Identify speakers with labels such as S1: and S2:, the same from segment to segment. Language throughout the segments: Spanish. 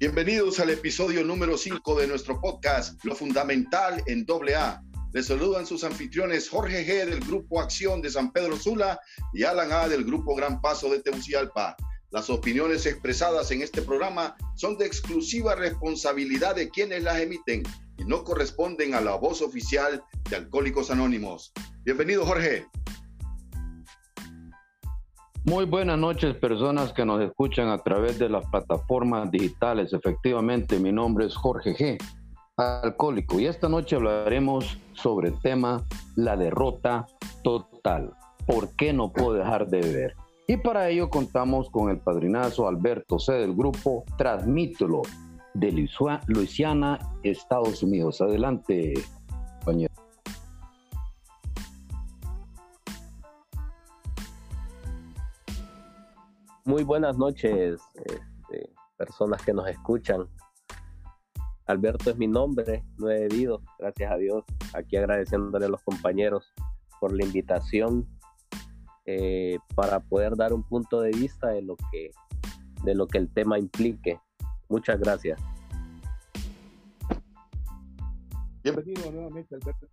S1: Bienvenidos al episodio número 5 de nuestro podcast, Lo Fundamental en AA. Les saludan sus anfitriones Jorge G. del Grupo Acción de San Pedro Sula y Alan A. del Grupo Gran Paso de Tegucigalpa. Las opiniones expresadas en este programa son de exclusiva responsabilidad de quienes las emiten y no corresponden a la voz oficial de Alcohólicos Anónimos. Bienvenido, Jorge.
S2: Muy buenas noches, personas que nos escuchan a través de las plataformas digitales. Efectivamente, mi nombre es Jorge G., alcohólico, y esta noche hablaremos sobre el tema la derrota total. ¿Por qué no puedo dejar de beber? Y para ello contamos con el padrinazo Alberto C. del grupo Transmítelo de Luisiana, Estados Unidos. Adelante, compañero.
S3: Muy buenas noches, este, personas que nos escuchan. Alberto es mi nombre, no he bebido, gracias a Dios. Aquí agradeciéndole a los compañeros por la invitación eh, para poder dar un punto de vista de lo que de lo que el tema implique. Muchas gracias.
S1: Bienvenido nuevamente, Alberto.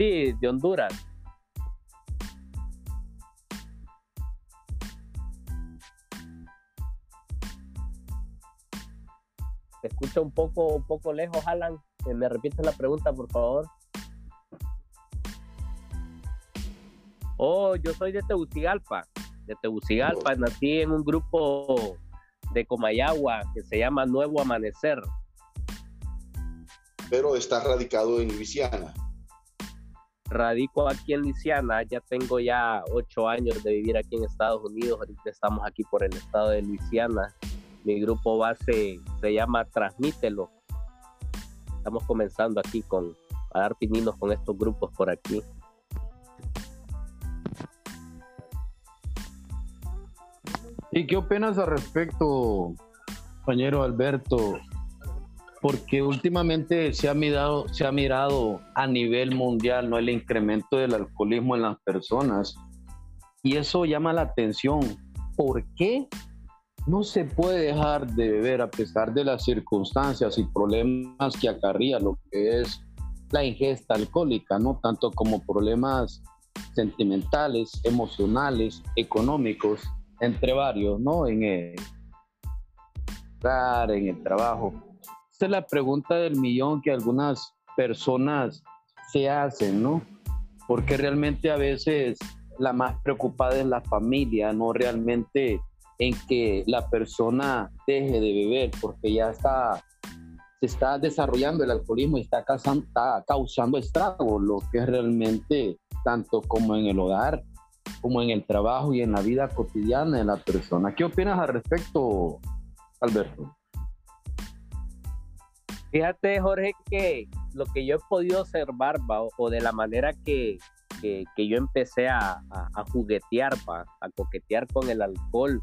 S3: Sí, de Honduras. Te escucha un poco, un poco lejos, Alan. Eh, ¿Me repites la pregunta, por favor? Oh, yo soy de Tegucigalpa. De Tegucigalpa, nací en un grupo de Comayagua que se llama Nuevo Amanecer.
S1: Pero está radicado en Luisiana
S3: radico aquí en Luisiana, ya tengo ya ocho años de vivir aquí en Estados Unidos, ahorita estamos aquí por el estado de Luisiana, mi grupo base se llama Transmítelo, estamos comenzando aquí con, a dar pininos con estos grupos por aquí.
S2: ¿Y qué opinas al respecto, compañero Alberto, porque últimamente se ha mirado, se ha mirado a nivel mundial ¿no? el incremento del alcoholismo en las personas y eso llama la atención. ¿Por qué no se puede dejar de beber a pesar de las circunstancias y problemas que acarría lo que es la ingesta alcohólica, no tanto como problemas sentimentales, emocionales, económicos, entre varios, ¿no? En el en el trabajo es la pregunta del millón que algunas personas se hacen, ¿no? Porque realmente a veces la más preocupada es la familia, no realmente en que la persona deje de beber, porque ya está, se está desarrollando el alcoholismo y está causando, está causando estrago, lo que es realmente tanto como en el hogar, como en el trabajo y en la vida cotidiana de la persona. ¿Qué opinas al respecto, Alberto?
S3: Fíjate, Jorge, que lo que yo he podido observar, o, de la manera que, yo empecé a, juguetear, a coquetear con el alcohol,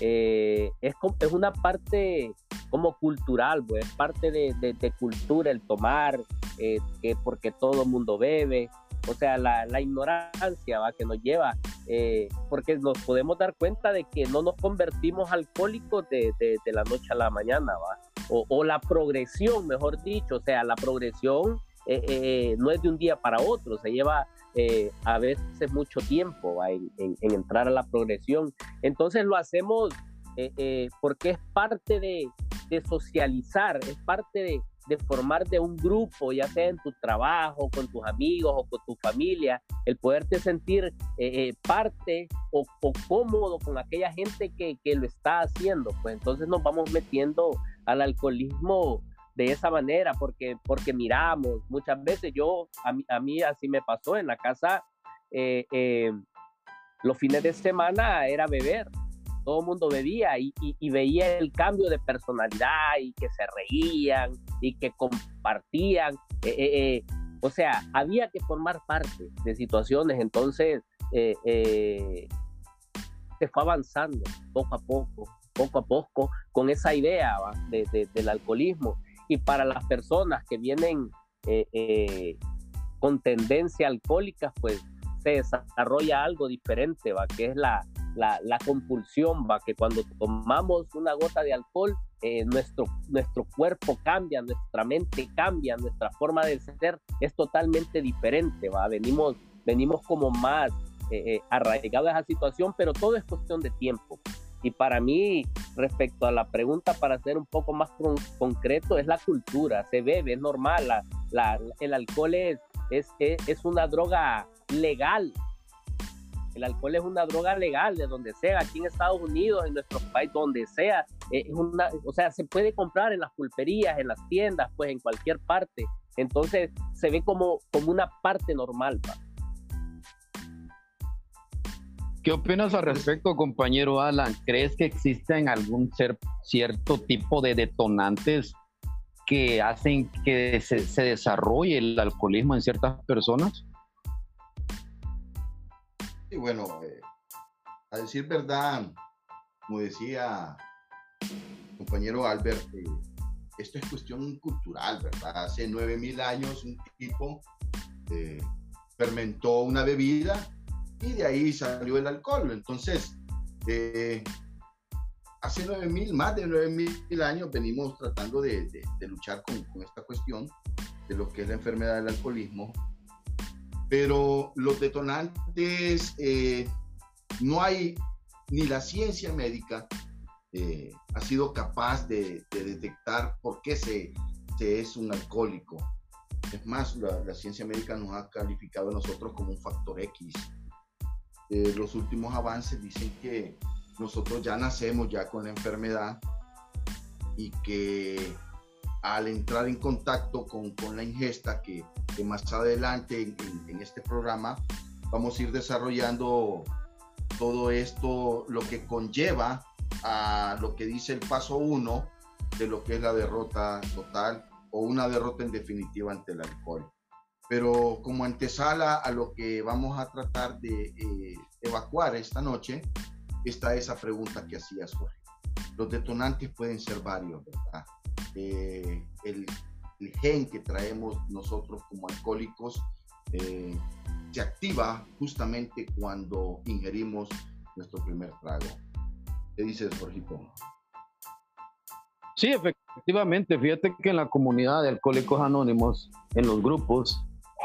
S3: eh, es, es una parte como cultural, pues, es parte de, cultura el tomar, eh, que porque todo mundo bebe, o sea, la, ignorancia ¿va? que nos lleva, eh, porque nos podemos dar cuenta de que no nos convertimos alcohólicos de, de la noche a la mañana, ¿va? o, la progresión, mejor dicho, o sea, la progresión eh, eh, no es de un día para otro, se lleva a veces mucho tiempo en, entrar a la progresión. Entonces lo hacemos porque es parte de, socializar, es parte de, de un grupo, ya sea en tu trabajo, con tus amigos o con tu familia, el poderte sentir parte o, cómodo con aquella gente que, que, lo está haciendo, pues entonces nos vamos metiendo al alcoholismo de esa manera, porque, porque miramos, muchas veces yo, a mí, así me pasó en la casa, eh, eh, los fines de semana era beber, todo el mundo bebía y, veía el cambio de personalidad y que se reían y que compartían. Eh, o sea, había que formar parte de situaciones, entonces se fue avanzando poco a poco poco a poco con esa idea del alcoholismo. Y para las personas que vienen eh, eh, con tendencia alcohólica, pues se desarrolla algo diferente, ¿va? Que es la, la, compulsión, ¿va? Que cuando tomamos una gota de alcohol, eh, nuestro, nuestro cuerpo cambia, nuestra mente cambia, nuestra forma de ser es totalmente diferente, ¿va? Venimos, venimos como más eh, eh, arraigados a esa situación, pero todo es cuestión de tiempo. Y para mí, respecto a la pregunta, para ser un poco más concreto, es la cultura. Se bebe, es normal. La, el alcohol es, es, es, una droga legal. El alcohol es una droga legal de donde sea, aquí en Estados Unidos, en nuestro país, donde sea. Es una, o sea, se puede comprar en las pulperías, en las tiendas, pues en cualquier parte. Entonces se ve como, como una parte normal.
S2: ¿Qué opinas al respecto, compañero Alan? ¿Crees que existen algún cierto tipo de detonantes que hacen que se, desarrolle el alcoholismo en ciertas personas?
S1: Bueno, eh, a decir verdad, como decía compañero Albert, eh, esto es cuestión cultural, ¿verdad? Hace 9000 años un tipo eh, fermentó una bebida y de ahí salió el alcohol. Entonces, eh, hace 9.000, más de 9.000 años venimos tratando de, luchar con, esta cuestión de lo que es la enfermedad del alcoholismo, pero los detonantes, eh, no hay, ni la ciencia médica eh, ha sido capaz de, detectar por qué se, se, es un alcohólico. Es más, la, la ciencia médica nos ha calificado a nosotros como un factor X eh, los últimos avances dicen que nosotros ya nacemos ya con la enfermedad y que al entrar en contacto con, con la ingesta, que, que, más adelante en, este programa vamos a ir desarrollando todo esto, lo que conlleva a lo que dice el paso uno de lo que es la derrota total o una derrota en definitiva ante el alcohol. Pero como antesala a lo que vamos a tratar de eh, evacuar esta noche, está esa pregunta que hacías, Jorge. Los detonantes pueden ser varios, ¿verdad? Eh, el, gen que traemos nosotros como alcohólicos eh, se activa justamente cuando ingerimos nuestro primer trago. ¿Qué dices, Jorge?
S2: Sí, efectivamente. Fíjate que en la comunidad de alcohólicos anónimos, en los grupos,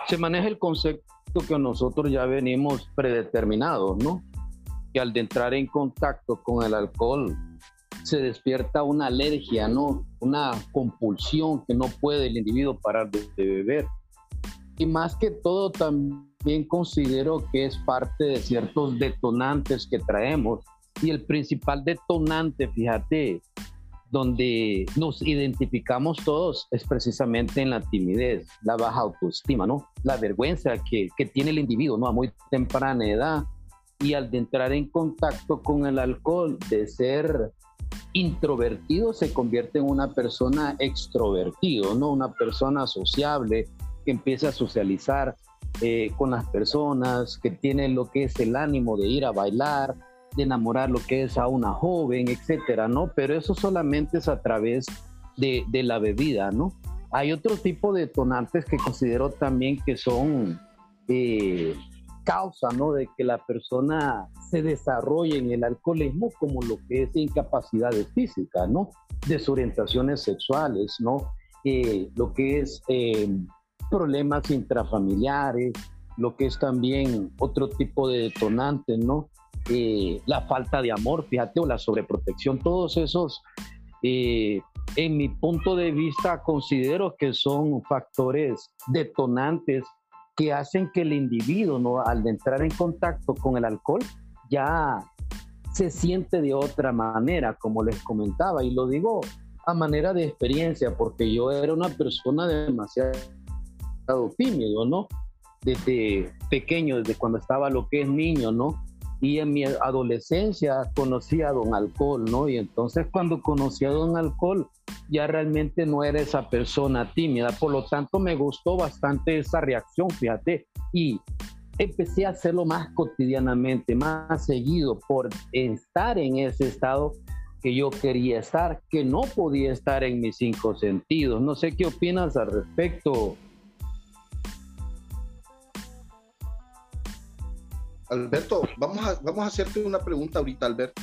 S2: se maneja el concepto que nosotros ya venimos predeterminados, ¿no? Que al entrar en contacto con el alcohol se despierta una alergia, ¿no? Una compulsión que no puede el individuo parar de, beber. Y más que todo también considero que es parte de ciertos detonantes que traemos. Y el principal detonante, fíjate, donde nos identificamos todos es precisamente en la timidez, la baja autoestima, ¿no? La vergüenza que, que tiene el individuo, ¿no? A muy temprana edad y al entrar en contacto con el alcohol, de ser introvertido, se convierte en una persona extrovertido, ¿no? Una persona sociable que empieza a socializar eh, con las personas, que tiene lo que es el ánimo de ir a bailar, de enamorar lo que es a una joven, etcétera, ¿no? Pero eso solamente es a través de, la bebida, ¿no? Hay otro tipo de detonantes que considero también que son eh, causa, ¿no? De que la persona se desarrolle en el alcoholismo como lo que es incapacidades físicas, ¿no? Desorientaciones sexuales, ¿no? Eh, lo que es eh, problemas intrafamiliares, lo que es también otro tipo de detonantes, ¿no? Eh, la falta de amor, fíjate, o la sobreprotección, todos esos, en mi punto de vista, considero que son factores detonantes que hacen que el individuo, ¿no? al entrar en contacto con el alcohol, ya se siente de otra manera, como les comentaba, y lo digo a manera de experiencia, porque yo era una persona demasiado tímido, ¿no? Desde pequeño, desde cuando estaba lo que es niño, ¿no? Y en mi adolescencia conocí a Don Alcohol, ¿no? Y entonces cuando conocí a Don Alcohol, ya realmente no era esa persona tímida. Por lo tanto, me gustó bastante esa reacción, fíjate. Y empecé a hacerlo más cotidianamente, más seguido, por estar en ese estado que yo quería estar, que no podía estar en mis cinco sentidos. No sé qué opinas al respecto,
S1: Alberto, vamos a, vamos a hacerte una pregunta ahorita, Alberto,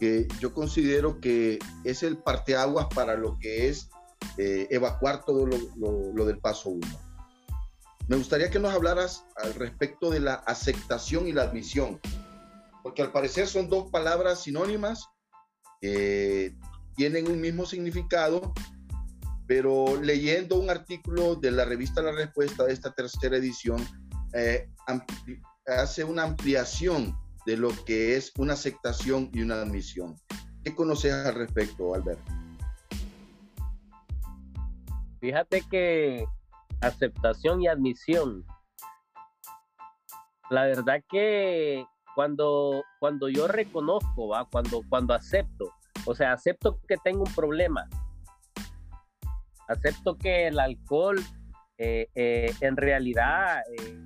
S1: que yo considero que es el parteaguas para lo que es eh, evacuar todo lo, del paso 1. Me gustaría que nos hablaras al respecto de la aceptación y la admisión, porque al parecer son dos palabras sinónimas que tienen un mismo significado, pero leyendo un artículo de la revista La Respuesta de esta tercera edición, eh, hace una ampliación de lo que es una aceptación y una admisión. ¿Qué conoces al respecto, Alberto?
S3: Fíjate que aceptación y admisión. La verdad que cuando, cuando yo reconozco, ¿va? Cuando, cuando acepto, o sea, acepto que tengo un problema, acepto que el alcohol eh, eh, en realidad eh,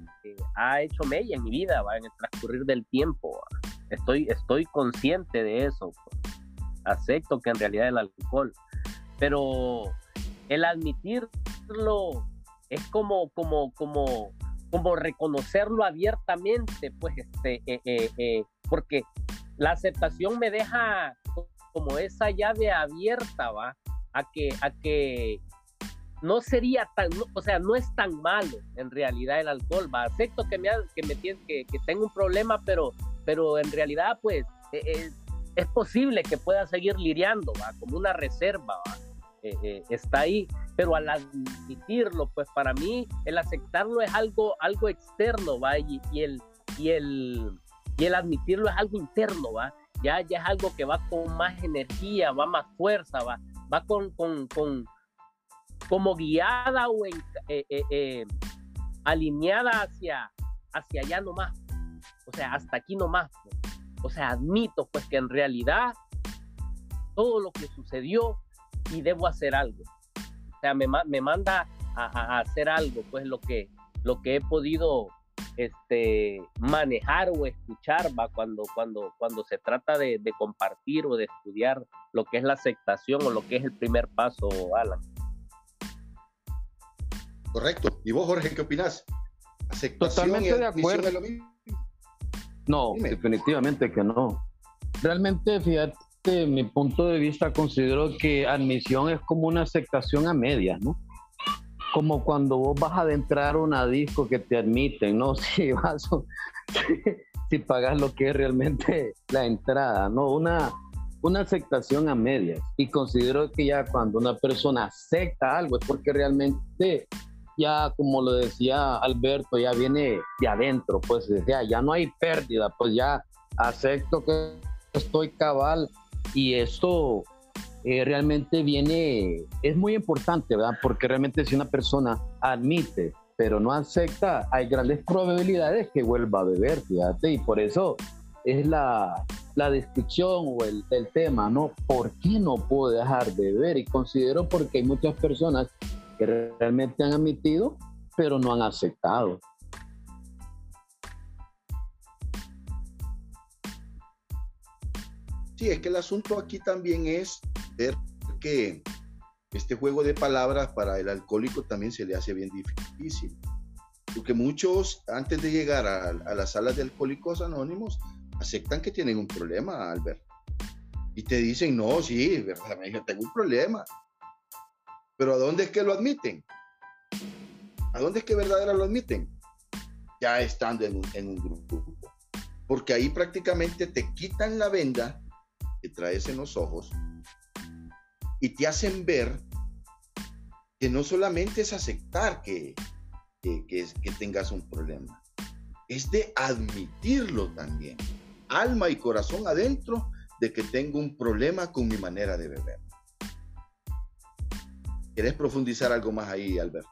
S3: ha hecho mella en mi vida, ¿va? en el transcurrir del tiempo. Estoy, estoy consciente de eso. Acepto que en realidad el alcohol, pero el admitirlo es como, como, como, como reconocerlo abiertamente, pues, este, porque la aceptación me deja como esa llave abierta, ¿va? A que, a que no sería tan, o sea, no es tan malo en realidad el alcohol, va, acepto que me, que, me que, que tengo un problema, pero, pero en realidad pues e, e, es posible que pueda seguir lidiando, va, como una reserva, va, e, está ahí, pero al admitirlo, pues para mí el aceptarlo es algo, algo externo, va, y, el, y, el, y el admitirlo es algo interno, va, ya, ya es algo que va con más energía, va más fuerza, va, va con, con, con como guiada o eh, eh, eh, alineada hacia, hacia allá nomás. O sea, hasta aquí nomás. Pues. O sea, admito pues que en realidad todo lo que sucedió y debo hacer algo. O sea, me, me manda a, hacer algo, pues lo que, lo que he podido este, manejar o escuchar va cuando, cuando, cuando se trata de, compartir o de estudiar lo que es la aceptación o lo que es el primer paso, Alan.
S1: Correcto. ¿Y vos, Jorge, qué opinás?
S2: Totalmente de acuerdo. No, definitivamente que no. Realmente, fíjate, mi punto de vista considero que admisión es como una aceptación a medias, ¿no? Como cuando vos vas a adentrar una disco que te admiten, ¿no? Si vas, si pagas lo que es realmente la entrada, ¿no? Una, una aceptación a medias. Y considero que ya cuando una persona acepta algo es porque realmente ya, como lo decía Alberto, ya viene de adentro, pues decía, ya no hay pérdida, pues ya acepto que estoy cabal y esto eh, realmente viene, es muy importante, ¿verdad? Porque realmente si una persona admite, pero no acepta, hay grandes probabilidades que vuelva a beber, fíjate, y por eso es la, la descripción o el, el tema, ¿no? ¿Por qué no puedo dejar de beber? Y considero porque hay muchas personas que realmente han admitido, pero no han aceptado.
S1: Sí, es que el asunto aquí también es ver que este juego de palabras para el alcohólico también se le hace bien difícil. Porque muchos, antes de llegar a, las salas de alcohólicos anónimos, aceptan que tienen un problema, Albert. Y te dicen, no, sí, verdad, tengo un problema. Pero ¿a dónde es que lo admiten? ¿A dónde es que verdaderamente lo admiten? Ya estando en un, grupo. Porque ahí prácticamente te quitan la venda que traes en los ojos y te hacen ver que no solamente es aceptar que, que, que, tengas un problema, es de admitirlo también, alma y corazón adentro, de que tengo un problema con mi manera de beber. ¿Quieres profundizar algo más ahí, Alberto?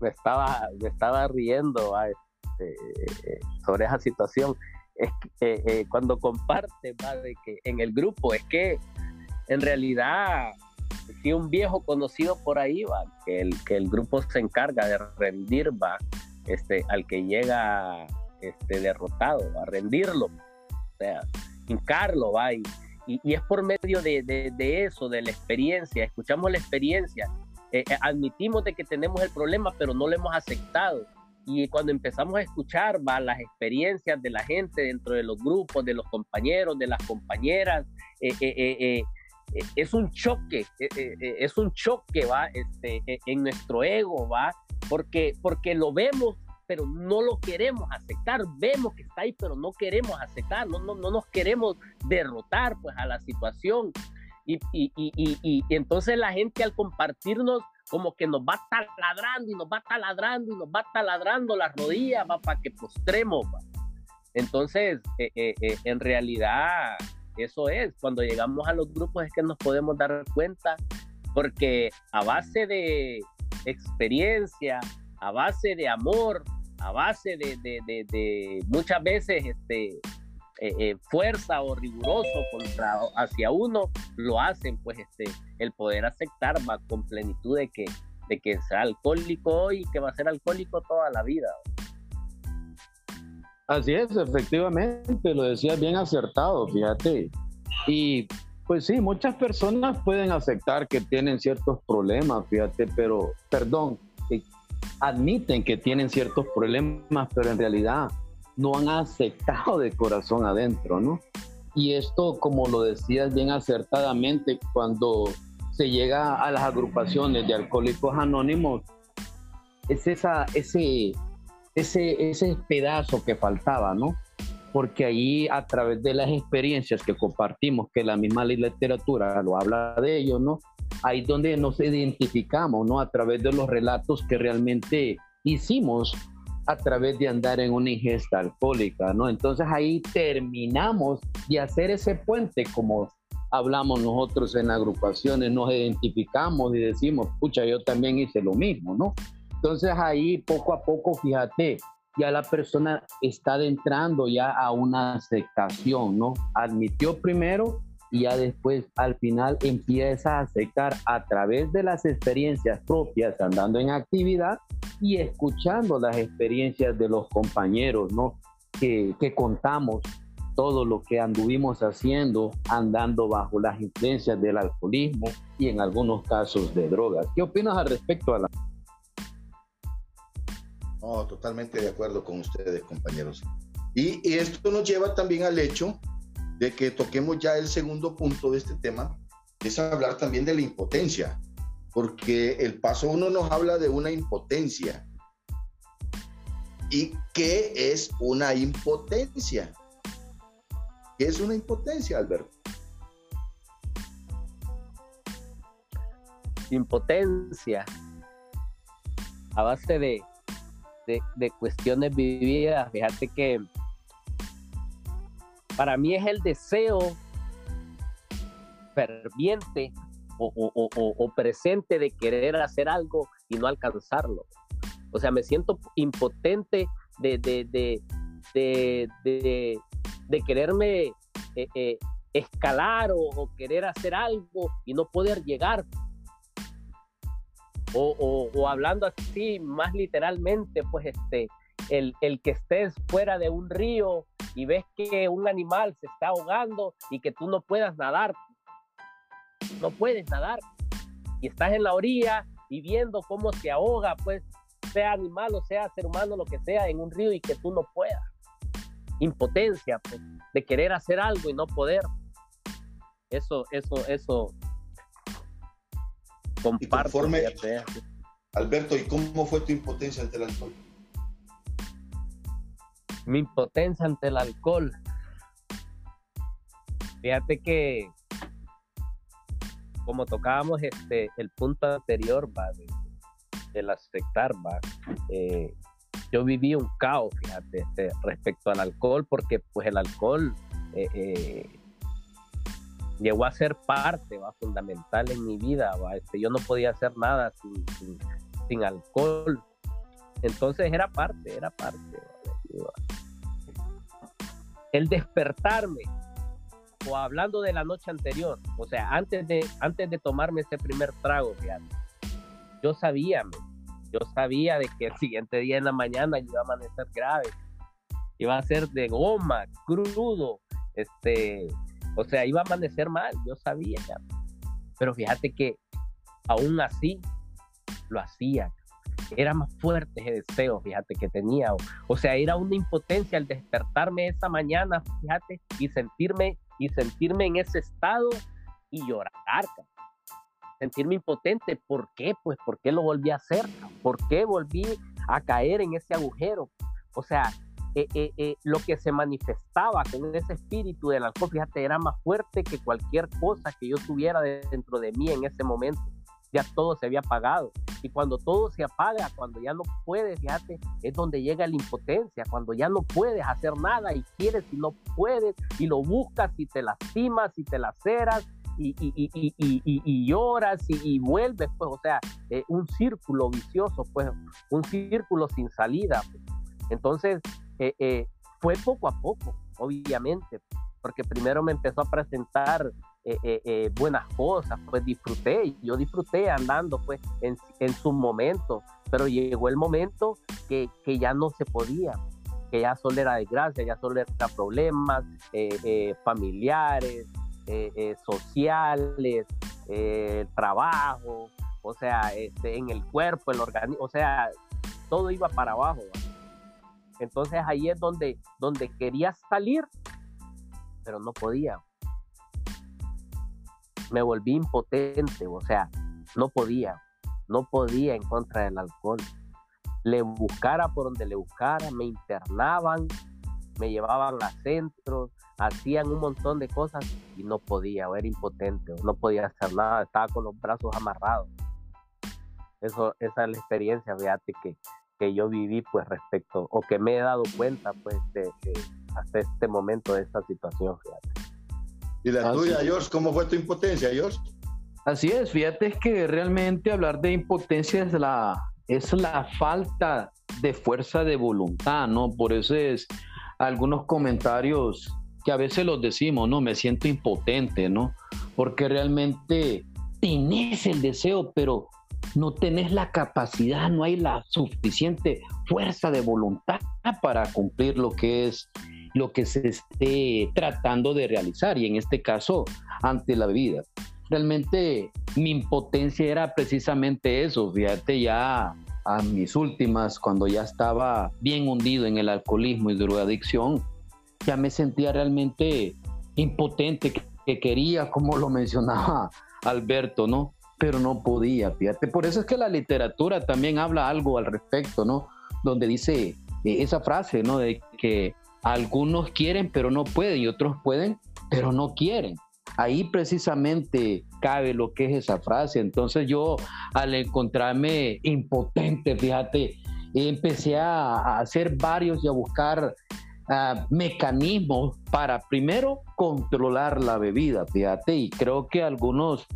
S3: Me estaba, me estaba riendo este, sobre esa situación. Es que eh, eh, cuando comparte va, de que en el grupo, es que en realidad si un viejo conocido por ahí va, que el, que el grupo se encarga de rendir va, este, al que llega este, derrotado, a rendirlo, o sea, hincarlo va y y, es por medio de, eso, de la experiencia. Escuchamos la experiencia, eh, eh, admitimos de que tenemos el problema, pero no lo hemos aceptado. y cuando empezamos a escuchar va, las experiencias de la gente dentro de los grupos, de los compañeros, de las compañeras, eh, eh, eh, es un choque, es un choque, va, este, en nuestro ego, va, porque, porque lo vemos, pero no lo queremos aceptar, vemos que está ahí, pero no queremos aceptar, no, no, no nos queremos derrotar, pues, a la situación. Y, y, y, y, entonces la gente al compartirnos como que nos va taladrando y nos va taladrando y nos va taladrando las rodillas va, para que postremos. Entonces, eh, eh, eh, en realidad, eso es, cuando llegamos a los grupos es que nos podemos dar cuenta, porque a base de experiencia, a base de amor, a base de, de, de muchas veces este, eh, eh, fuerza o riguroso contra hacia uno, lo hacen, pues este, el poder aceptar va con plenitud de que, de que sea alcohólico hoy y que va a ser alcohólico toda la vida.
S2: Así es, efectivamente, lo decías bien acertado, fíjate. Y pues sí, muchas personas pueden aceptar que tienen ciertos problemas, fíjate, pero, perdón, admiten que tienen ciertos problemas, pero en realidad no han aceptado de corazón adentro, ¿no? Y esto, como lo decías bien acertadamente, cuando se llega a las agrupaciones de alcohólicos anónimos, es ese, ese, ese pedazo que faltaba, ¿no? Porque ahí a través de las experiencias que compartimos, que la misma literatura lo habla de ello, ¿no? Ahí donde nos identificamos, ¿no? A través de los relatos que realmente hicimos a través de andar en una ingesta alcohólica, ¿no? Entonces ahí terminamos de hacer ese puente como hablamos nosotros en agrupaciones, nos identificamos y decimos, pucha, yo también hice lo mismo, ¿no? Entonces ahí poco a poco, fíjate, ya la persona está adentrando ya a una aceptación, ¿no? Admitió primero y ya después al final empieza a aceptar a través de las experiencias propias andando en actividad y escuchando las experiencias de los compañeros, ¿no? Que, que contamos todo lo que anduvimos haciendo andando bajo las influencias del alcoholismo y en algunos casos de drogas. ¿Qué opinas al respecto, a la...
S1: No, totalmente de acuerdo con ustedes, compañeros. Y, y esto nos lleva también al hecho de que toquemos ya el segundo punto de este tema, es hablar también de la impotencia, porque el paso uno nos habla de una impotencia. ¿Y qué es una impotencia? ¿Qué es una impotencia, Alberto?
S3: Impotencia a base de, de, cuestiones vividas. Fíjate que para mí es el deseo ferviente o, presente de querer hacer algo y no alcanzarlo. O sea, me siento impotente de, de, de, quererme eh, eh, escalar o, querer hacer algo y no poder llegar. O, o, hablando así más literalmente, pues este, el, el que estés fuera de un río y ves que un animal se está ahogando y que tú no puedas nadar, no puedes nadar y estás en la orilla y viendo cómo se ahoga, pues sea animal o sea ser humano, lo que sea, en un río y que tú no puedas. Impotencia pues, de querer hacer algo y no poder. Eso, eso, eso.
S1: Comparto. Alberto, ¿y cómo fue tu impotencia ante el alcohol?
S3: Mi impotencia ante el alcohol. Fíjate que como tocábamos este el punto anterior va de, aceptar va eh, yo viví un caos fíjate este, respecto al alcohol porque pues el alcohol eh, eh, llegó a ser parte va fundamental en mi vida va este, yo no podía hacer nada sin, alcohol entonces era parte era parte el despertarme, o hablando de la noche anterior, o sea, antes de, antes de tomarme ese primer trago, yo sabía, yo sabía de que el siguiente día en la mañana iba a amanecer grave, iba a ser de goma, crudo, este, o sea, iba a amanecer mal, yo sabía, pero fíjate que aún así lo hacía, era más fuerte ese deseo, fíjate, que tenía. O, sea, era una impotencia al despertarme esa mañana, fíjate, y sentirme, y sentirme en ese estado y llorar, sentirme impotente. ¿Por qué? Pues, ¿por qué lo volví a hacer? ¿Por qué volví a caer en ese agujero? O sea, eh, eh, eh, lo que se manifestaba con ese espíritu del alcohol, fíjate, era más fuerte que cualquier cosa que yo tuviera dentro de mí en ese momento. Ya todo se había apagado. Y cuando todo se apaga, cuando ya no puedes, fíjate, es donde llega la impotencia, cuando ya no puedes hacer nada y quieres y no puedes, y lo buscas y te lastimas y te laceras y, y, y, y lloras y, vuelves, pues, o sea, un círculo vicioso, pues, un círculo sin salida. Entonces, eh, eh, fue poco a poco, obviamente, porque primero me empezó a presentar eh, buenas cosas, pues disfruté, yo disfruté andando pues en, en su momento, pero llegó el momento que, que, ya no se podía, que ya solo era desgracia, ya solo era problemas familiares, sociales, trabajo, o sea, este, en el cuerpo, el organismo, o sea, todo iba para abajo. Entonces ahí es donde, donde quería salir, pero no podía. Me volví impotente, o sea, no podía, no podía en contra del alcohol. Le buscara por donde le buscara, me internaban, me llevaban a centros, hacían un montón de cosas y no podía, o era impotente, no podía hacer nada, estaba con los brazos amarrados. Eso, esa es la experiencia, fíjate que, que yo viví pues respecto o que me he dado cuenta pues de, hasta este momento de esta situación fíjate.
S1: ¿Y la tuya, George? ¿Cómo fue tu impotencia, George?
S2: Así es, fíjate que realmente hablar de impotencia es la, es la falta de fuerza de voluntad, ¿no? Por eso es algunos comentarios que a veces los decimos, ¿no? Me siento impotente, ¿no? Porque realmente tienes el deseo, pero no tenés la capacidad, no hay la suficiente fuerza de voluntad para cumplir lo que es lo que se esté tratando de realizar y en este caso ante la bebida. Realmente mi impotencia era precisamente eso, fíjate ya a mis últimas, cuando ya estaba bien hundido en el alcoholismo y drogadicción, ya me sentía realmente impotente, que quería, como lo mencionaba Alberto, ¿no? pero no podía, fíjate. Por eso es que la literatura también habla algo al respecto, ¿no? Donde dice eh, esa frase, ¿no? De que algunos quieren, pero no pueden, y otros pueden, pero no quieren. Ahí precisamente cabe lo que es esa frase. Entonces yo al encontrarme impotente, fíjate, empecé a, hacer varios y a buscar ah, mecanismos para primero controlar la bebida, fíjate, y creo que algunos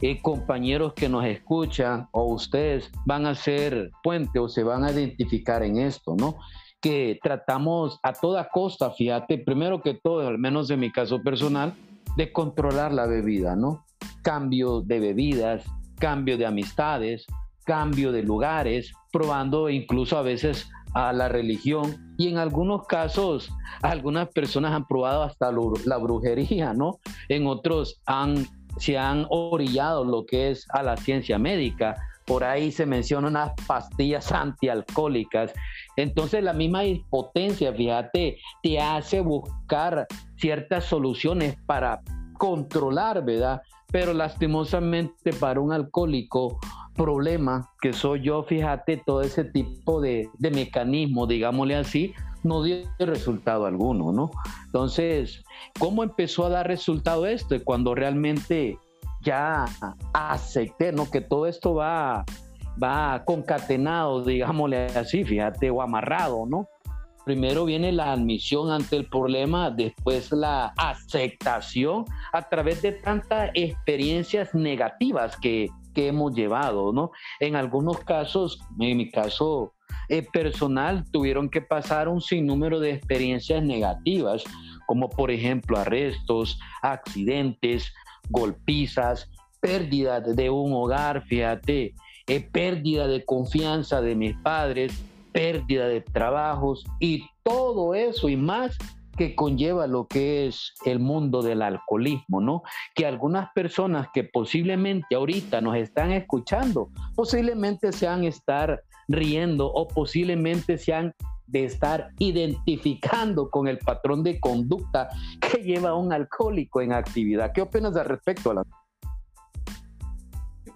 S2: eh, compañeros que nos escuchan o ustedes van a ser puente o se van a identificar en esto, ¿no? Que tratamos a toda costa, fíjate, primero que todo, al menos en mi caso personal, de controlar la bebida, ¿no? Cambio de bebidas, cambio de amistades, cambio de lugares, probando incluso a veces a la religión y en algunos casos algunas personas han probado hasta la brujería, ¿no? En otros han se han orillado lo que es a la ciencia médica. Por ahí se mencionan unas pastillas antialcohólicas. Entonces la misma impotencia, fíjate, te hace buscar ciertas soluciones para controlar, ¿verdad? Pero lastimosamente para un alcohólico problema que soy yo, fíjate, todo ese tipo de, de mecanismo, digámosle así, no dio resultado alguno, ¿no? Entonces, ¿cómo empezó a dar resultado esto? Cuando realmente ya acepté, ¿no? Que todo esto va, va concatenado, digámosle así, fíjate, o amarrado, ¿no? Primero viene la admisión ante el problema, después la aceptación a través de tantas experiencias negativas que, que hemos llevado, ¿no? En algunos casos, en mi caso, eh, personal tuvieron que pasar un sinnúmero de experiencias negativas, como por ejemplo arrestos, accidentes, golpizas, pérdida de un hogar, fíjate, pérdida de confianza de mis padres, pérdida de trabajos y todo eso y más que conlleva lo que es el mundo del alcoholismo, ¿no? Que algunas personas que posiblemente ahorita nos están escuchando, posiblemente sean estar riendo o posiblemente se han de estar identificando con el patrón de conducta que lleva un alcohólico en actividad. ¿Qué opinas al respecto? La...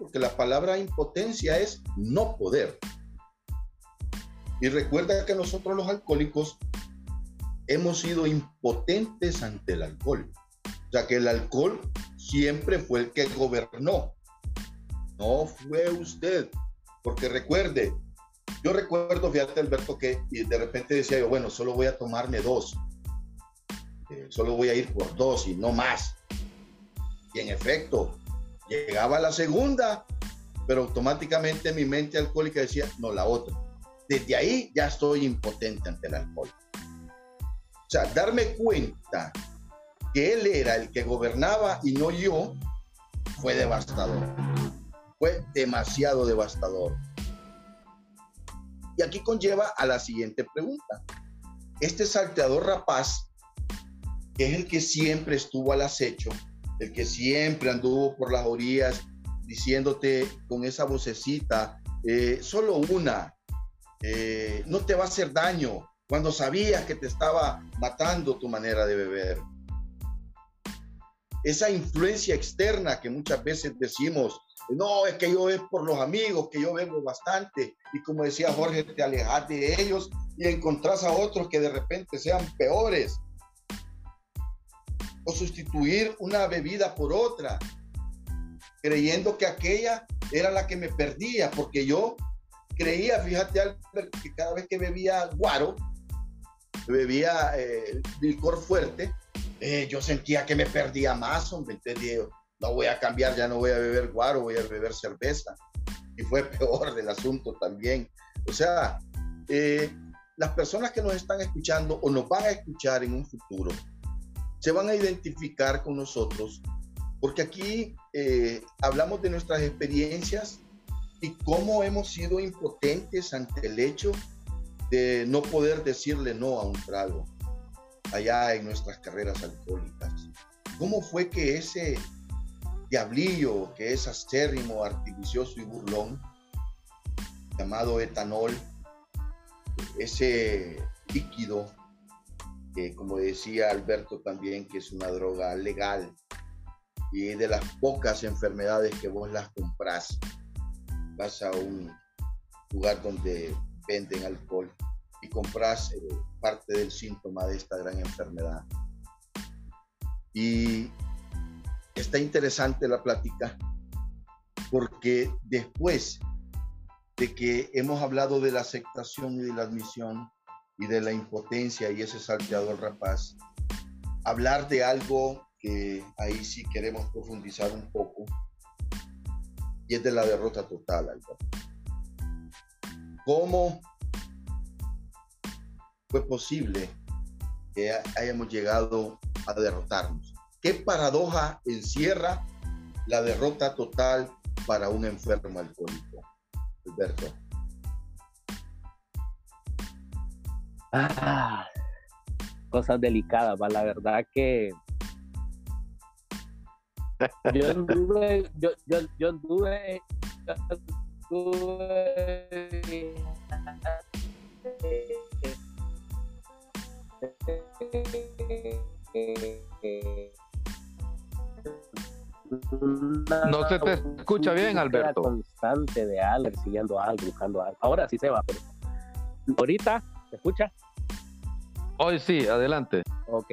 S1: Porque la palabra impotencia es no poder. Y recuerda que nosotros los alcohólicos hemos sido impotentes ante el alcohol. O sea que el alcohol siempre fue el que gobernó. No fue usted. Porque recuerde, yo recuerdo, fíjate Alberto, que de repente decía yo, bueno, solo voy a tomarme dos. Eh, solo voy a ir por dos y no más. Y en efecto, llegaba la segunda, pero automáticamente mi mente alcohólica decía, no, la otra. Desde ahí ya estoy impotente ante el alcohol. O sea, darme cuenta que él era el que gobernaba y no yo, fue devastador. Fue demasiado devastador. Y aquí conlleva a la siguiente pregunta. Este salteador rapaz, que es el que siempre estuvo al acecho, el que siempre anduvo por las orillas diciéndote con esa vocecita, eh, solo una, eh, no te va a hacer daño, cuando sabías que te estaba matando tu manera de beber. Esa influencia externa que muchas veces decimos, no, es que yo es por los amigos, que yo vengo bastante. Y como decía Jorge, te alejas de ellos y encontrás a otros que de repente sean peores. O sustituir una bebida por otra, creyendo que aquella era la que me perdía, porque yo creía, fíjate, que cada vez que bebía guaro, bebía eh, licor fuerte, eh, yo sentía que me perdía más, hombre. Entonces no voy a cambiar, ya no voy a beber guaro, voy a beber cerveza. Y fue peor del asunto también. O sea, eh, las personas que nos están escuchando o nos van a escuchar en un futuro, se van a identificar con nosotros, porque aquí eh, hablamos de nuestras experiencias y cómo hemos sido impotentes ante el hecho de no poder decirle no a un trago allá en nuestras carreras alcohólicas. ¿Cómo fue que ese diablillo que es acérrimo, artificioso y burlón, llamado etanol, ese líquido que como decía Alberto también, que es una droga legal y de las pocas enfermedades que vos las compras. Vas a un lugar donde venden alcohol y compras eh, parte del síntoma de esta gran enfermedad. Y está interesante la plática porque después de que hemos hablado de la aceptación y de la admisión y de la impotencia y ese salteador rapaz, hablar de algo que ahí sí queremos profundizar un poco y es de la derrota total. ¿Cómo fue posible que hayamos llegado a derrotarnos? ¿Qué paradoja encierra la derrota total para un enfermo alcohólico? Alberto.
S3: Ah, cosas delicadas, va. La verdad que yo anduve, yo, yo, yo anduve,
S2: no se te escucha bien, Alberto.
S3: Constante de algo, persiguiendo algo, buscando algo. Ahora sí se va, pero ahorita, ¿se escucha?
S2: Hoy sí, adelante.
S3: Ok.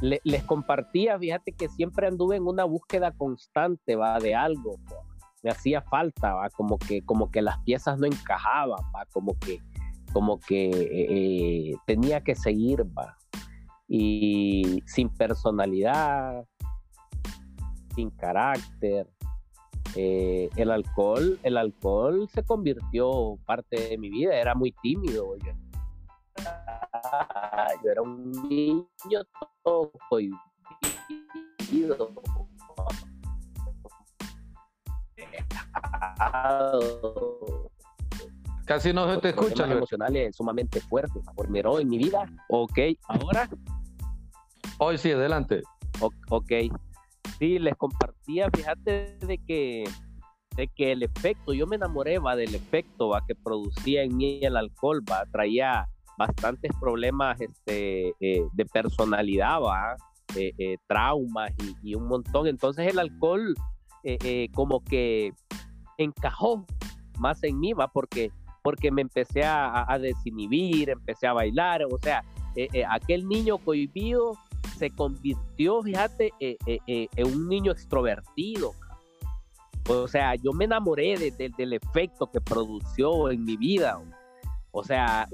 S3: les compartía, fíjate que siempre anduve en una búsqueda constante, va, de algo. Me hacía falta, va, como que, como que las piezas no encajaban, va, como que, como que eh, tenía que seguir, va. Y sin personalidad, sin carácter. Eh, el alcohol, el alcohol se convirtió parte de mi vida, era muy tímido. Yo, yo era un niño todo cohibido.
S2: Casi no se te escucha.
S3: emocionales sumamente fuertes. Por en mi vida. Ok, ahora.
S2: Hoy sí, adelante.
S3: ok, Sí, les compartía, fíjate de que de que el efecto, yo me enamoré va del efecto va que producía en mí el alcohol, va traía bastantes problemas este, eh, de personalidad, va eh, eh, traumas y, un montón. Entonces el alcohol como que encajó más en mí, va porque porque me empecé a, a desinhibir, empecé a bailar, o sea, aquel niño cohibido se convirtió, fíjate, en un niño extrovertido, o sea, yo me enamoré del efecto que produció en mi vida. O sea,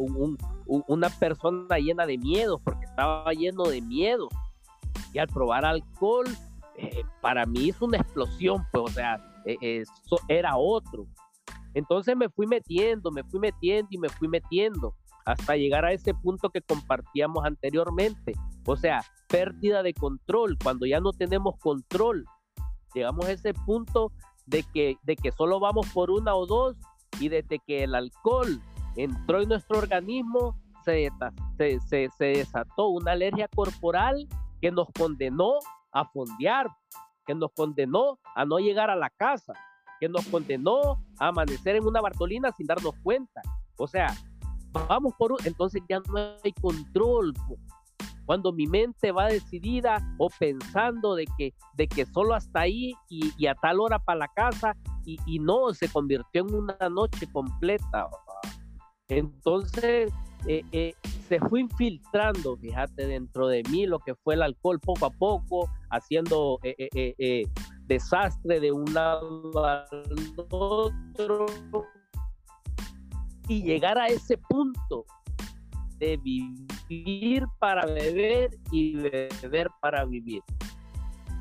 S3: una persona llena de miedo, porque estaba lleno de miedo. Y al probar alcohol, eh, para mí es una explosión, pues, o sea, e, era otro. Entonces me fui metiendo, me fui metiendo y me fui metiendo hasta llegar a ese punto que compartíamos anteriormente. O sea, pérdida de control, cuando ya no tenemos control. Llegamos a ese punto de que, de que solo vamos por una o dos y desde que el alcohol entró en nuestro organismo, se, se, se, desató una alergia corporal que nos condenó a fondear, que nos condenó a no llegar a la casa, que nos condenó a amanecer en una Bartolina sin darnos cuenta. O sea, vamos por un, entonces ya no hay control cuando mi mente va decidida o pensando de que, de que solo hasta ahí y, a tal hora para la casa y, no, se convirtió en una noche completa. Entonces eh, eh, se fue infiltrando, fíjate, dentro de mí lo que fue el alcohol poco a poco, haciendo eh, desastre de un lado al otro y llegar a ese punto de vivir para beber y beber para vivir.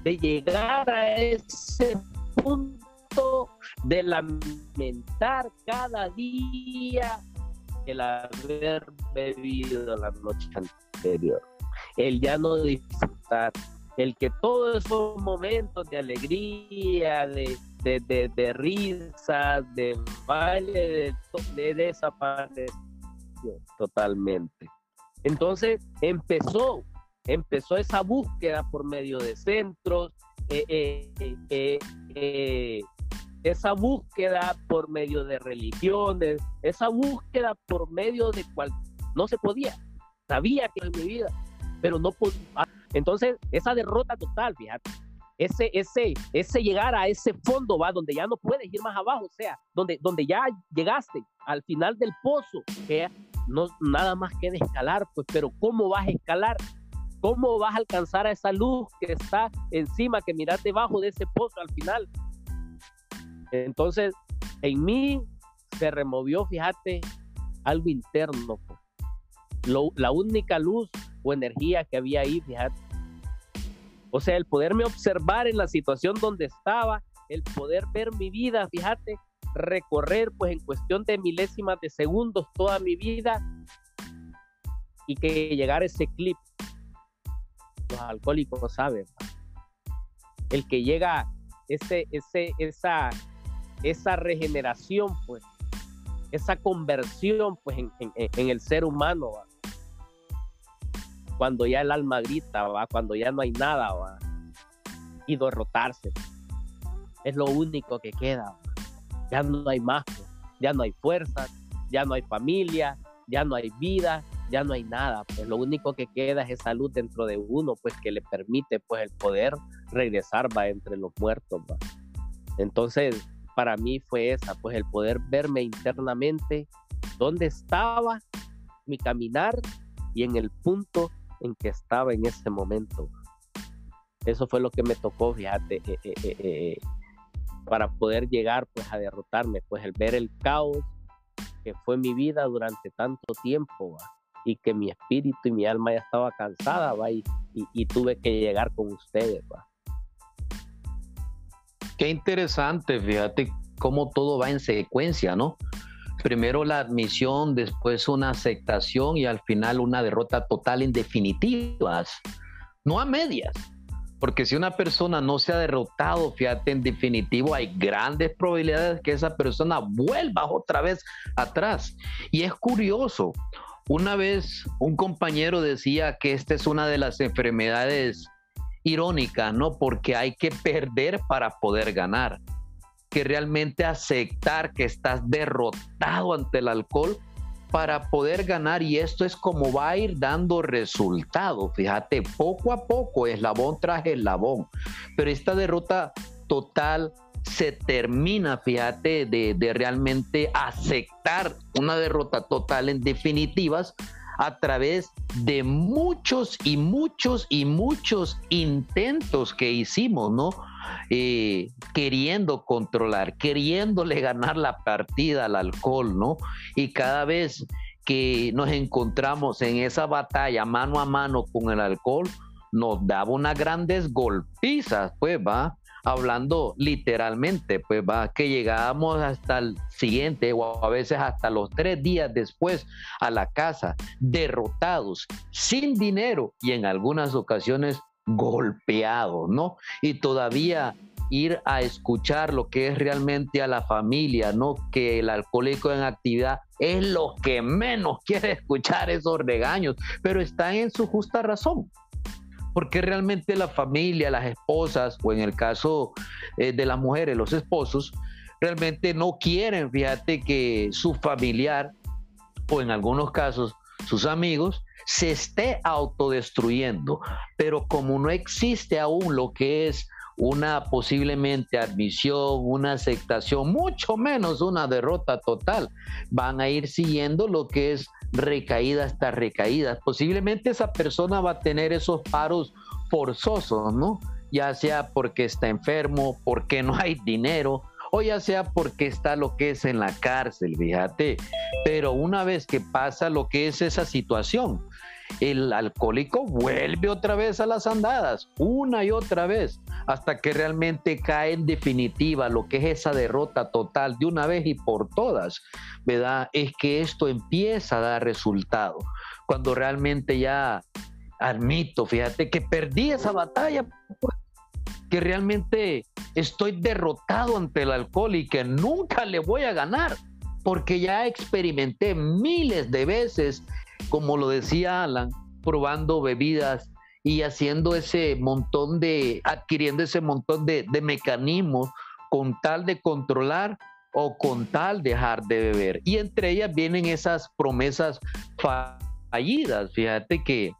S3: De llegar a ese punto de lamentar cada día el haber bebido la noche anterior, el ya no disfrutar, el que todos esos momentos de alegría, de, de, de, risas, de baile, de, de desaparecer totalmente. Entonces empezó, empezó esa búsqueda por medio de centros, eh, eh, eh, esa búsqueda por medio de religiones, esa búsqueda por medio de cual no se podía. Sabía que en mi vida, pero no podía. Entonces, esa derrota total, fíjate, ese, ese, ese llegar a ese fondo, va, donde ya no puedes ir más abajo, o sea, donde, donde ya llegaste al final del pozo, que no nada más que de escalar, pues, pero ¿cómo vas a escalar? ¿Cómo vas a alcanzar a esa luz que está encima, que miras debajo de ese pozo al final? Entonces, en mí se removió, fíjate, algo interno. Pues. la única luz o energía que había ahí, fíjate. O sea, el poderme observar en la situación donde estaba, el poder ver mi vida, fíjate, recorrer pues en cuestión de milésimas de segundos toda mi vida y que llegar ese clip. Los alcohólicos saben. El que llega ese, ese, esa, esa regeneración, pues, esa conversión, pues, en, el ser humano, cuando ya el alma grita, ¿va? cuando ya no hay nada, ¿va? y derrotarse. Es lo único que queda ya no hay más, pues. ya no hay fuerza, ya no hay familia, ya no hay vida, ya no hay nada, pues lo único que queda es esa luz dentro de uno, pues que le permite pues el poder regresar va entre los muertos, va. Entonces, para mí fue esa, pues el poder verme internamente dónde estaba mi caminar y en el punto en que estaba en ese momento. Eso fue lo que me tocó, fíjate, eh, eh, eh, para poder llegar pues a derrotarme, pues el ver el caos que fue mi vida durante tanto tiempo y que mi espíritu y mi alma ya estaba cansada ¿va? Y, y, tuve que llegar con ustedes. ¿va?
S2: Qué interesante, fíjate cómo todo va en secuencia, ¿no? Primero la admisión, después una aceptación y al final una derrota total en definitivas, no a medias. Porque si una persona no se ha derrotado, fíjate, en definitivo hay grandes probabilidades que esa persona vuelva otra vez atrás. Y es curioso, una vez un compañero decía que esta es una de las enfermedades irónicas, ¿no? Porque hay que perder para poder ganar. Que realmente aceptar que estás derrotado ante el alcohol para poder ganar y esto es como va a ir dando resultado. Fíjate, poco a poco, eslabón tras eslabón, pero esta derrota total se termina, fíjate, de, de realmente aceptar una derrota total en definitivas a través de muchos y muchos y muchos intentos que hicimos, ¿no? Eh, queriendo controlar, queriéndole ganar la partida al alcohol, ¿no? Y cada vez que nos encontramos en esa batalla mano a mano con el alcohol, nos daba unas grandes golpizas, pues va, hablando literalmente, pues va, que llegábamos hasta el siguiente o a veces hasta los tres días después a la casa, derrotados, sin dinero y en algunas ocasiones golpeados, ¿no? Y todavía ir a escuchar lo que es realmente a la familia, ¿no? Que el alcohólico en actividad es lo que menos quiere escuchar esos regaños, pero está en su justa razón porque realmente la familia, las esposas, o en el caso eh, de las mujeres, los esposos, realmente no quieren, fíjate, que su familiar, o en algunos casos sus amigos, se esté autodestruyendo. Pero como no existe aún lo que es una posiblemente admisión, una aceptación, mucho menos una derrota total, van a ir siguiendo lo que es recaída hasta recaída. Posiblemente esa persona va a tener esos paros forzosos, ¿no? Ya sea porque está enfermo, porque no hay dinero, o ya sea porque está lo que es en la cárcel, fíjate. Pero una vez que pasa lo que es esa situación, el alcohólico vuelve otra vez a las andadas, una y otra vez, hasta que realmente cae en definitiva lo que es esa derrota total de una vez y por todas, ¿verdad? Es que esto empieza a dar resultado. Cuando realmente ya admito, fíjate que perdí esa batalla, pues, que realmente estoy derrotado ante el alcohol y que nunca le voy a ganar, porque ya experimenté miles de veces como lo decía Alan, probando bebidas y haciendo ese montón de, adquiriendo ese montón de, mecanismos con tal de controlar o con tal de dejar de beber. Y entre ellas vienen esas promesas fallidas. Fíjate que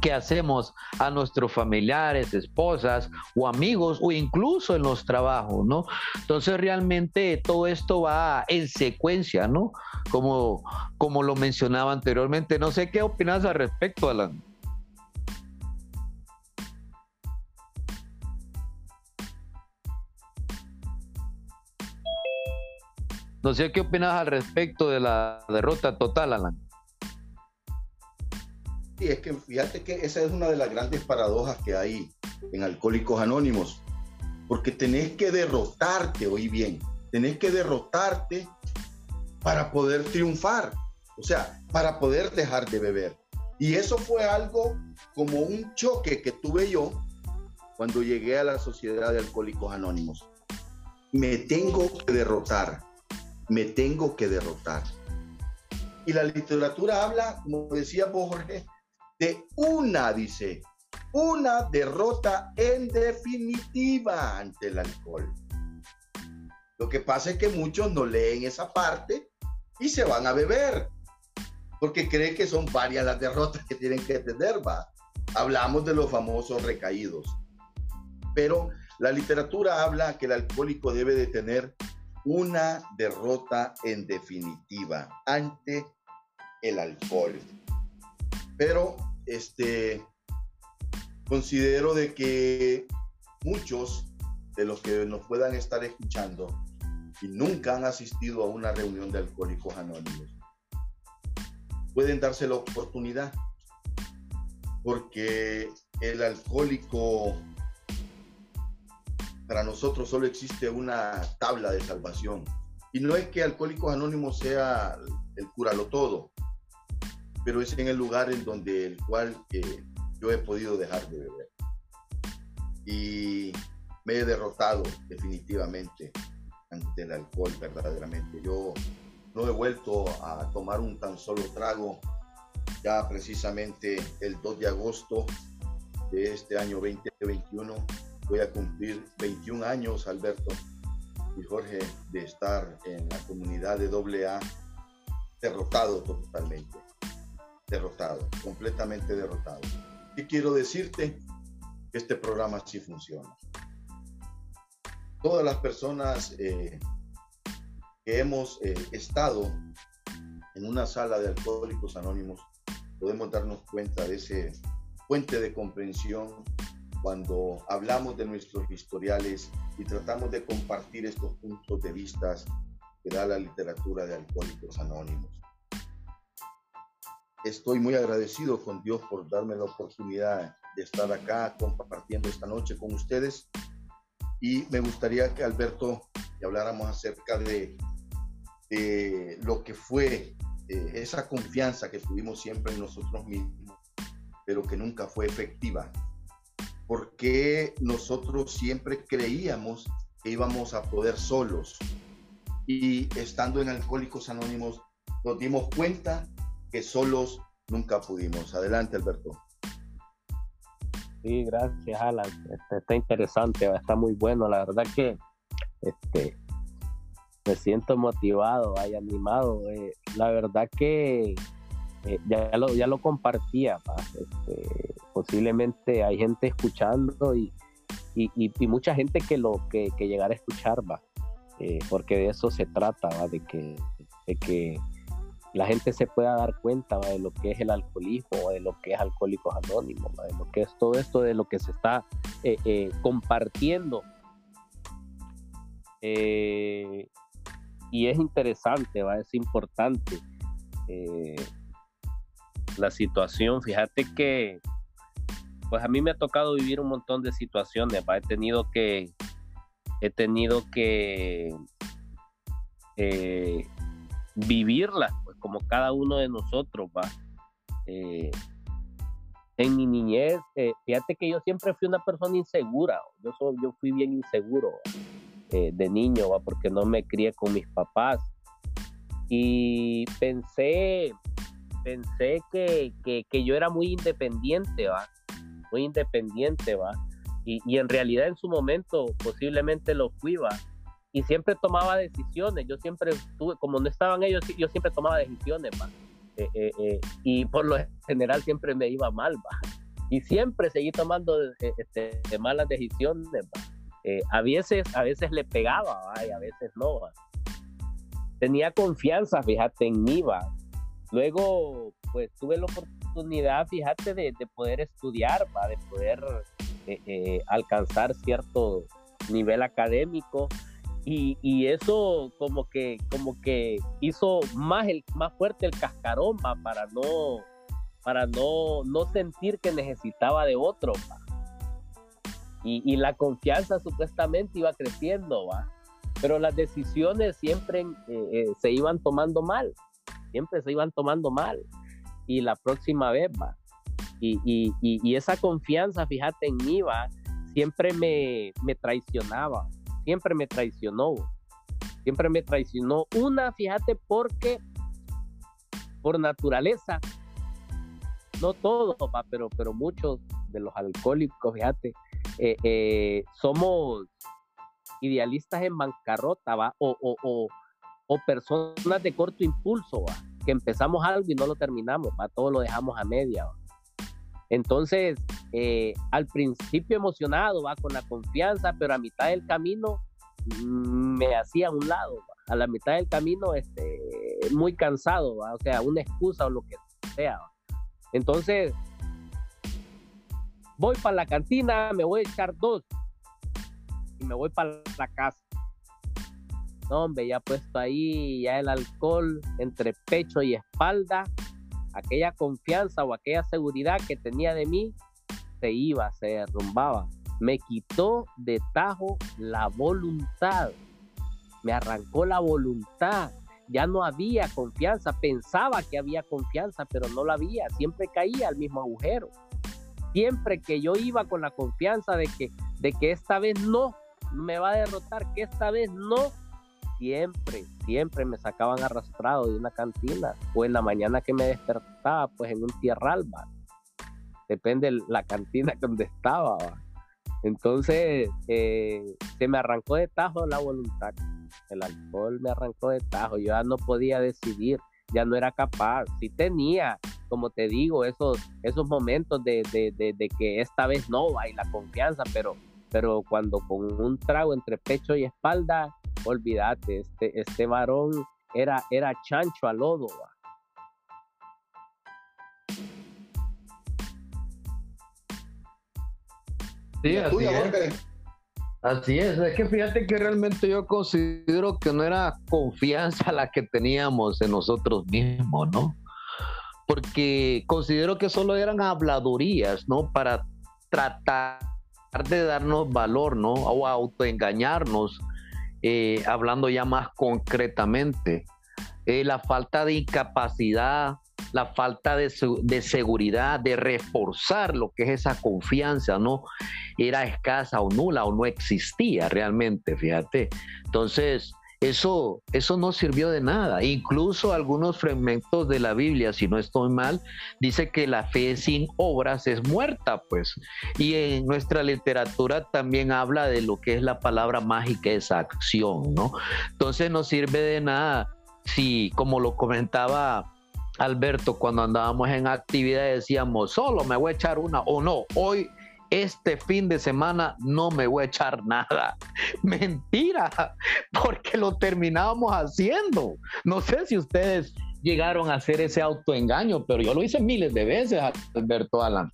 S2: que hacemos a nuestros familiares, esposas o amigos o incluso en los trabajos, ¿no? Entonces realmente todo esto va en secuencia, ¿no? Como, como lo mencionaba anteriormente. No sé qué opinas al respecto, Alan. No sé qué opinas al respecto de la derrota total, Alan
S1: es que fíjate que esa es una de las grandes paradojas que hay en Alcohólicos Anónimos, porque tenés que derrotarte, oí bien, tenés que derrotarte para poder triunfar, o sea, para poder dejar de beber. Y eso fue algo como un choque que tuve yo cuando llegué a la Sociedad de Alcohólicos Anónimos. Me tengo que derrotar, me tengo que derrotar. Y la literatura habla, como decía vos, Jorge, de una, dice, una derrota en definitiva ante el alcohol. Lo que pasa es que muchos no leen esa parte y se van a beber, porque creen que son varias las derrotas que tienen que tener, va. Hablamos de los famosos recaídos. Pero la literatura habla que el alcohólico debe de tener una derrota en definitiva ante el alcohol. Pero este, considero de que muchos de los que nos puedan estar escuchando y nunca han asistido a una reunión de alcohólicos anónimos, pueden darse la oportunidad porque el alcohólico para nosotros solo existe una tabla de salvación. Y no es que Alcohólicos Anónimos sea el curalo todo, pero es en el lugar en donde el cual eh, yo he podido dejar de beber. Y me he derrotado definitivamente ante el alcohol verdaderamente. Yo no he vuelto a tomar un tan solo trago ya precisamente el 2 de agosto de este año 2021. Voy a cumplir 21 años, Alberto. y Jorge de estar en la comunidad de AA derrotado totalmente, derrotado, completamente derrotado. Y quiero decirte que este programa sí funciona. Todas las personas eh, que hemos eh, estado en una sala de alcohólicos anónimos podemos darnos cuenta de ese fuente de comprensión cuando hablamos de nuestros historiales y tratamos de compartir estos puntos de vista que da la literatura de Alcohólicos Anónimos. Estoy muy agradecido con Dios por darme la oportunidad de estar acá compartiendo esta noche con ustedes y me gustaría que Alberto habláramos acerca de, de lo que fue eh, esa confianza que tuvimos siempre en nosotros mismos, pero que nunca fue efectiva porque nosotros siempre creíamos que íbamos a poder solos. Y estando en Alcohólicos Anónimos, nos dimos cuenta que solos nunca pudimos. Adelante, Alberto.
S3: Sí, gracias, Alan. Este, está interesante, está muy bueno. La verdad que este, me siento motivado, hay animado. Eh, la verdad que eh, ya, lo, ya lo compartía. Este, posiblemente hay gente escuchando y, y, mucha gente que lo que, que llegara a escuchar va eh, porque de eso se trata de que de que la gente se pueda dar cuenta de lo que es el alcoholismo de lo que es alcohólicos anónimos de lo que es todo esto de lo que se está eh, eh, compartiendo. Y es interesante va es importante la situación. Fíjate que pues a mí me ha tocado vivir un montón de situaciones, he tenido que, he tenido que eh, vivirlas, como cada uno de nosotros, va. Eh, en mi niñez, eh, fíjate que yo siempre fui una persona insegura, yo, yo fui bien inseguro de niño, ¿va? porque no me crié con mis papás. Y pensé, pensé que, que, que yo era muy independiente, ¿va? muy independiente, ¿va? Y, y, en realidad en su momento posiblemente lo fui, ¿va? Y siempre tomaba decisiones, yo siempre tuve, como no estaban ellos, yo siempre tomaba decisiones. Eh, eh, eh, y por lo general siempre me iba mal, ¿va? Y siempre seguí tomando este, malas decisiones, ¿va? a, veces, a veces le pegaba, ¿va? Y a veces no, ¿va? Tenía confianza, fíjate, en mí, ¿va? Luego, pues tuve la oportunidad fíjate, de, poder estudiar, ¿va? de poder eh, eh, alcanzar cierto nivel académico. Y, eso como que, como que hizo más, el, más fuerte el cascarón para no para no, no sentir que necesitaba de otro. Y, la confianza supuestamente iba creciendo, ¿va? pero las decisiones siempre eh, se iban tomando mal, siempre se iban tomando mal y la próxima vez va. Y, y, y, esa confianza, fíjate en mí, va, siempre me, me traicionaba, siempre me traicionó, siempre me traicionó. Una, fíjate, porque por naturaleza, no todos, va, pero, pero muchos de los alcohólicos, fíjate, eh, eh, somos idealistas en bancarrota, va, o, o, o, personas de corto impulso, va que empezamos algo y no lo terminamos, va, todo lo dejamos a media. Entonces, eh, al principio emocionado, va con la confianza, pero a mitad del camino mm, me hacía a un lado, a la mitad del camino este, muy cansado, o sea, una excusa o lo que sea. Entonces, voy para la cantina, me voy a echar dos y me voy para la casa hombre, ya puesto ahí ya el alcohol entre pecho y espalda, aquella confianza o aquella seguridad que tenía de mí se iba, se derrumbaba. Me quitó de tajo la voluntad, me arrancó la voluntad. Ya no había confianza, pensaba que había confianza, pero no la había, siempre caía al mismo agujero. Siempre que yo iba con la confianza de que, de que esta vez no me va a derrotar, que esta vez no siempre, siempre me sacaban arrastrado de una cantina o en la mañana que me despertaba, pues en un tierral, Depende de la cantina donde estaba, Entonces, eh, se me arrancó de tajo la voluntad. El alcohol me arrancó de tajo. Yo ya no podía decidir, ya no era capaz. Sí tenía, como te digo, esos, esos momentos de, que esta vez no hay la confianza, pero, pero cuando con un trago entre pecho y espalda, olvídate, este, este varón era, era chancho al lodo.
S2: Sí, así es. Así es, es que fíjate que realmente yo considero que no era confianza la que teníamos en nosotros mismos, ¿no? Porque considero que solo eran habladurías, ¿no? Para tratar de darnos valor, ¿no? O autoengañarnos, eh, hablando ya más concretamente. Eh, la falta de incapacidad la falta de, seguridad, de reforzar lo que es esa confianza, ¿no? Era escasa o nula o no existía realmente, fíjate. Entonces, eso, eso no sirvió de nada. Incluso algunos fragmentos de la Biblia, si no estoy mal, dice que la fe sin obras es muerta, pues. Y en nuestra literatura también habla de lo que es la palabra mágica, esa acción, ¿no? Entonces no sirve de nada si, como lo comentaba Alberto, cuando andábamos en actividad decíamos, solo me voy a echar una o no, hoy este fin de semana no me voy a echar nada. Mentira, porque lo terminábamos haciendo. No sé si ustedes llegaron a hacer ese autoengaño, pero yo lo hice miles de veces, Alberto Alan.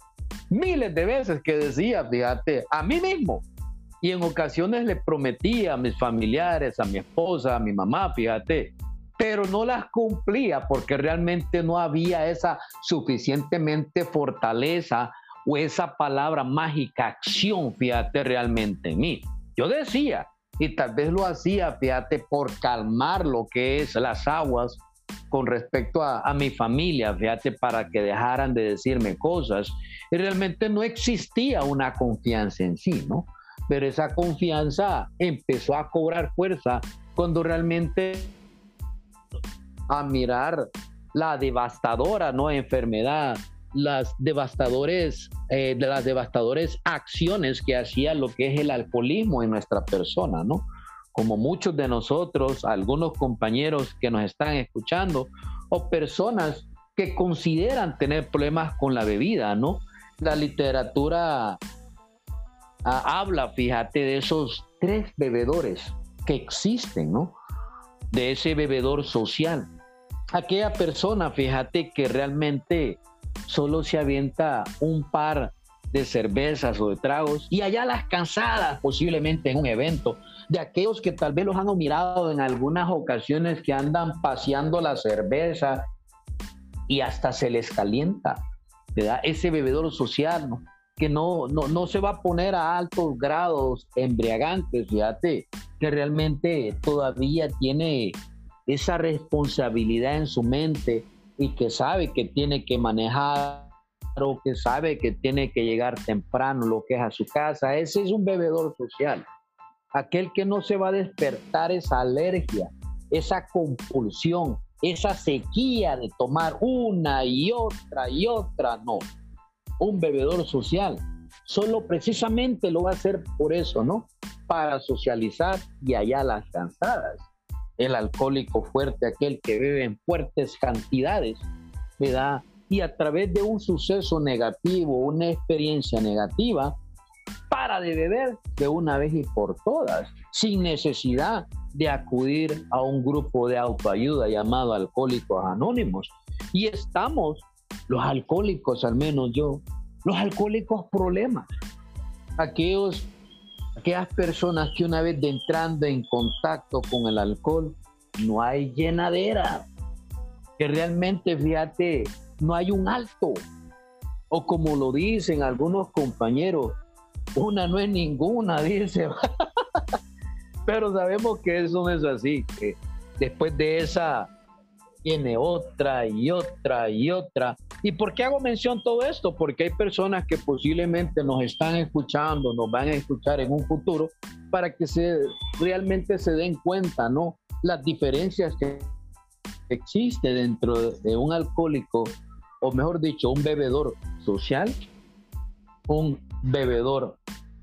S2: Miles de veces que decía, fíjate, a mí mismo. Y en ocasiones le prometía a mis familiares, a mi esposa, a mi mamá, fíjate, pero no las cumplía porque realmente no había esa suficientemente fortaleza o esa palabra mágica, acción, fíjate, realmente en mí. Yo decía, y tal vez lo hacía, fíjate, por calmar lo que es las aguas con respecto a, a, mi familia, fíjate, para que dejaran de decirme cosas. Y realmente no existía una confianza en sí, ¿no? Pero esa confianza empezó a cobrar fuerza cuando realmente a mirar la devastadora ¿no? enfermedad, las devastadores, eh, de las devastadores acciones que hacía lo que es el alcoholismo en nuestra persona, ¿no? Como muchos de nosotros, algunos compañeros que nos están escuchando, o personas que consideran tener problemas con la bebida, ¿no? La literatura ah, habla, fíjate, de esos tres bebedores que existen, ¿no? De ese bebedor social, aquella persona, fíjate que realmente solo se avienta un par de cervezas o de tragos y allá las cansadas posiblemente en un evento de aquellos que tal vez los han mirado en algunas ocasiones que andan paseando la cerveza y hasta se les calienta, ¿verdad? Ese bebedor social, ¿no? que no, no, no se va a poner a altos grados embriagantes, fíjate, que realmente todavía tiene esa responsabilidad en su mente y que sabe que tiene que manejar o que sabe que tiene que llegar temprano lo que es a su casa, ese es un bebedor social. Aquel que no se va a despertar esa alergia, esa compulsión, esa sequía de tomar una y otra y otra, no. Un bebedor social solo precisamente lo va a hacer por eso, ¿no? Para socializar y allá las cansadas el alcohólico fuerte, aquel que bebe en fuertes cantidades, ¿verdad? Y a través de un suceso negativo, una experiencia negativa, para de beber de una vez y por todas, sin necesidad de acudir a un grupo de autoayuda llamado Alcohólicos Anónimos. Y estamos, los alcohólicos, al menos yo, los alcohólicos problemas, aquellos aquellas personas que una vez entrando en contacto con el alcohol, no hay llenadera, que realmente, fíjate, no hay un alto. O como lo dicen algunos compañeros, una no es ninguna, dice. Pero sabemos que eso no es así, que después de esa tiene otra y otra y otra. ¿Y por qué hago mención todo esto? Porque hay personas que posiblemente nos están escuchando, nos van a escuchar en un futuro, para que se realmente se den cuenta, ¿no? Las diferencias que existe dentro de un alcohólico, o mejor dicho, un bebedor social, un bebedor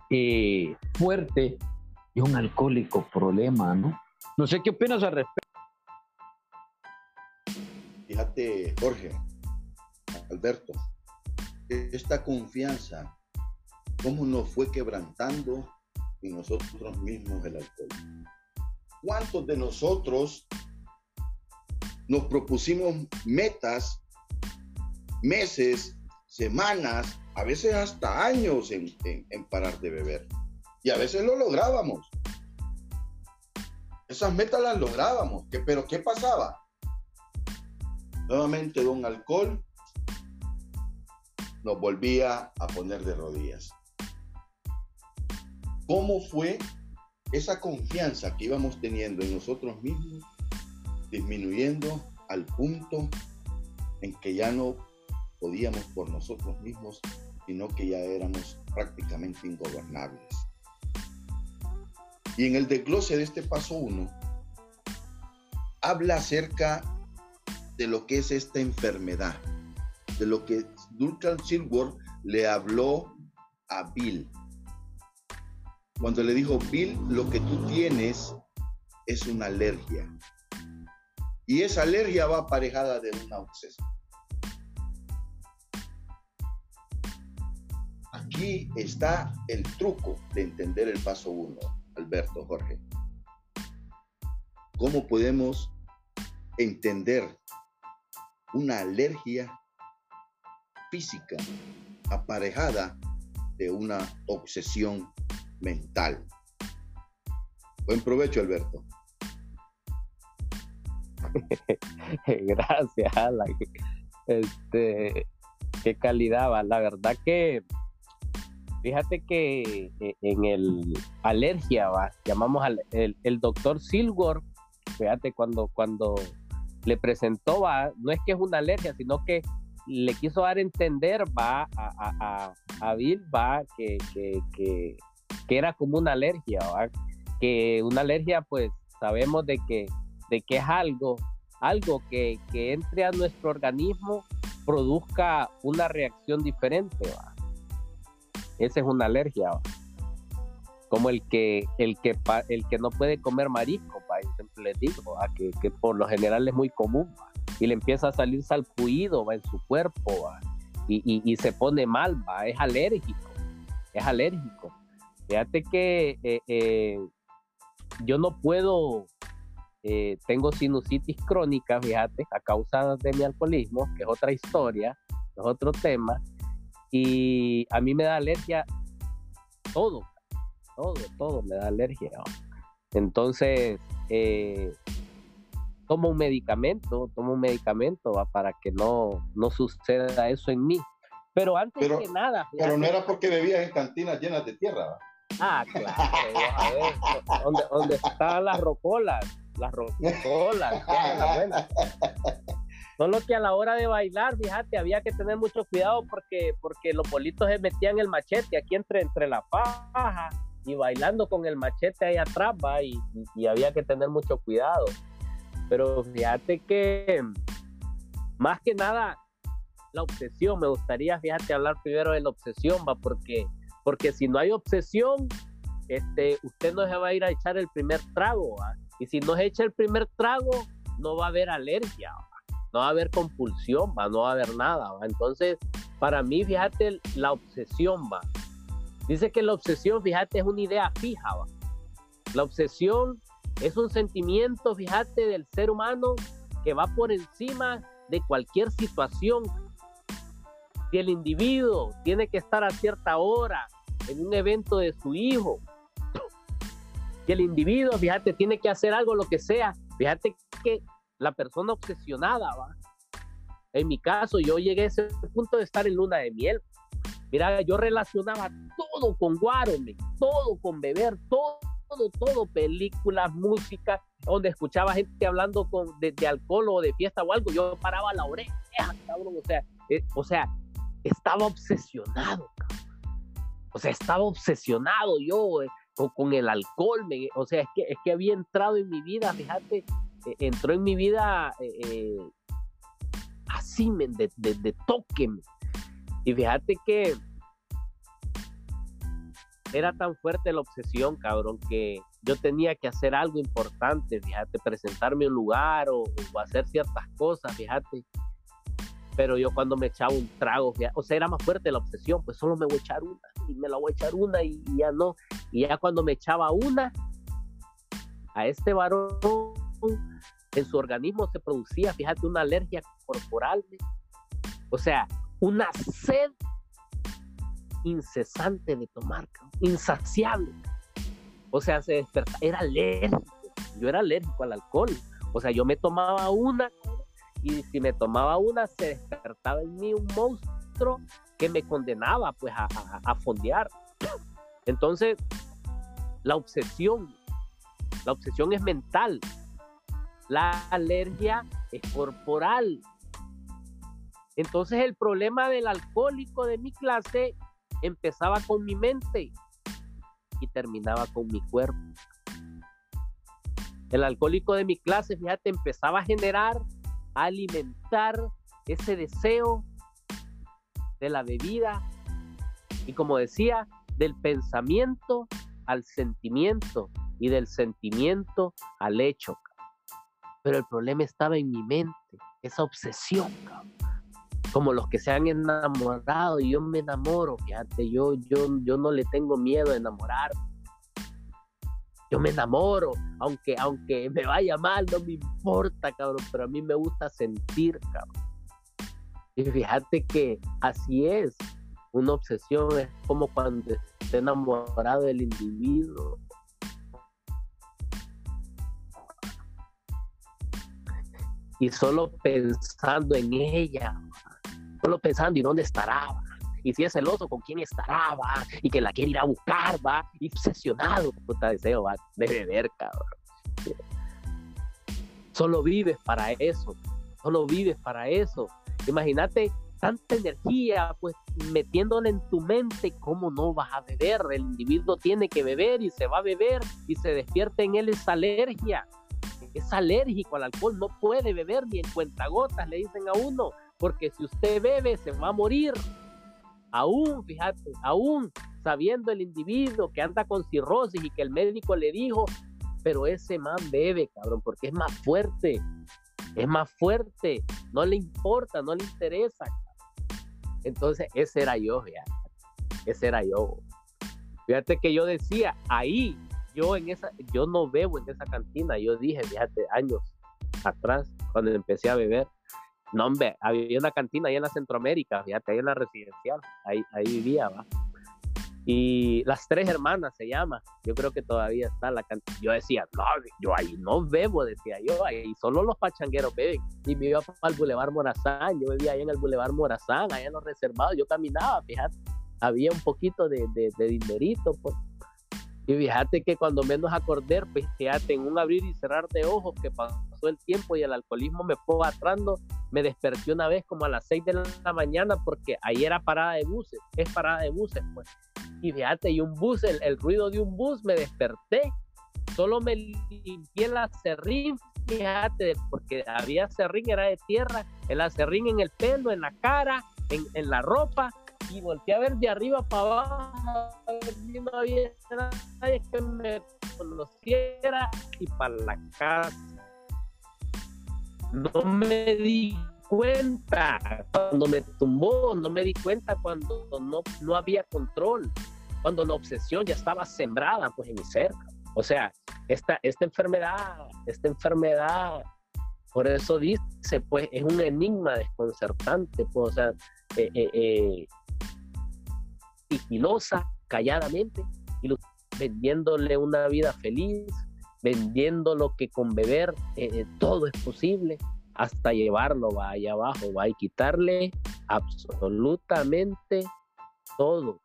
S2: eh, fuerte y un alcohólico problema, ¿no? No sé qué opinas al respecto.
S1: Fíjate, Jorge, Alberto, esta confianza, cómo nos fue quebrantando en nosotros mismos el alcohol. ¿Cuántos de nosotros nos propusimos metas, meses, semanas, a veces hasta años en, parar de beber? Y a veces lo lográbamos. Esas metas las lográbamos, pero ¿qué pasaba? Nuevamente don alcohol nos volvía a poner de rodillas. ¿Cómo fue esa confianza que íbamos teniendo en nosotros mismos disminuyendo al punto en que ya no podíamos por nosotros mismos, sino que ya éramos prácticamente ingobernables? Y en el desglose de este paso 1, habla acerca de lo que es esta enfermedad, de lo que Duncan Silworth le habló a Bill. Cuando le dijo, Bill, lo que tú tienes es una alergia. Y esa alergia va aparejada de una obsesión. Aquí está el truco de entender el paso 1, Alberto, Jorge. ¿Cómo podemos entender una alergia física aparejada de una obsesión mental. Buen provecho, Alberto.
S3: Gracias, Alan. Este, qué calidad va. La verdad que, fíjate que eh, en el alergia, va, llamamos al el, el doctor Silgor, fíjate cuando, cuando le presentó, va, no es que es una alergia, sino que le quiso dar a entender, va, a, a, Bill, va, que, que, que, era como una alergia, va, que una alergia, pues, sabemos de que, de que es algo, algo que, que entre a nuestro organismo, produzca una reacción diferente, va. Esa es una alergia, va como el que el que el que no puede comer marisco, pa, yo siempre les digo, que, que, por lo general es muy común, y le empieza a salir salpuido en su cuerpo, y, y, se pone mal, ¿va? es alérgico, es alérgico. Fíjate que eh, eh, yo no puedo, eh, tengo sinusitis crónica, fíjate, a causa de mi alcoholismo, que es otra historia, es otro tema, y a mí me da alergia todo, todo, todo me da alergia. Entonces, eh, tomo un medicamento, tomo un medicamento para que no, no suceda eso en mí. Pero antes que nada.
S1: pero no era porque bebías en cantinas llenas de tierra.
S3: Ah, claro. a ver, donde, donde estaban las rocolas, las rocolas. Solo que a la hora de bailar, fíjate, había que tener mucho cuidado porque, porque los bolitos se metían el machete aquí entre, entre la faja y bailando con el machete ahí atrás, va, y, había que tener mucho cuidado. Pero fíjate que más que nada la obsesión, me gustaría, fíjate, hablar primero de la obsesión, va, porque, porque si no hay obsesión, este, usted no se va a ir a echar el primer trago, ¿va? y si no se echa el primer trago, no va a haber alergia, no va a haber compulsión, ¿va? no va a haber nada, ¿va? entonces, para mí, fíjate, la obsesión, va, Dice que la obsesión, fíjate, es una idea fija. La obsesión es un sentimiento, fíjate, del ser humano que va por encima de cualquier situación. Si el individuo tiene que estar a cierta hora en un evento de su hijo, si el individuo, fíjate, tiene que hacer algo, lo que sea, fíjate que la persona obsesionada, ¿va? En mi caso, yo llegué a ese punto de estar en luna de miel. Mira, yo relacionaba todo con Guarome, todo con beber, todo, todo, todo, películas, música, donde escuchaba gente hablando con, de, alcohol o de fiesta o algo, yo paraba la oreja, cabrón, o sea, eh, o sea, estaba obsesionado, O sea, estaba obsesionado yo eh, con, el alcohol, o sea, es que, es que había entrado en mi vida, fíjate, eh, entró en mi vida así, de, de, de toque, y fíjate que era tan fuerte la obsesión, cabrón, que yo tenía que hacer algo importante, fíjate, presentarme un lugar o, hacer ciertas cosas, fíjate. Pero yo cuando me echaba un trago, o sea, era más fuerte la obsesión, pues solo me voy a echar una y me la voy a echar una y, ya no. Y ya cuando me echaba una, a este varón en su organismo se producía, fíjate, una alergia corporal, o sea, una sed incesante de tomar, insaciable. O sea, se despertaba, era alérgico. Yo era alérgico al alcohol. O sea, yo me tomaba una y si me tomaba una se despertaba en mí un monstruo que me condenaba pues a, a fondear. Entonces, la obsesión, la obsesión es mental, la alergia es corporal. Entonces el problema del alcohólico de mi clase empezaba con mi mente y terminaba con mi cuerpo. El alcohólico de mi clase, fíjate, empezaba a generar, a alimentar ese deseo de la bebida y como decía, del pensamiento al sentimiento y del sentimiento al hecho. Pero el problema estaba en mi mente, esa obsesión, como los que se han enamorado y yo me enamoro, fíjate, yo, yo, yo no le tengo miedo a enamorar. Yo me enamoro, aunque, aunque me vaya mal, no me importa, cabrón, pero a mí me gusta sentir, cabrón. Y fíjate que así es, una obsesión es como cuando está enamorado del individuo. Y solo pensando en ella, solo pensando y dónde estará, y si es celoso, con quién estará, y que la quiere ir a buscar, va, obsesionado, puta deseo, va, de beber. Solo vives para eso, solo vives para eso. Imagínate tanta energía, pues metiéndole en tu mente, ¿cómo no vas a beber? El individuo tiene que beber y se va a beber y se despierta en él esa alergia. Es alérgico al alcohol, no puede beber ni en cuentagotas, le dicen a uno porque si usted bebe se va a morir. Aún, fíjate, aún sabiendo el individuo que anda con cirrosis y que el médico le dijo, pero ese man bebe, cabrón, porque es más fuerte, es más fuerte, no le importa, no le interesa. Entonces, ese era yo, fíjate, ese era yo. Fíjate que yo decía, ahí, yo en esa, yo no bebo en esa cantina, yo dije, fíjate, años atrás, cuando empecé a beber, no, hombre, había una cantina ahí en la Centroamérica, fíjate, ahí en la residencial, ahí, ahí vivía, va. Y las tres hermanas se llama, yo creo que todavía está la cantina. Yo decía, no, yo ahí no bebo, decía yo, ahí solo los pachangueros beben. Y me iba el Boulevard Morazán, yo vivía ahí en el Boulevard Morazán, allá en los reservados, yo caminaba, fíjate, había un poquito de, de, de dinerito, pues. Y fíjate que cuando menos acordé, pues fíjate, en un abrir y cerrar de ojos que pasó el tiempo y el alcoholismo me fue atrando, me desperté una vez como a las 6 de la mañana porque ahí era parada de buses, es parada de buses, pues. Y fíjate, y un bus, el, ruido de un bus, me desperté, solo me limpié la serrín, fíjate, porque había serrín, era de tierra, el acerrín en el pelo, en la cara, en, la ropa, y volteé a ver de arriba para abajo, a ver si no había nadie que me conociera y para la casa no me di cuenta cuando me tumbó, no me di cuenta cuando no, no había control, cuando la obsesión ya estaba sembrada pues en mi ser. O sea, esta, esta enfermedad, esta enfermedad, por eso dice, pues es un enigma desconcertante, pues, o sea, eh, eh, eh sigilosa, calladamente, y vendiéndole una vida feliz, vendiendo lo que con beber eh, eh, todo es posible, hasta llevarlo va allá abajo, va y quitarle absolutamente todo.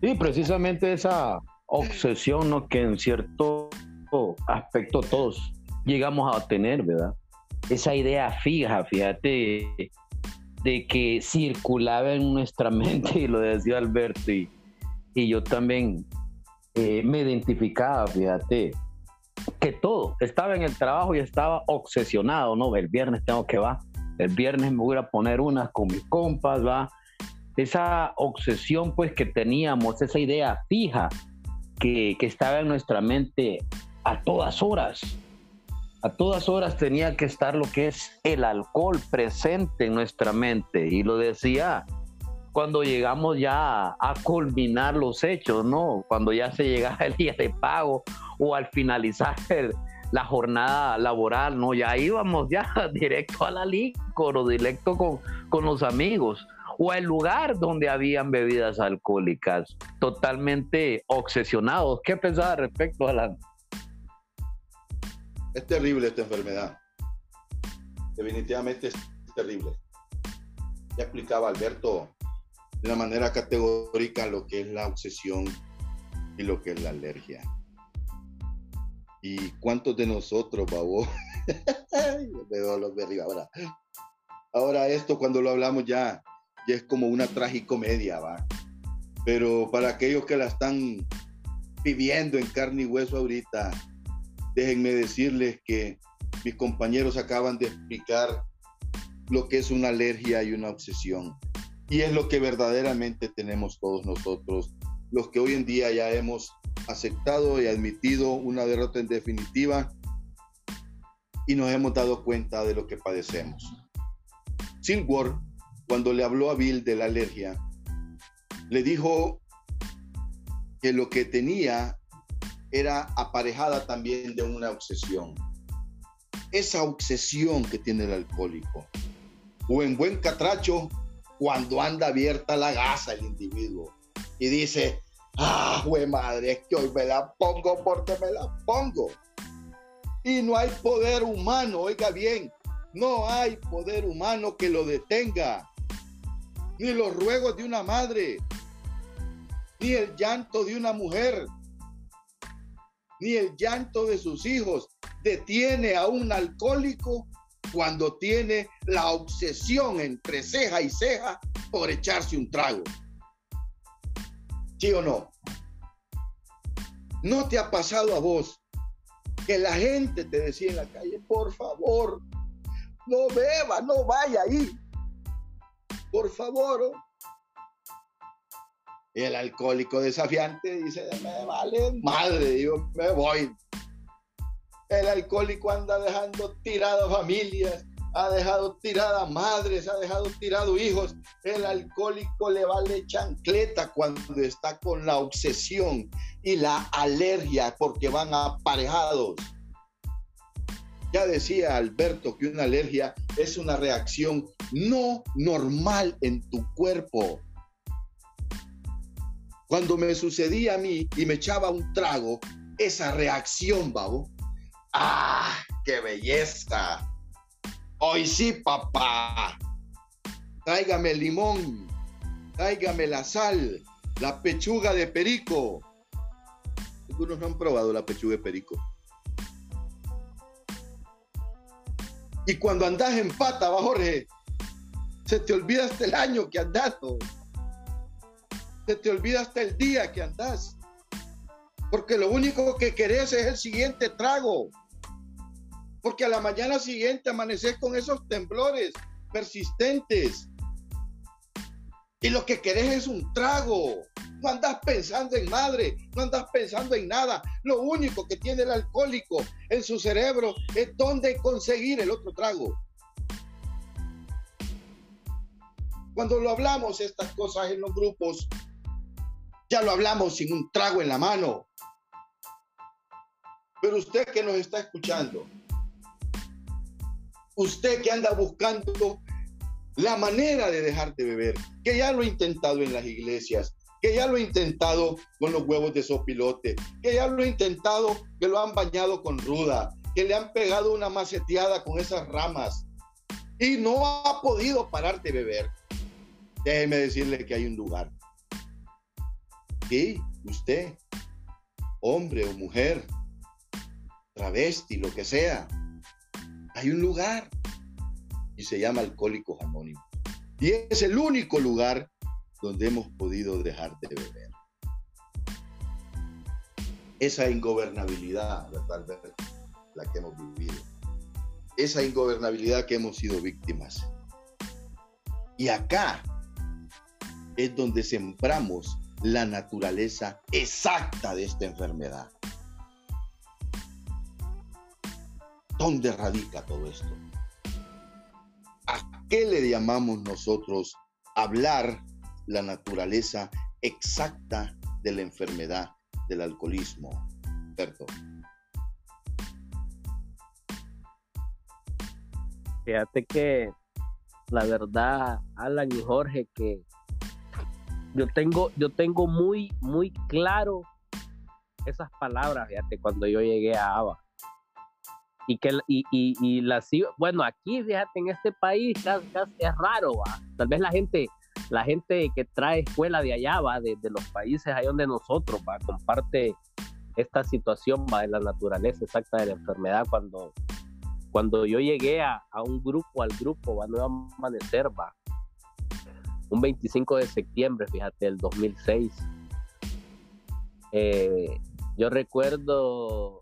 S2: Sí, precisamente esa obsesión ¿no? que en cierto aspecto todos llegamos a tener, ¿verdad? Esa idea fija, fíjate, de que circulaba en nuestra mente, y lo decía Alberto, y, yo también eh, me identificaba, fíjate, que todo, estaba en el trabajo y estaba obsesionado, ¿no? El viernes tengo que va, el viernes me voy a poner unas con mis compas, va. Esa obsesión pues que teníamos, esa idea fija que, que estaba en nuestra mente a todas horas. A todas horas tenía que estar lo que es el alcohol presente en nuestra mente. Y lo decía cuando llegamos ya a culminar los hechos, ¿no? Cuando ya se llegaba el día de pago o al finalizar la jornada laboral, ¿no? Ya íbamos ya directo a la licor o directo con, con los amigos o al lugar donde habían bebidas alcohólicas, totalmente obsesionados. ¿Qué pensaba respecto, Alan?
S1: Es terrible esta enfermedad. Definitivamente es terrible. Ya explicaba Alberto de una manera categórica lo que es la obsesión y lo que es la alergia. ¿Y cuántos de nosotros, babo? veo los de ahora. Ahora esto cuando lo hablamos ya, ya es como una tragicomedia, va. Pero para aquellos que la están viviendo en carne y hueso ahorita, déjenme decirles que mis compañeros acaban de explicar lo que es una alergia y una obsesión. Y es lo que verdaderamente tenemos todos nosotros, los que hoy en día ya hemos aceptado y admitido una derrota en definitiva y nos hemos dado cuenta de lo que padecemos. Silward, cuando le habló a Bill de la alergia, le dijo que lo que tenía era aparejada también de una obsesión. Esa obsesión que tiene el alcohólico. O en buen catracho, cuando anda abierta la gasa el individuo y dice, ah, güey madre, es que hoy me la pongo porque me la pongo. Y no hay poder humano, oiga bien, no hay poder humano que lo detenga. Ni los ruegos de una madre, ni el llanto de una mujer, ni el llanto de sus hijos detiene a un alcohólico cuando tiene la obsesión entre ceja y ceja por echarse un trago. ¿Sí o no? ¿No te ha pasado a vos que la gente te decía en la calle, por favor, no beba, no vaya ahí? Por favor. El alcohólico desafiante dice, me vale madre, yo me voy. El alcohólico anda dejando tiradas familias, ha dejado tiradas madres, ha dejado tirados hijos. El alcohólico le vale chancleta cuando está con la obsesión y la alergia porque van aparejados. Ya decía Alberto que una alergia es una reacción no normal en tu cuerpo. Cuando me sucedía a mí y me echaba un trago, esa reacción, babo, ¡Ah! ¡Qué belleza! Hoy sí, papá. Tráigame el limón, tráigame la sal, la pechuga de perico. Algunos no han probado la pechuga de perico. Y cuando andas en pata, va Jorge, se te olvida hasta el año que andas. Se te olvida hasta el día que andas. Porque lo único que querés es el siguiente trago porque a la mañana siguiente amaneces con esos temblores persistentes. Y lo que querés es un trago. No andas pensando en madre, no andas pensando en nada. Lo único que tiene el alcohólico en su cerebro es dónde conseguir el otro trago. Cuando lo hablamos estas cosas en los grupos, ya lo hablamos sin un trago en la mano. Pero usted que nos está escuchando, usted que anda buscando la manera de dejar de beber, que ya lo ha intentado en las iglesias, que ya lo ha intentado con los huevos de sopilote, que ya lo ha intentado, que lo han bañado con ruda, que le han pegado una maceteada con esas ramas y no ha podido parar de beber. Déjeme decirle que hay un lugar. Y usted, hombre o mujer, travesti, lo que sea, hay un lugar y se llama Alcohólicos Anónimos. Y es el único lugar donde hemos podido dejar de beber. esa ingobernabilidad, ¿verdad, La que hemos vivido. Esa ingobernabilidad que hemos sido víctimas. Y acá es donde sembramos la naturaleza exacta de esta enfermedad. ¿Dónde radica todo esto? ¿A qué le llamamos nosotros hablar la naturaleza exacta de la enfermedad del alcoholismo? Perdón.
S3: Fíjate que la verdad, Alan y Jorge, que yo tengo, yo tengo muy, muy claro esas palabras, fíjate, cuando yo llegué a ABA. Y que y, y, y las bueno, aquí, fíjate, en este país es raro, ¿va? Tal vez la gente, la gente que trae escuela de allá, va, de, los países ahí donde nosotros, va, comparte esta situación, va, de la naturaleza exacta de la enfermedad cuando cuando yo llegué a, a, un grupo, al grupo, va Nueva Amanecer, va, un 25 de septiembre, fíjate, del 2006. Eh, yo recuerdo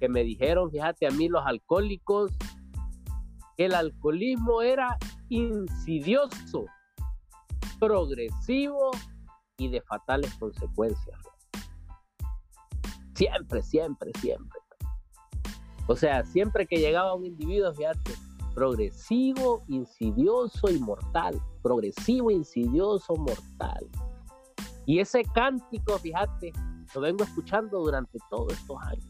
S3: que me dijeron, fíjate, a mí los alcohólicos, que el alcoholismo era insidioso, progresivo y de fatales consecuencias. Siempre, siempre, siempre. O sea, siempre que llegaba un individuo, fíjate, progresivo, insidioso y mortal. Progresivo, insidioso, mortal. Y ese cántico, fíjate, lo vengo escuchando durante todos estos años.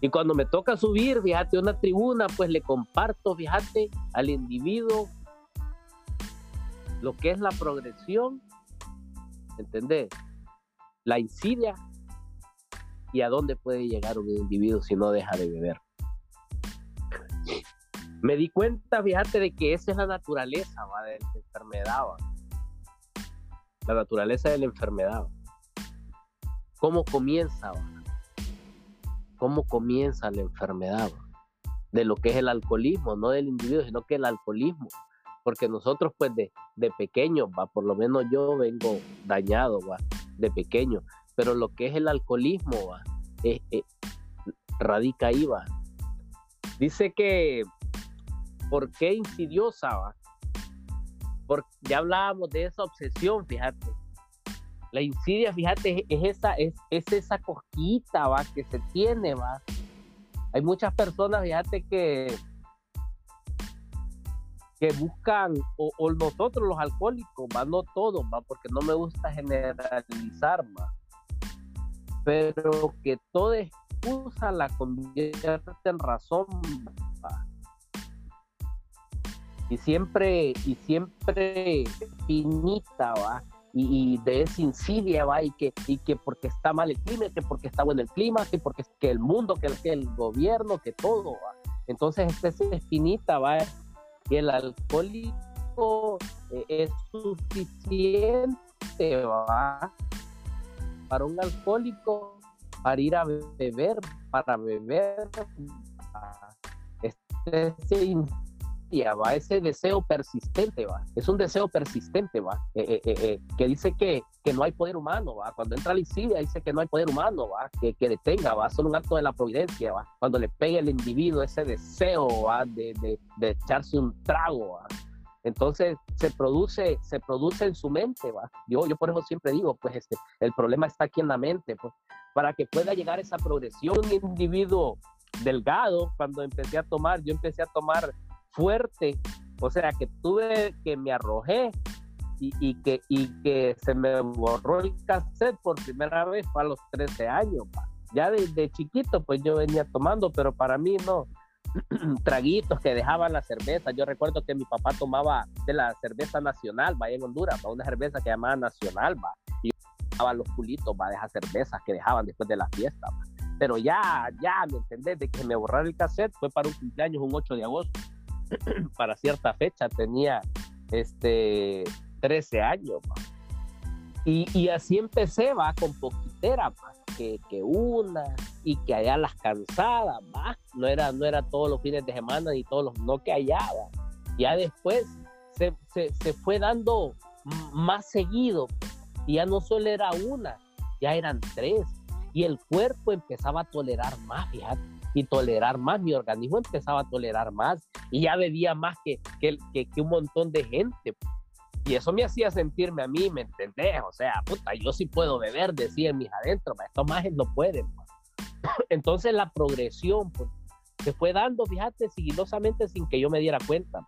S3: Y cuando me toca subir, fíjate, una tribuna, pues le comparto, fíjate, al individuo lo que es la progresión, ¿entendés? La insidia y a dónde puede llegar un individuo si no deja de beber. Me di cuenta, fíjate, de que esa es la naturaleza de la enfermedad. La naturaleza de la enfermedad. ¿Cómo comienza? ¿Cómo comienza la enfermedad? De lo que es el alcoholismo, no del individuo, sino que el alcoholismo. Porque nosotros, pues, de, de pequeños, ¿va? por lo menos yo vengo dañado, ¿va? de pequeño pero lo que es el alcoholismo va, eh, eh, radica ahí, va. Dice que, ¿por qué insidiosa va? Porque ya hablábamos de esa obsesión, fíjate. La insidia, fíjate, es esa, es, esa cosquita, va, que se tiene, va. Hay muchas personas, fíjate, que que buscan, o, nosotros los alcohólicos, va, no todos, va, porque no me gusta generalizar, va pero que toda excusa la convierte en razón. Y siempre, y siempre finita, va. Y, de esa insidia, va, y que, y que porque está mal el clima, que porque está bueno el clima, que porque que el mundo, que, que el gobierno, que todo, va. Entonces, esta es finita, va, y el alcohólico eh, es suficiente, va, para un alcohólico, para ir a beber, para beber, este, va, ese deseo persistente, va, es un deseo persistente, va, eh, eh, eh, que dice que, que, no hay poder humano, va, cuando entra la insidia dice que no hay poder humano, va, que, que detenga, va, solo un acto de la providencia, va, cuando le pega el individuo ese deseo, va, de, de, de echarse un trago, va, entonces se produce, se produce en su mente, ¿va? Yo, yo por eso siempre digo, pues este, el problema está aquí en la mente, pues, para que pueda llegar esa progresión. Un individuo delgado, cuando empecé a tomar, yo empecé a tomar fuerte, o sea, que tuve, que me arrojé y, y que, y que se me borró el cassette por primera vez fue a los 13 años, ¿va? Ya desde chiquito, pues yo venía tomando, pero para mí no, traguitos que dejaban la cerveza. Yo recuerdo que mi papá tomaba de la cerveza nacional, va en Honduras, va una cerveza que llamaba nacional, va. Y daba los culitos, va de esas cervezas que dejaban después de la fiesta, Pero ya, ya, ¿me entendés? De que me borrar el cassette fue para un cumpleaños un 8 de agosto. para cierta fecha tenía este 13 años, Y, y así empecé, va, con poquitera, que, una y que allá las cansadas, va, no era, no era todos los fines de semana y todos los, no que allá, ya después se, se, fue dando más seguido y ya no solo era una, ya eran tres y el cuerpo empezaba a tolerar más, fíjate, y tolerar más, mi organismo empezaba a tolerar más y ya bebía más que, que, que, un montón de gente. Y eso me hacía sentirme a mí, ¿me entendés? O sea, puta, yo sí puedo beber, decía en mis adentro, estos más no pueden. Entonces la progresión pues, se fue dando, fíjate, sigilosamente sin que yo me diera cuenta,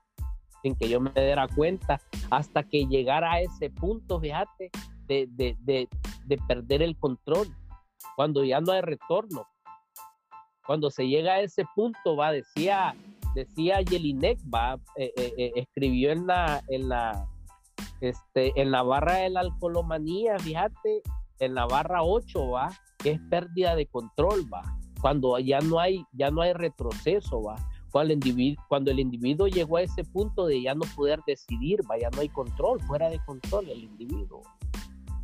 S3: sin que yo me diera cuenta, hasta que llegara a ese punto, fíjate, de, de, de, de perder el control, cuando ya no hay retorno. Cuando se llega a ese punto, va, decía, decía va, eh, eh, eh, escribió en la, en la, este, en la barra de la alcoholomanía, fíjate, en la barra 8, va, que es pérdida de control, va cuando ya no hay, ya no hay retroceso, va. Cuando el, individuo, cuando el individuo llegó a ese punto de ya no poder decidir, va, ya no hay control, fuera de control el individuo.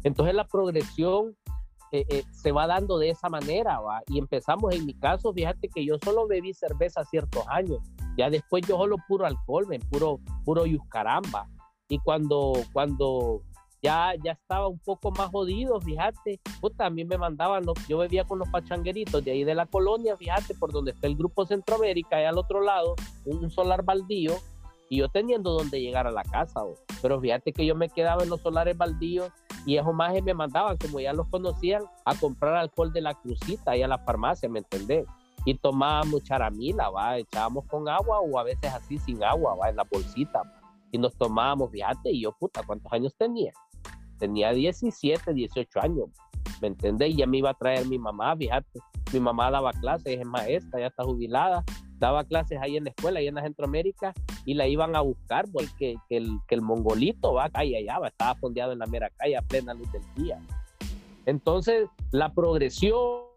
S3: Entonces la progresión eh, eh, se va dando de esa manera, va. Y empezamos, en mi caso, fíjate que yo solo bebí cerveza ciertos años, ya después yo solo puro alcohol, puro, puro yuscaramba. Y cuando, cuando ya, ya estaba un poco más jodido, fíjate. Puta, a mí me mandaban, yo bebía con los pachangueritos de ahí de la colonia, fíjate, por donde está el Grupo Centroamérica, allá al otro lado, un, solar baldío, y yo teniendo donde llegar a la casa, pero fíjate que yo me quedaba en los solares baldíos y esos más me mandaban, como ya los conocían, a comprar alcohol de la crucita ahí a la farmacia, ¿me entendés? Y tomábamos charamila, va, echábamos con agua o a veces así sin agua, va, en la bolsita. Y nos tomábamos, fíjate, y yo, puta, ¿cuántos años tenía? tenía 17, 18 años, ¿me entendés? Y ya me iba a traer mi mamá, fíjate, mi mamá daba clases, es maestra, ya está jubilada, daba clases ahí en la escuela, ahí en la Centroamérica, y la iban a buscar, porque que, el, que el mongolito va acá y allá, va, estaba fondeado en la mera calle a plena luz del día. Entonces, la progresión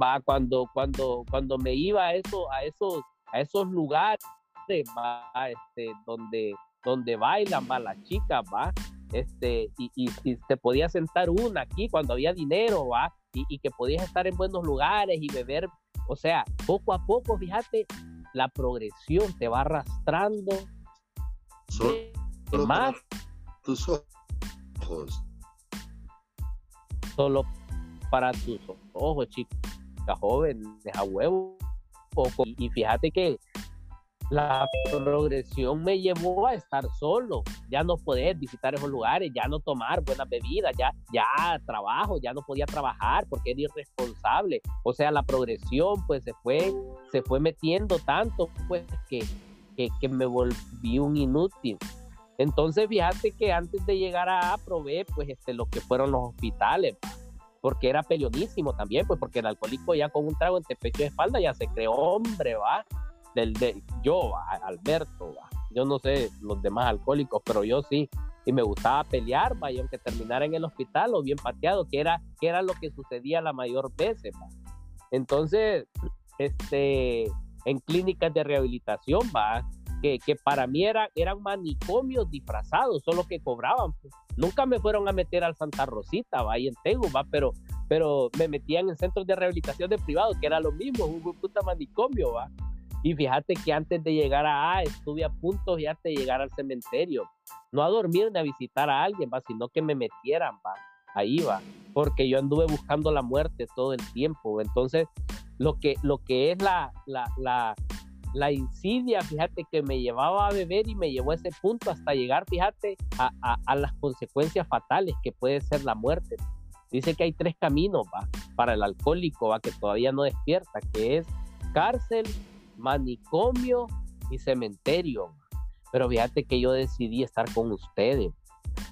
S3: va cuando, cuando, cuando me iba a, eso, a, esos, a esos lugares, va, este, donde, donde bailan, va, las chicas, va, este, y, y, te podías sentar una aquí cuando había dinero, ¿va? Y, que podías estar en buenos lugares y beber, o sea, poco a poco, fíjate, la progresión te va arrastrando
S1: solo, más tus ojos.
S3: Solo para tus ojos, chicas jóvenes, a huevo. Y fíjate que la progresión me llevó a estar solo, ya no poder visitar esos lugares, ya no tomar buenas bebidas, ya, ya trabajo, ya no podía trabajar porque era irresponsable. O sea, la progresión pues se fue, se fue metiendo tanto pues que, que, me volví un inútil. Entonces fíjate que antes de llegar a probé pues este, lo que fueron los hospitales, porque era peleonísimo también, pues porque el alcohólico ya con un trago entre pecho y espalda ya se creó hombre, va del de yo, Alberto, yo no sé los demás alcohólicos, pero yo sí, y me gustaba pelear, y aunque terminara en el hospital o bien pateado, que era, que era lo que sucedía la mayor veces. Entonces, este, en clínicas de rehabilitación, va, que, que, para mí era, eran manicomios disfrazados, solo que cobraban. Pues. Nunca me fueron a meter al Santa Rosita, va, ahí en Tegu, va, pero, pero me metían en centros de rehabilitación de privado, que era lo mismo, un puta manicomio, va. Y fíjate que antes de llegar a A, estuve a punto ya de llegar al cementerio. No a dormir ni a visitar a alguien, ¿va? sino que me metieran, ¿va? ahí va, porque yo anduve buscando la muerte todo el tiempo. Entonces, lo que, lo que es la, la, la, la insidia, fíjate que me llevaba a beber y me llevó a ese punto hasta llegar, fíjate, a, a, a las consecuencias fatales que puede ser la muerte. Dice que hay tres caminos ¿va? para el alcohólico ¿va? que todavía no despierta, que es cárcel, manicomio y cementerio. Pero fíjate que yo decidí estar con ustedes.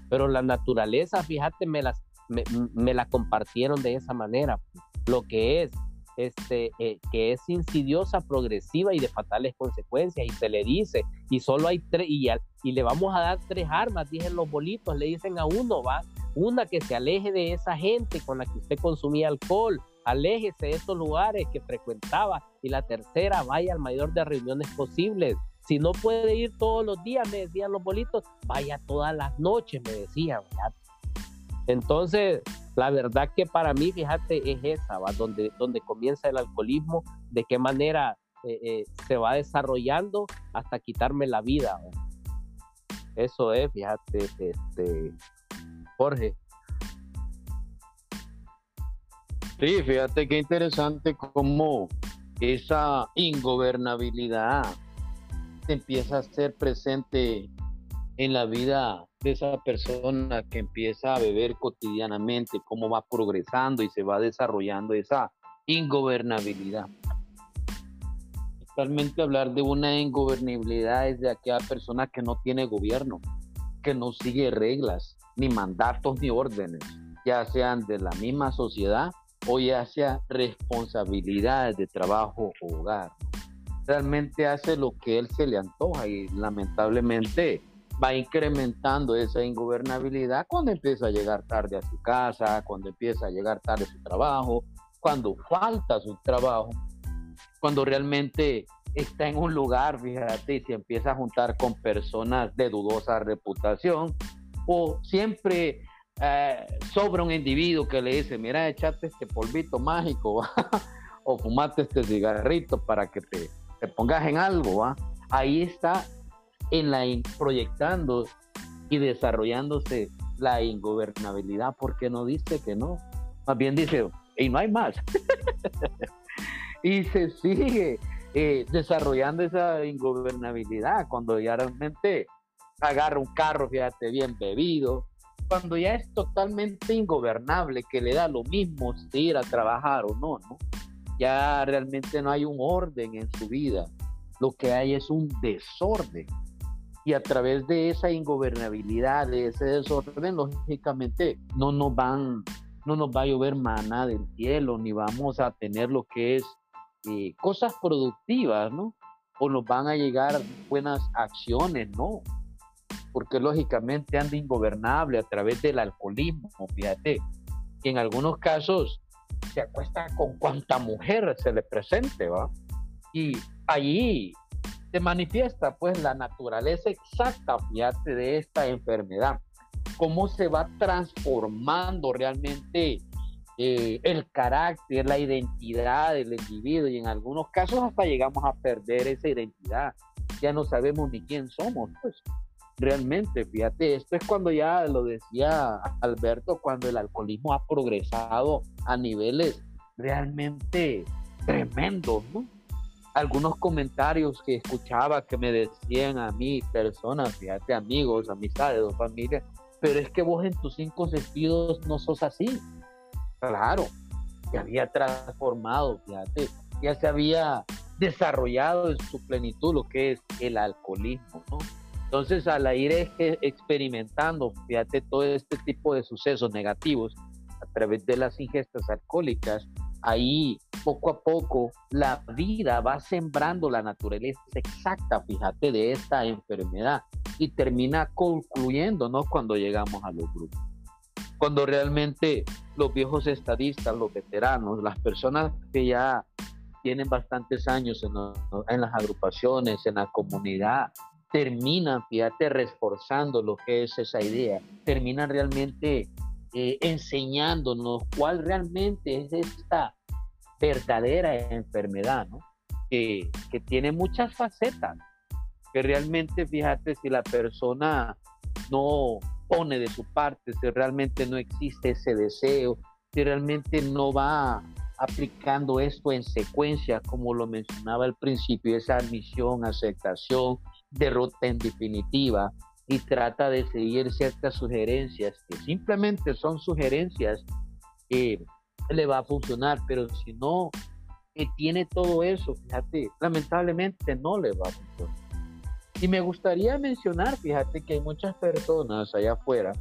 S3: Pero la naturaleza, fíjate, me, las, me, la compartieron de esa manera. Lo que es, este, eh, que es insidiosa, progresiva y de fatales consecuencias. Y se le dice, y solo hay tres, y, y le vamos a dar tres armas, dicen los bolitos, le dicen a uno, va, una que se aleje de esa gente con la que usted consumía alcohol, aléjese de esos lugares que frecuentaba. Y la tercera, vaya al mayor de reuniones posibles. Si no puede ir todos los días, me decían los bolitos, vaya todas las noches, me decían. Entonces, la verdad que para mí, fíjate, es esa, ¿va? Donde, donde comienza el alcoholismo, de qué manera eh, eh, se va desarrollando hasta quitarme la vida. Eso es, fíjate, este, Jorge.
S2: Sí, fíjate qué interesante cómo esa ingobernabilidad empieza a ser presente en la vida de esa persona que empieza a beber cotidianamente, cómo va progresando y se va desarrollando esa ingobernabilidad. Realmente hablar de una ingobernabilidad es de aquella persona que no tiene gobierno, que no sigue reglas, ni mandatos, ni órdenes, ya sean de la misma sociedad o ya sea responsabilidades de trabajo o hogar. Realmente hace lo que él se le antoja y lamentablemente va incrementando esa ingobernabilidad cuando empieza a llegar tarde a su casa, cuando empieza a llegar tarde a su trabajo, cuando falta su trabajo, cuando realmente está en un lugar, fíjate, y se empieza a juntar con personas de dudosa reputación, o siempre eh, sobra un individuo que le dice, mira, echate este polvito mágico, o fumate este cigarrito para que te, te pongas en algo, ¿va? ahí está en la proyectando y desarrollándose la ingobernabilidad, porque no dice que no, más bien dice, y no hay más. y se sigue eh, desarrollando esa ingobernabilidad cuando ya realmente agarra un carro, fíjate, bien bebido, cuando ya es totalmente ingobernable, que le da lo mismo si ir a trabajar o no, ¿no? Ya realmente no hay un orden en su vida, lo que hay es un desorden. Y a través de esa ingobernabilidad, de ese desorden, lógicamente no nos van, no nos va a llover maná del cielo, ni vamos a tener lo que es eh, cosas productivas, ¿no? O nos van a llegar buenas acciones, ¿no? Porque lógicamente anda ingobernable a través del alcoholismo, fíjate, y en algunos casos se acuesta con cuanta mujer se le presente, ¿va? Y allí se manifiesta pues la naturaleza exacta, fíjate, de esta enfermedad, cómo se va transformando realmente eh, el carácter, la identidad del individuo y en algunos casos hasta llegamos a perder esa identidad, ya no sabemos ni quién somos, pues realmente, fíjate, esto es cuando ya lo decía Alberto, cuando el alcoholismo ha progresado a niveles realmente tremendos, ¿no? Algunos comentarios que escuchaba que me decían a mí, personas, fíjate, amigos, amistades o familias, pero es que vos en tus cinco sentidos no sos así. Claro, se había transformado, fíjate, ya se había desarrollado en su plenitud lo que es el alcoholismo, ¿no? Entonces, al ir experimentando, fíjate, todo este tipo de sucesos negativos a través de las ingestas alcohólicas, ahí poco a poco la vida va sembrando la naturaleza exacta, fíjate, de esta enfermedad y termina concluyendo, ¿no? Cuando llegamos a los grupos. Cuando realmente los viejos estadistas, los veteranos, las personas que ya tienen bastantes años en, en las agrupaciones, en la comunidad, terminan, fíjate, reforzando lo que es esa idea, terminan realmente eh, enseñándonos cuál realmente es esta verdadera enfermedad, ¿no? Que, que tiene muchas facetas, que realmente, fíjate, si la persona no pone de su parte, si realmente no existe ese deseo, si realmente no va aplicando esto en secuencia, como lo mencionaba al principio, esa admisión, aceptación, derrota en definitiva y trata de seguir ciertas sugerencias que simplemente son sugerencias, que le va a funcionar, pero si no que tiene todo eso, fíjate, lamentablemente no le va a funcionar. Y me gustaría mencionar, fíjate que hay muchas personas allá afuera,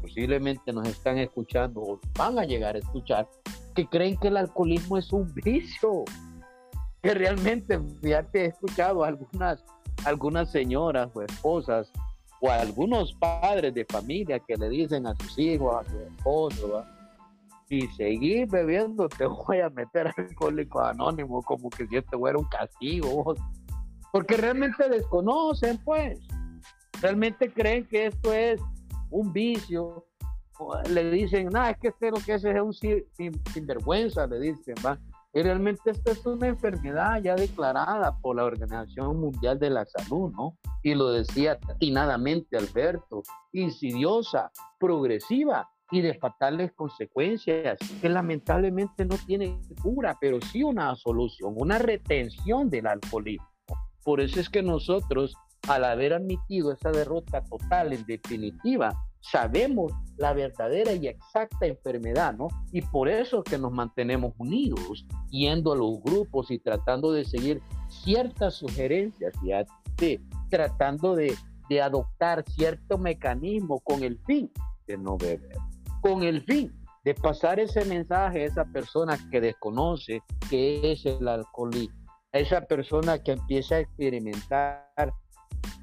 S2: posiblemente nos están escuchando o van a llegar a escuchar, que creen que el alcoholismo es un vicio. Que realmente, fíjate, he escuchado algunas algunas señoras o esposas o algunos padres de familia que le dicen a sus hijos, a su esposo, si seguís bebiendo te voy a meter alcohólico anónimo como que si esto fuera un castigo, porque realmente desconocen pues, realmente creen que esto es un vicio, le dicen, nada, es que este lo que es es un sinvergüenza, le dicen, va y realmente esta es una enfermedad ya declarada por la Organización Mundial de la Salud, ¿no? Y lo decía atinadamente Alberto, insidiosa, progresiva y de fatales consecuencias que lamentablemente no tiene cura, pero sí una solución, una retención del alcoholismo. Por eso es que nosotros, al haber admitido esa derrota total en definitiva, sabemos la verdadera y exacta enfermedad, ¿no? Y por eso que nos mantenemos unidos, yendo a los grupos y tratando de seguir ciertas sugerencias, fíjate, tratando de, de adoptar cierto mecanismo con el fin de no beber, con el fin de pasar ese mensaje a esa persona que desconoce que es el alcoholismo, a esa persona que empieza a experimentar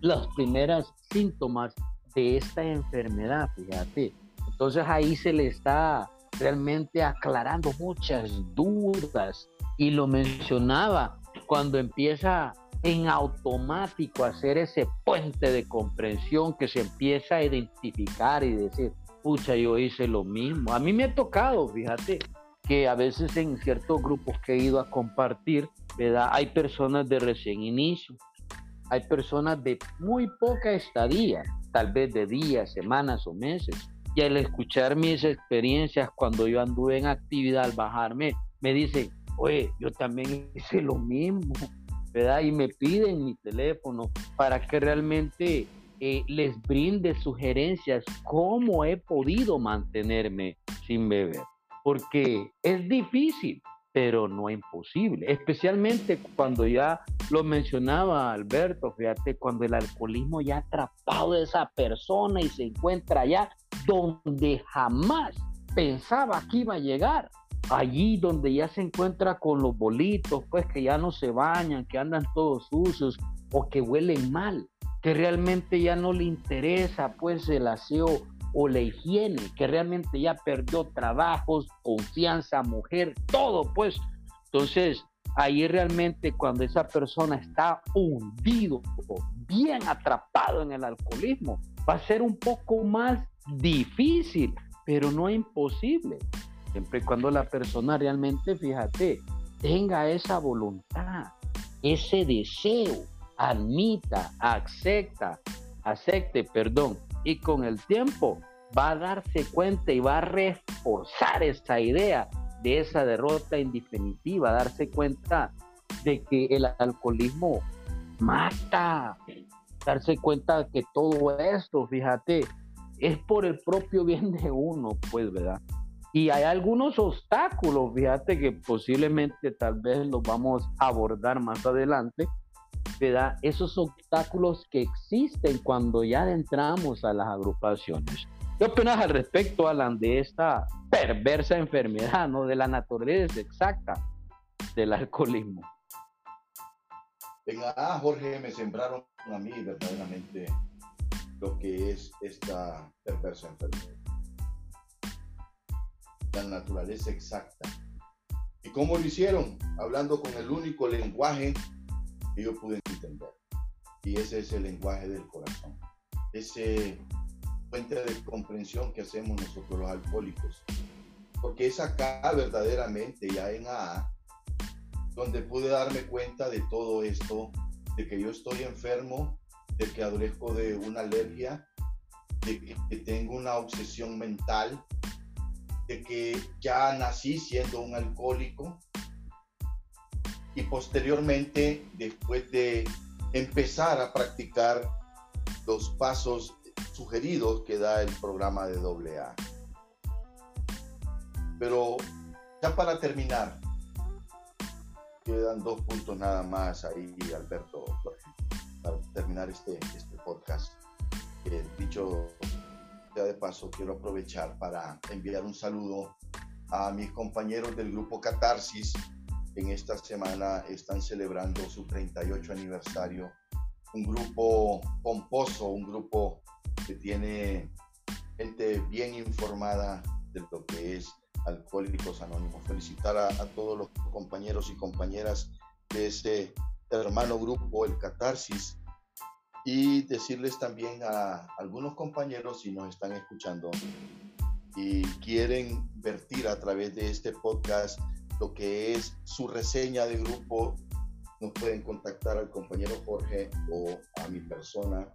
S2: las primeras síntomas de esta enfermedad, fíjate. Entonces ahí se le está realmente aclarando muchas dudas y lo mencionaba cuando empieza en automático a hacer ese puente de comprensión que se empieza a identificar y decir, pucha, yo hice lo mismo. A mí me ha tocado, fíjate, que a veces en ciertos grupos que he ido a compartir, ¿verdad? Hay personas de recién inicio, hay personas de muy poca estadía, tal vez de días, semanas o meses. Y al escuchar mis experiencias cuando yo anduve en actividad, al bajarme, me dicen, oye, yo también hice lo mismo, ¿verdad? Y me piden mi teléfono para que realmente eh, les brinde sugerencias cómo he podido mantenerme sin beber. Porque es difícil, pero no imposible, especialmente cuando ya lo mencionaba Alberto, fíjate, cuando el alcoholismo ya ha atrapado a esa persona y se encuentra allá donde jamás pensaba que iba a llegar, allí donde ya se encuentra con los bolitos, pues que ya no se bañan, que andan todos sucios o que huelen mal, que realmente ya no le interesa pues el aseo o la higiene, que realmente ya perdió trabajos, confianza, mujer, todo, pues. Entonces, ahí realmente cuando esa persona está hundido, bien atrapado en el alcoholismo, va a ser un poco más difícil, pero no imposible. Siempre y cuando la persona realmente, fíjate, tenga esa voluntad, ese deseo, admita, acepta, acepte, perdón, y con el tiempo va a darse cuenta y va a reforzar esa idea de esa derrota en definitiva, darse cuenta de que el alcoholismo mata, darse cuenta que todo esto, fíjate, es por el propio bien de uno, pues, ¿verdad? Y hay algunos obstáculos, fíjate que posiblemente tal vez los vamos a abordar más adelante, ¿verdad? Esos obstáculos que existen cuando ya entramos a las agrupaciones. ¿Qué opinas al respecto, Alan, de esta perversa enfermedad, ¿no? De la naturaleza exacta del alcoholismo.
S1: En A, Jorge, me sembraron a mí verdaderamente lo que es esta perversa enfermedad. La naturaleza exacta. ¿Y cómo lo hicieron? Hablando con el único lenguaje yo pude entender. Y ese es el lenguaje del corazón. Ese fuente de comprensión que hacemos nosotros los alcohólicos. Porque es acá verdaderamente, ya en AA, donde pude darme cuenta de todo esto, de que yo estoy enfermo, de que adolezco de una alergia, de que tengo una obsesión mental, de que ya nací siendo un alcohólico y posteriormente, después de empezar a practicar los pasos sugeridos que da el programa de AA. Pero ya para terminar, quedan dos puntos nada más ahí, Alberto, para terminar este, este podcast. Eh, dicho ya de paso, quiero aprovechar para enviar un saludo a mis compañeros del grupo Catarsis. En esta semana están celebrando su 38 aniversario. Un grupo pomposo, un grupo que tiene gente bien informada de lo que es Alcohólicos Anónimos. Felicitar a, todos los compañeros y compañeras de ese hermano grupo, el Catarsis, y decirles también a algunos compañeros si nos están escuchando y quieren vertir a través de este podcast lo que es su reseña de grupo, nos pueden contactar al compañero Jorge o a mi persona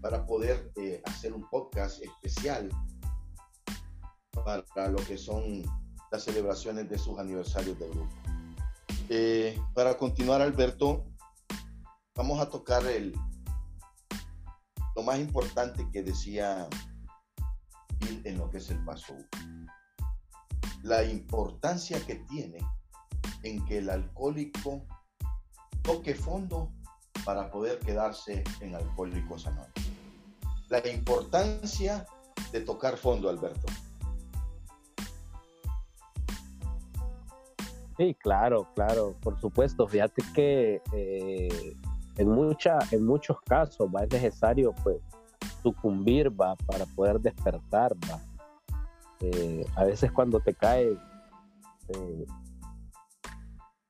S1: para poder eh, hacer un podcast especial para lo que son las celebraciones de sus aniversarios de grupo. Eh, para continuar, Alberto, vamos a tocar el, lo más importante que decía en lo que es el paso La importancia que tiene en que el alcohólico toque fondo para poder quedarse en Alcohólicos Anónimos. La importancia de tocar fondo, Alberto.
S3: Sí, claro, claro, por supuesto. Fíjate que eh, en, mucha, en muchos casos va, es necesario pues sucumbir va, para poder despertar. Va. Eh, a veces cuando te caes eh,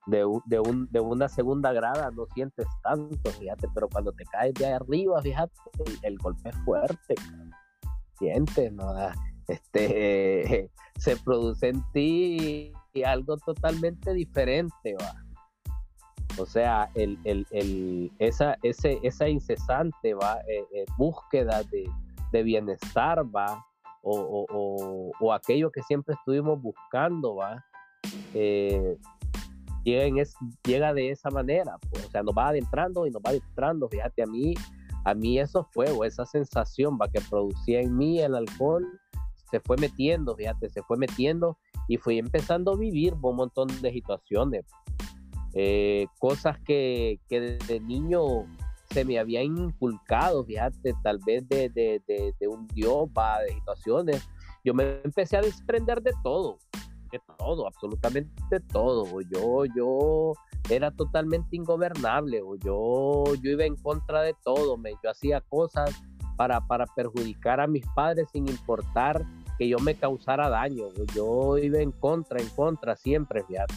S3: de, de, de, una segunda grada no sientes tanto, fíjate, pero cuando te caes de arriba, fíjate, el, golpe es fuerte, sientes, ¿no? Ah, este, se produce en ti algo totalmente diferente, va. O sea, el, el, el, esa, ese, esa incesante ¿va? Eh, eh, búsqueda de, de, bienestar, ¿va? O, o, o, aquello que siempre estuvimos buscando, ¿va? Eh, llega, llega de esa manera, pues, o sea, nos va adentrando y nos va adentrando, fíjate, a mí, a mí eso fue, o esa sensación va que producía en mí el alcohol, se fue metiendo, fíjate, se fue metiendo y fui empezando a vivir un montón de situaciones, eh, cosas que, que desde niño me habían inculcado, fíjate, tal vez de, de, de, de un Dios, va, de situaciones, yo me empecé a desprender de todo, todo, absolutamente todo. Yo, yo era totalmente ingobernable, yo, yo iba en contra de todo, me, yo hacía cosas para, para perjudicar a mis padres sin importar que yo me causara daño. Yo iba en contra, en contra, siempre, fíjate.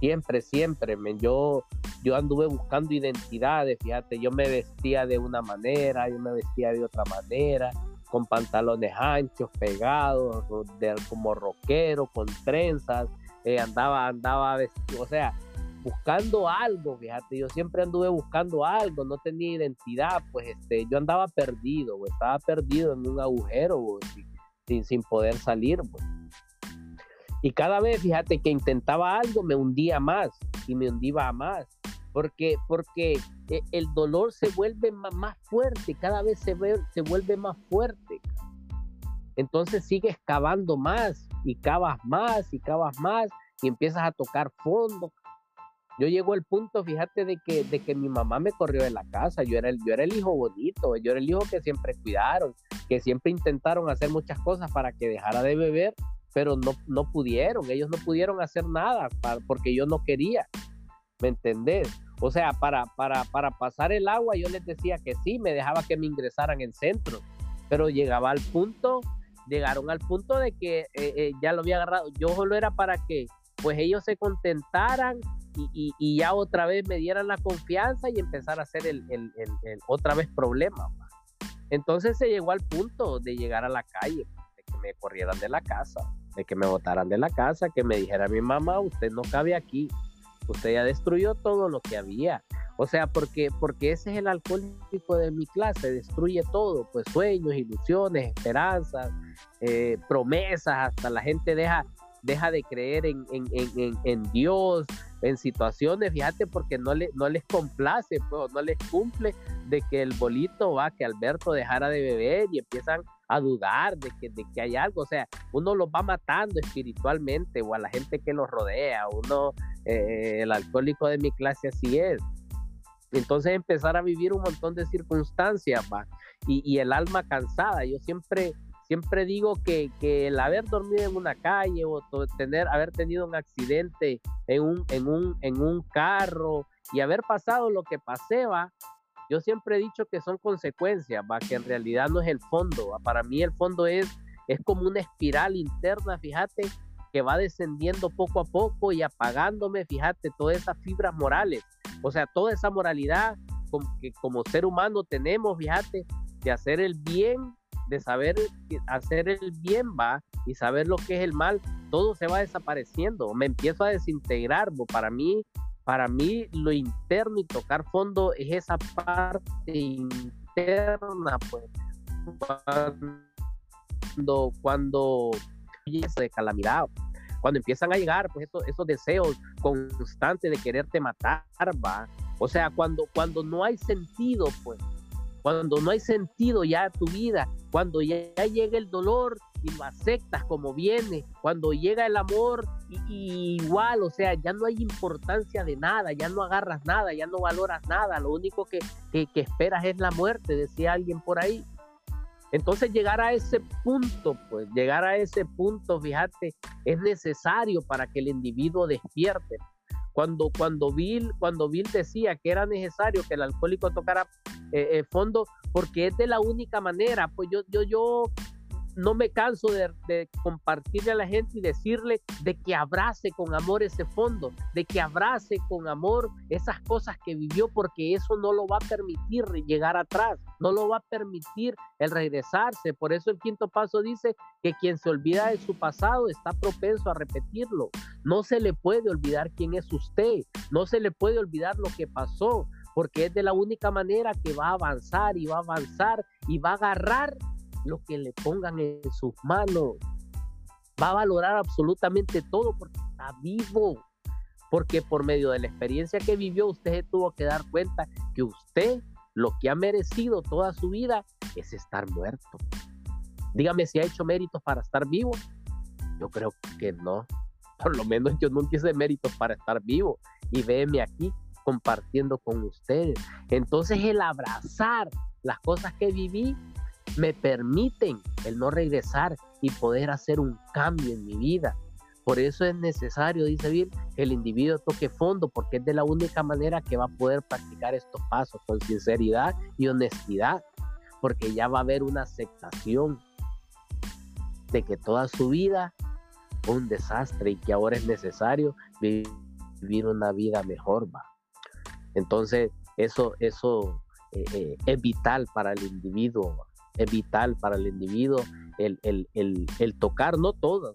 S3: Siempre, siempre. Me, yo, yo anduve buscando identidades, fíjate. Yo me vestía de una manera, yo me vestía de otra manera con pantalones anchos, pegados, como rockero, con trenzas, eh, andaba, andaba vestido, o sea, buscando algo, fíjate, yo siempre anduve buscando algo, no tenía identidad, pues este, yo andaba perdido, estaba perdido en un agujero, sin, poder salir. Y cada vez, fíjate, que intentaba algo, me hundía más y me hundía más porque, porque eh, el dolor se vuelve más fuerte, cada vez se, se vuelve más fuerte. Entonces sigues cavando más y cavas más y cavas más y empiezas a tocar fondo. Yo llego al punto, fíjate, de que, de que mi mamá me corrió de la casa. Yo era, el, yo era el hijo bonito, yo era el hijo que siempre cuidaron, que siempre intentaron hacer muchas cosas para que dejara de beber, pero no, no pudieron. Ellos no pudieron hacer nada porque yo no quería. ¿Me entendés? O sea, para, para, para pasar el agua yo les decía que sí, me dejaba que me ingresaran en centro, pero llegaba al punto, llegaron al punto de que eh, eh, ya lo había agarrado. Yo solo era para que pues ellos se contentaran y, y, ya otra vez me dieran la confianza y empezar a hacer el, el, el, otra vez problema. Entonces se llegó al punto de llegar a la calle, de que me corrieran de la casa, de que me botaran de la casa, que me dijera mi mamá, usted no cabe aquí, usted ya destruyó todo lo que había. O sea, porque, porque ese es el alcohólico de mi clase, destruye todo, pues sueños, ilusiones, esperanzas, eh, promesas, hasta la gente deja, deja de creer en, en, en, en, Dios, en situaciones, fíjate, porque no, le, no les complace, pues, no les cumple de que el bolito va, que Alberto dejara de beber y empiezan a dudar de que, de que hay algo, o sea, uno los va matando espiritualmente o a la gente que los rodea, uno, eh, el alcohólico de mi clase así es. Entonces empezar a vivir un montón de circunstancias, va, y, el alma cansada, yo siempre siempre digo que, el haber dormido en una calle o tener, haber tenido un accidente en un, en un, en un carro y haber pasado lo que pasé, va, yo siempre he dicho que son consecuencias, va, que en realidad no es el fondo. Para mí el fondo es, es como una espiral interna, fíjate, que va descendiendo poco a poco y apagándome, fíjate, todas esas fibras morales. O sea, toda esa moralidad que como ser humano tenemos, fíjate, de hacer el bien, de saber hacer el bien, va, y saber lo que es el mal, todo se va desapareciendo. Me empiezo a desintegrar, para mí para mí lo interno y tocar fondo es esa parte interna, pues. Cuando, cuando, de calamidad. Cuando empiezan a llegar pues esos, esos deseos constantes de quererte matar, va. O sea, cuando, cuando no hay sentido, pues, cuando no hay sentido ya tu vida, cuando ya, llega el dolor y lo aceptas como viene, cuando llega el amor y, igual, o sea, ya no hay importancia de nada, ya no agarras nada, ya no valoras nada, lo único que, que, que esperas es la muerte, decía alguien por ahí. Entonces llegar a ese punto, pues llegar a ese punto, fíjate, es necesario para que el individuo despierte. Cuando, cuando, Bill, cuando Bill decía que era necesario que el alcohólico tocara eh, eh, fondo, porque es de la única manera, pues yo, yo, yo no me canso de, compartirle a la gente y decirle de que abrace con amor ese fondo, de que abrace con amor esas cosas que vivió, porque eso no lo va a permitir llegar atrás, no lo va a permitir el regresarse. Por eso el quinto paso dice que quien se olvida de su pasado está propenso a repetirlo. No se le puede olvidar quién es usted, no se le puede olvidar lo que pasó, porque es de la única manera que va a avanzar y va a avanzar y va a agarrar lo que le pongan en sus manos. Va a valorar absolutamente todo porque está vivo. Porque por medio de la experiencia que vivió, usted tuvo que dar cuenta que usted lo que ha merecido toda su vida es estar muerto. Dígame si ha hecho méritos para estar vivo. Yo creo que no. Por lo menos yo nunca hice méritos para estar vivo. Y véeme aquí compartiendo con ustedes. Entonces el abrazar las cosas que viví me permiten el no regresar y poder hacer un cambio en mi vida. Por eso es necesario, dice Bill, que el individuo toque fondo, porque es de la única manera que va a poder practicar estos pasos con sinceridad y honestidad, porque ya va a haber una aceptación de que toda su vida fue un desastre y que ahora es necesario vivir una vida mejor. ¿va? Entonces, eso, eso eh, eh, es vital para el individuo es vital para el individuo el, el, el, el tocar, no todas,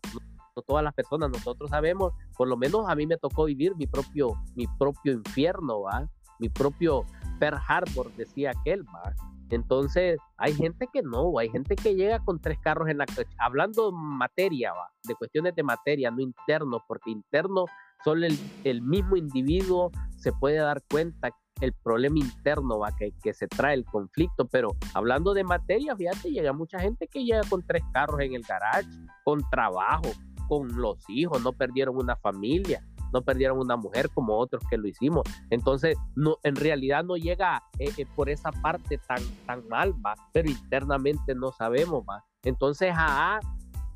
S3: no todas las personas, nosotros sabemos, por lo menos a mí me tocó vivir mi propio, mi propio infierno, ¿va? mi propio Pearl Harbor, decía aquel, ¿va? Entonces, hay gente que no, hay gente que llega con tres carros en la hablando materia, ¿va? de cuestiones de materia, no interno, porque interno solo el, el mismo individuo se puede dar cuenta el problema interno va que, que se trae el conflicto, pero hablando de materia, fíjate, llega mucha gente que llega con tres carros en el garage, con trabajo, con los hijos, no perdieron una familia, no perdieron una mujer como otros que lo hicimos. Entonces, no, en realidad no llega eh, eh, por esa parte tan, tan mal, va, pero internamente no sabemos, va. Entonces, AA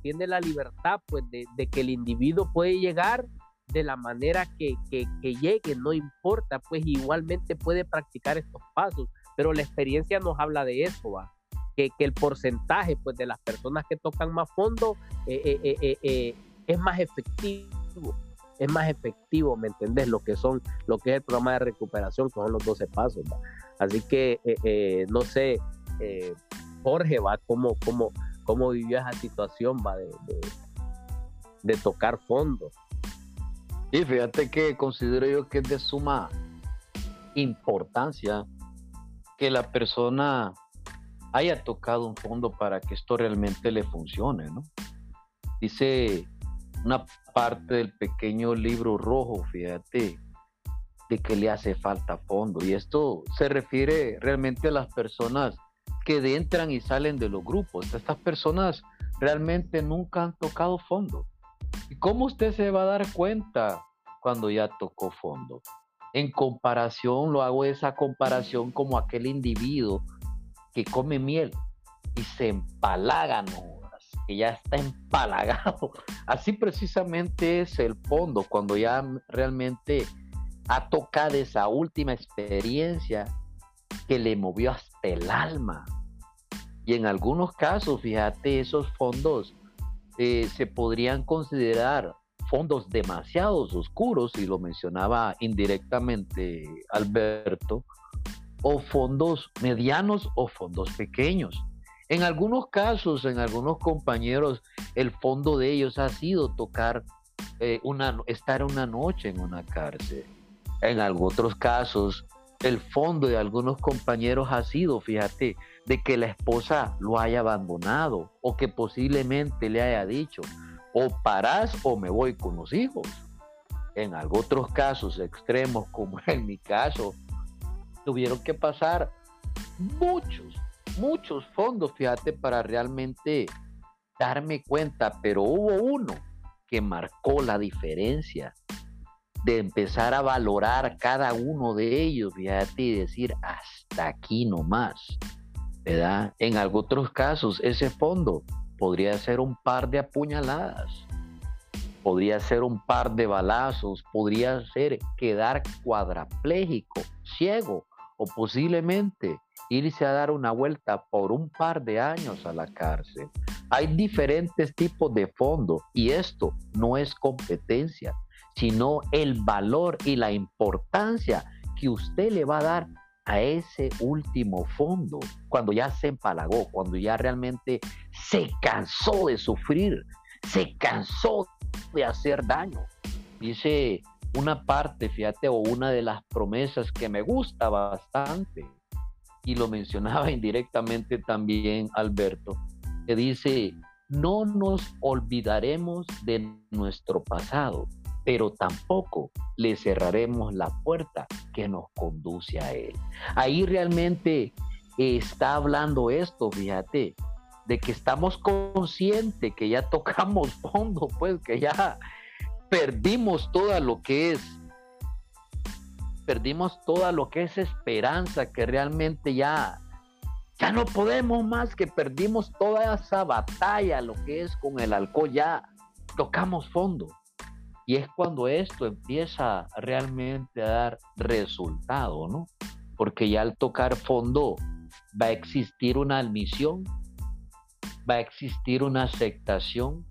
S3: tiene la libertad, pues, de, de que el individuo puede llegar de la manera que, que, llegue, no importa, pues igualmente puede practicar estos pasos, pero la experiencia nos habla de eso, ¿va? Que, que el porcentaje pues, de las personas que tocan más fondo eh, eh, eh, es más efectivo, es más efectivo, ¿me entendés? Lo que son, lo que es el programa de recuperación, que son los 12 pasos, ¿va? Así que, no sé, Jorge, ¿va? ¿Cómo, cómo, cómo vivió esa situación, ¿va? De, de, de tocar fondo.
S2: Sí, fíjate que considero yo que es de suma importancia que la persona haya tocado un fondo para que esto realmente le funcione, ¿no? Dice una parte del pequeño libro rojo, fíjate, de que le hace falta fondo. Y esto se refiere realmente a las personas que entran y salen de los grupos. Estas personas realmente nunca han tocado fondo. ¿Y cómo usted se va a dar cuenta cuando ya tocó fondo? En comparación, lo hago esa comparación como aquel individuo que come miel y se empalaga, ¿no? que ya está empalagado. Así precisamente es el fondo, cuando ya realmente ha tocado esa última experiencia que le movió hasta el alma. Y en algunos casos, fíjate, esos fondos eh, se podrían considerar fondos demasiado oscuros, y lo mencionaba indirectamente Alberto, o fondos medianos o fondos pequeños. En algunos casos, en algunos compañeros, el fondo de ellos ha sido tocar eh, una, estar una noche en una cárcel. En otros casos, el fondo de algunos compañeros ha sido, fíjate, de que la esposa lo haya abandonado o que posiblemente le haya dicho, o parás o me voy con los hijos. En otros casos extremos, como en mi caso, tuvieron que pasar muchos, muchos fondos, fíjate, para realmente darme cuenta, pero hubo uno que marcó la diferencia de empezar a valorar cada uno de ellos, fíjate, y decir, hasta aquí nomás, ¿verdad? En otros casos, ese fondo podría ser un par de apuñaladas, podría ser un par de balazos, podría ser quedar cuadraplégico, ciego, o posiblemente irse a dar una vuelta por un par de años a la cárcel. Hay diferentes tipos de fondos y esto no es competencia, sino el valor y la importancia que usted le va a dar a ese último fondo, cuando ya se empalagó, cuando ya realmente se cansó de sufrir, se cansó de hacer daño. Dice una parte, fíjate, o una de las promesas que me gusta bastante, y lo mencionaba indirectamente también Alberto, que dice, no nos olvidaremos de nuestro pasado, pero tampoco le cerraremos la puerta que nos conduce a Él. Ahí realmente está hablando esto, fíjate, de que estamos conscientes que ya tocamos fondo, pues que ya perdimos todo lo que es, perdimos todo lo que es esperanza, que realmente ya, ya no podemos más, que perdimos toda esa batalla, lo que es con el alcohol, ya tocamos fondo. Y es cuando esto empieza realmente a dar resultado, ¿no? Porque ya al tocar fondo va a existir una admisión, va a existir una aceptación,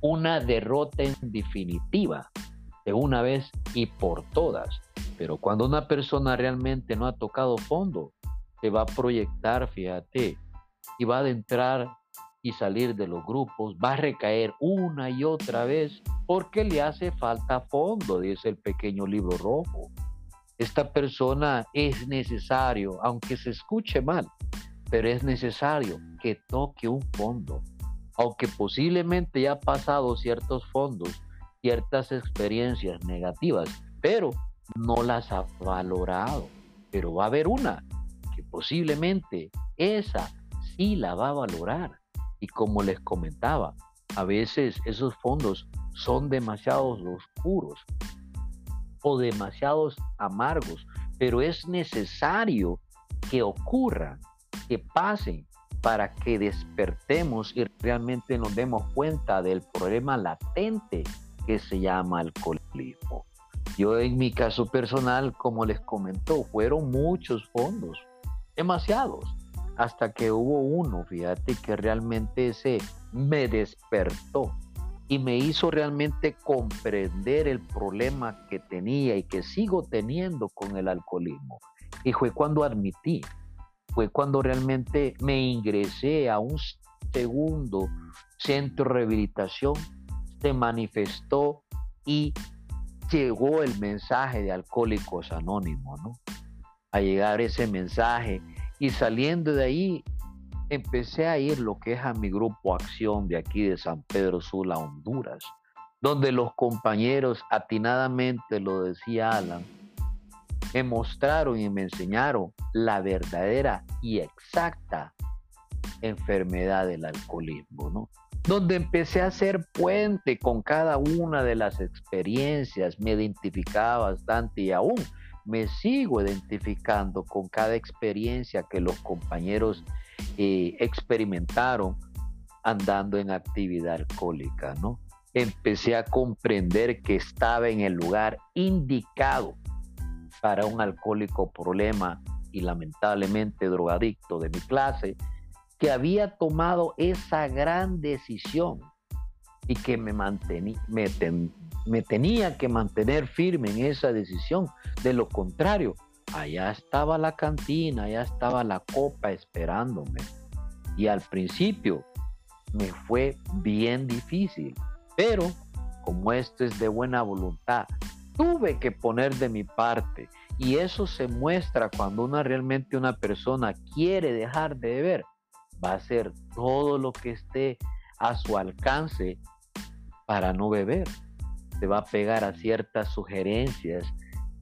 S2: una derrota en definitiva, de una vez y por todas. Pero cuando una persona realmente no ha tocado fondo, se va a proyectar, fíjate, y va a adentrar y salir de los grupos, va a recaer una y otra vez porque le hace falta fondo, dice el pequeño libro rojo. Esta persona es necesario, aunque se escuche mal, pero es necesario que toque un fondo, aunque posiblemente ya ha pasado ciertos fondos, ciertas experiencias negativas, pero no las ha valorado. Pero va a haber una que posiblemente esa sí la va a valorar y como les comentaba, a veces esos fondos son demasiados oscuros o demasiados amargos, pero es necesario que ocurra, que pasen para que despertemos y realmente nos demos cuenta del problema latente que se llama alcoholismo. Yo en mi caso personal, como les comentó, fueron muchos fondos, demasiados hasta que hubo uno, fíjate, que realmente ese me despertó y me hizo realmente comprender el problema que tenía y que sigo teniendo con el alcoholismo. Y fue cuando admití, fue cuando realmente me ingresé a un segundo centro de rehabilitación, se manifestó y llegó el mensaje de Alcohólicos Anónimos, ¿no? A llegar ese mensaje y saliendo de ahí, empecé a ir lo que es a mi grupo Acción de aquí de San Pedro Sula, Honduras, donde los compañeros atinadamente, lo decía Alan, me mostraron y me enseñaron la verdadera y exacta enfermedad del alcoholismo, ¿no? Donde empecé a hacer puente con cada una de las experiencias, me identificaba bastante y aún me sigo identificando con cada experiencia que los compañeros eh, experimentaron andando en actividad alcohólica, ¿no? Empecé a comprender que estaba en el lugar indicado para un alcohólico problema y lamentablemente drogadicto de mi clase, que había tomado esa gran decisión y que me, mantení, me, me tenía que mantener firme en esa decisión. De lo contrario, allá estaba la cantina, allá estaba la copa esperándome. Y al principio me fue bien difícil, pero como esto es de buena voluntad, tuve que poner de mi parte. Y eso se muestra cuando una realmente una persona quiere dejar de beber. Va a hacer todo lo que esté a su alcance para no beber. Se va a pegar a ciertas sugerencias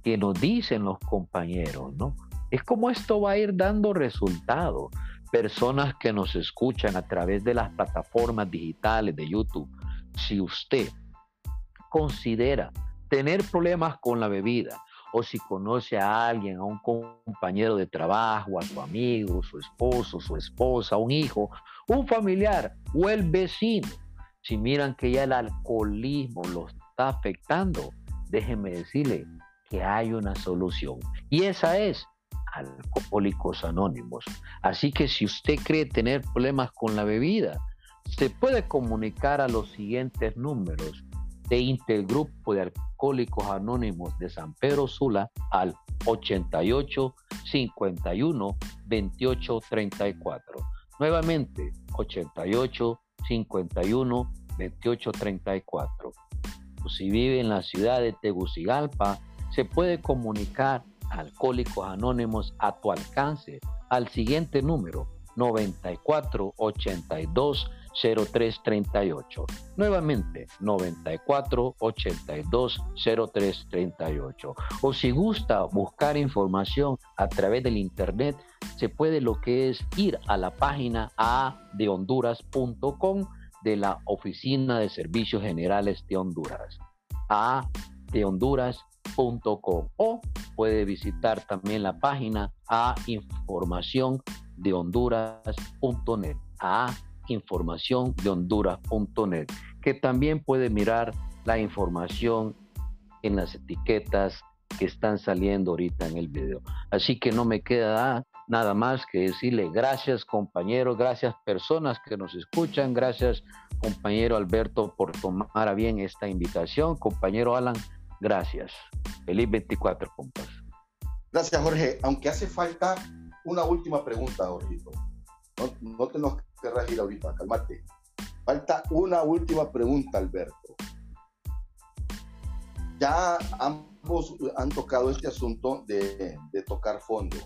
S2: que nos dicen los compañeros, ¿no? Es como esto va a ir dando resultado. Personas que nos escuchan a través de las plataformas digitales de YouTube, si usted considera tener problemas con la bebida, o si conoce a alguien, a un compañero de trabajo, a su amigo, su esposo, su esposa, un hijo, un familiar o el vecino, si miran que ya el alcoholismo lo está afectando, déjenme decirle que hay una solución. Y esa es Alcohólicos Anónimos. Así que si usted cree tener problemas con la bebida, se puede comunicar a los siguientes números de Intergrupo de Alcohólicos Anónimos de San Pedro Sula al 88 51 28 34. Nuevamente, 88 51 28 34. Si vive en la ciudad de Tegucigalpa, se puede comunicar a Alcohólicos Anónimos a tu alcance al siguiente número 94 82 0338. Nuevamente, 94 82 0338. O si gusta buscar información a través del internet, se puede lo que es ir a la página a de la Oficina de Servicios Generales de Honduras. A honduras.com o puede visitar también la página a información de honduras.net. A información de honduras.net, que también puede mirar la información en las etiquetas que están saliendo ahorita en el video. Así que no me queda nada más que decirle gracias compañeros, gracias personas que nos escuchan, gracias compañero Alberto por tomar a bien esta invitación, compañero Alan, gracias. Feliz 24, compas.
S1: Gracias Jorge, aunque hace falta una última pregunta, Jorge. No, no te nos querrás ir ahorita, calmate. Falta una última pregunta, Alberto. Ya ambos han tocado este asunto de, tocar fondo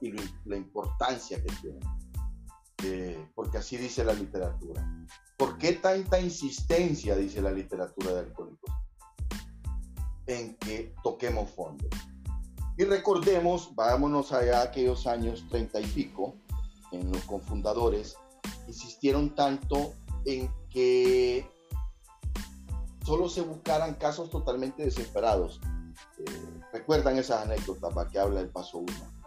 S1: y la importancia que tiene. Eh, porque así dice la literatura. ¿Por qué tanta insistencia, dice la literatura de alcohólicos, en que toquemos fondo? Y recordemos, vámonos allá a aquellos años treinta y pico, en los confundadores, insistieron tanto en que solo se buscaran casos totalmente desesperados. Eh, ¿Recuerdan esas anécdotas para que habla el paso uno?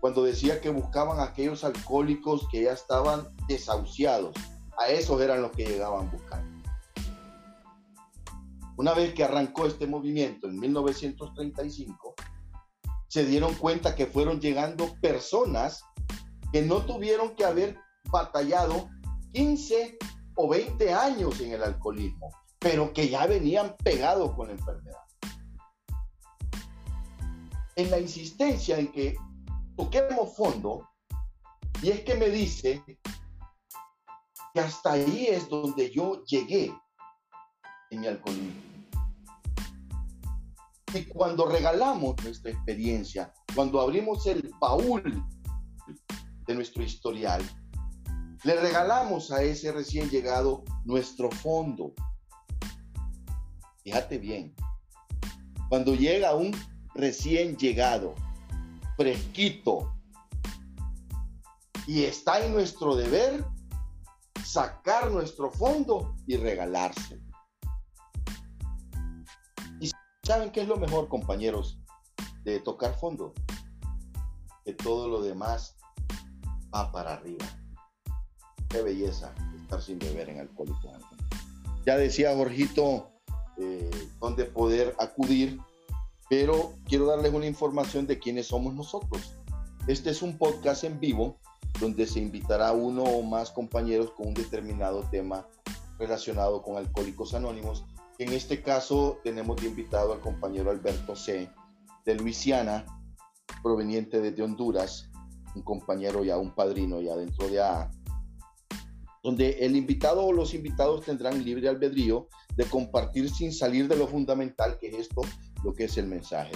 S1: Cuando decía que buscaban a aquellos alcohólicos que ya estaban desahuciados, a esos eran los que llegaban buscando. Una vez que arrancó este movimiento en 1935, se dieron cuenta que fueron llegando personas que no tuvieron que haber batallado 15 o 20 años en el alcoholismo, pero que ya venían pegados con la enfermedad. En la insistencia en que toquemos fondo, y es que me dice que hasta ahí es donde yo llegué en mi alcoholismo. Y cuando regalamos nuestra experiencia, cuando abrimos el baúl de nuestro historial. Le regalamos a ese recién llegado nuestro fondo. Fíjate bien, cuando llega un recién llegado, fresquito, y está en nuestro deber sacar nuestro fondo y regalarse. ¿Y saben qué es lo mejor, compañeros, de tocar fondo? Que todo lo demás para arriba. Qué belleza estar sin beber en Alcohólicos Ya decía Jorgito eh, dónde poder acudir, pero quiero darles una información de quiénes somos nosotros. Este es un podcast en vivo donde se invitará uno o más compañeros con un determinado tema relacionado con Alcohólicos Anónimos. En este caso tenemos de invitado al compañero Alberto C. de Luisiana, proveniente desde Honduras, un compañero ya, un padrino ya dentro de AA, donde el invitado o los invitados tendrán libre albedrío de compartir sin salir de lo fundamental que es esto, lo que es el mensaje.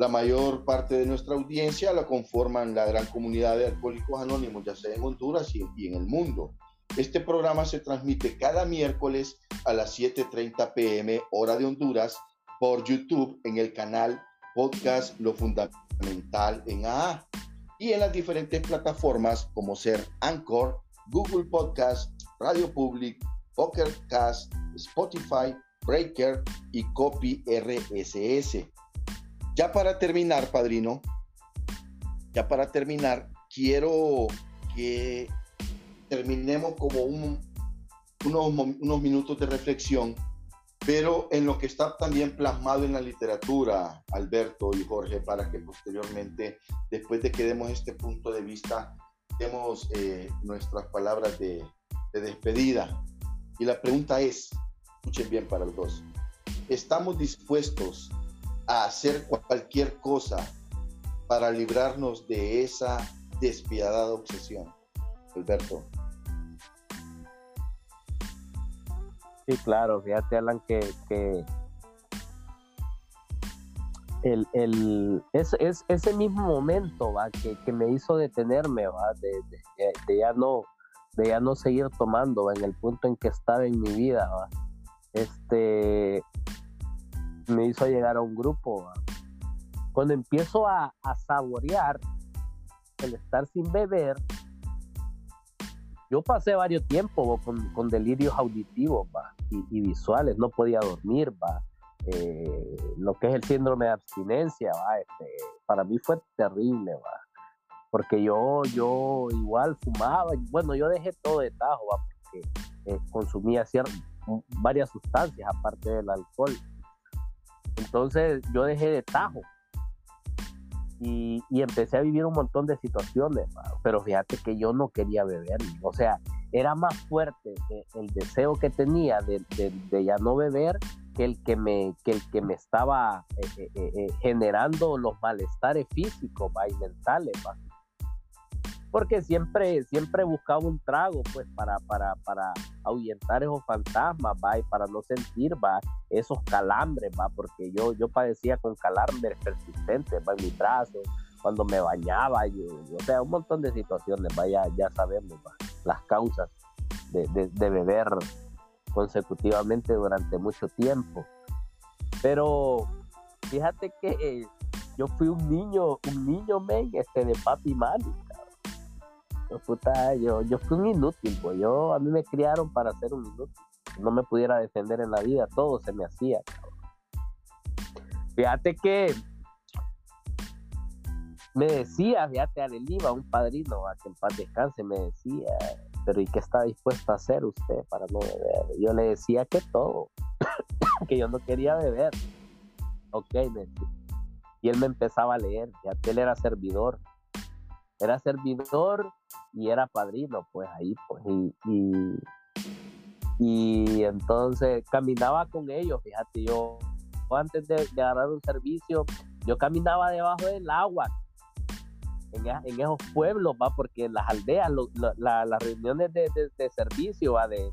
S1: La mayor parte de nuestra audiencia la conforman la gran comunidad de alcohólicos anónimos, ya sea en Honduras y, en el mundo. Este programa se transmite cada miércoles a las 7.30 pm hora de Honduras por YouTube en el canal Podcast Lo Fundamental en AA y en las diferentes plataformas como ser Anchor, Google Podcast, Radio Public, Pokercast, Spotify, Breaker y Copy RSS. Ya para terminar, padrino, ya para terminar, quiero que terminemos como un, unos, unos minutos de reflexión, pero en lo que está también plasmado en la literatura, Alberto y Jorge, para que posteriormente, después de que demos este punto de vista, demos eh, nuestras palabras de despedida. Y la pregunta es, escuchen bien para los dos, ¿estamos dispuestos a hacer cualquier cosa para librarnos de esa despiadada obsesión? Alberto.
S3: Sí, claro, fíjate, Alan, que, el, el, es, ese mismo momento ¿va? Que, me hizo detenerme, ¿va? De, ya no, de ya no seguir tomando en el punto en que estaba en mi vida. ¿va? Este, me hizo llegar a un grupo. Cuando empiezo a, saborear el estar sin beber, yo pasé varios tiempos con, delirios auditivos Y, visuales, no podía dormir, ¿va? Eh, lo que es el síndrome de abstinencia, ¿va? Este, para mí fue terrible, ¿va? porque yo, yo igual fumaba, bueno, yo dejé todo de tajo, ¿va? porque eh, consumía varias sustancias aparte del alcohol. Entonces yo dejé de tajo. Y, empecé a vivir un montón de situaciones, pero fíjate que yo no quería beber, o sea, era más fuerte el deseo que tenía de, ya no beber que el que me, que el que me estaba eh, eh, generando los malestares físicos y mentales porque siempre, siempre buscaba un trago, pues, para, para, para ahuyentar esos fantasmas, va, y para no sentir, va, esos calambres, va, porque yo, yo padecía con calambres persistentes, va, en mis brazos, cuando me bañaba, yo, o sea, un montón de situaciones, va, ya, sabemos, va, las causas de, de beber consecutivamente durante mucho tiempo. Pero fíjate que yo fui un niño, un niño, men, este, de papi y mami puta, yo, yo fui un inútil, pues. Yo, a mí me criaron para ser un inútil. No me pudiera defender en la vida, todo se me hacía, Fíjate que me decía, fíjate, Areliva, un padrino, a que en paz descanse, me decía, pero ¿y qué está dispuesto a hacer usted para no beber? Yo le decía que todo, que yo no quería beber. Ok, me Y él me empezaba a leer, fíjate, él era servidor. Era servidor y era padrino, pues ahí, pues, y, y, entonces caminaba con ellos, fíjate, yo antes de, agarrar un servicio, yo caminaba debajo del agua, en, esos pueblos, va, porque las aldeas, las reuniones de, servicio, va, de,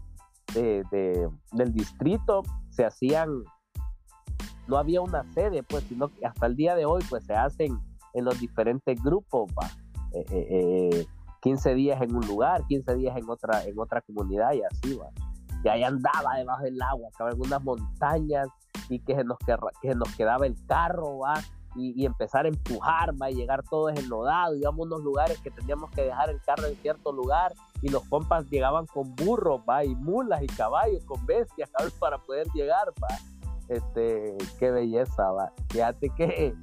S3: del distrito se hacían, no había una sede, pues, sino que hasta el día de hoy, pues, se hacen en los diferentes grupos, va. Eh, eh, eh 15 días en un lugar, 15 días en otra, en otra comunidad y así va. Y ahí andaba debajo del agua, estaba en unas montañas y que se nos, que nos quedaba el carro, va, y, empezar a empujar, va, y llegar todos enlodados, íbamos a unos lugares que teníamos que dejar el carro en cierto lugar y los compas llegaban con burros, va, y mulas y caballos, con bestias, para poder llegar, va. Este, qué belleza, va. Fíjate que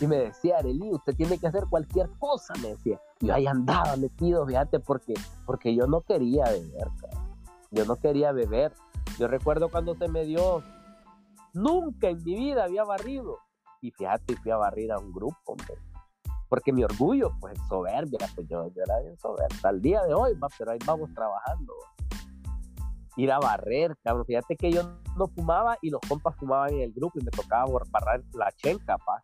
S3: y me decía, Arely, usted tiene que hacer cualquier cosa, me decía. Yo ahí andaba metido, fíjate, porque, porque yo no quería beber, Yo no quería beber. Yo recuerdo cuando se me dio, nunca en mi vida había barrido. Y fíjate, fui a barrir a un grupo, hombre. Porque mi orgullo, pues soberbia, pues yo, yo era bien soberbia. El día de hoy, pero ahí vamos trabajando. Ir a barrer, cabrón. Fíjate que yo no fumaba y los compas fumaban en el grupo y me tocaba barrar la chenca, pa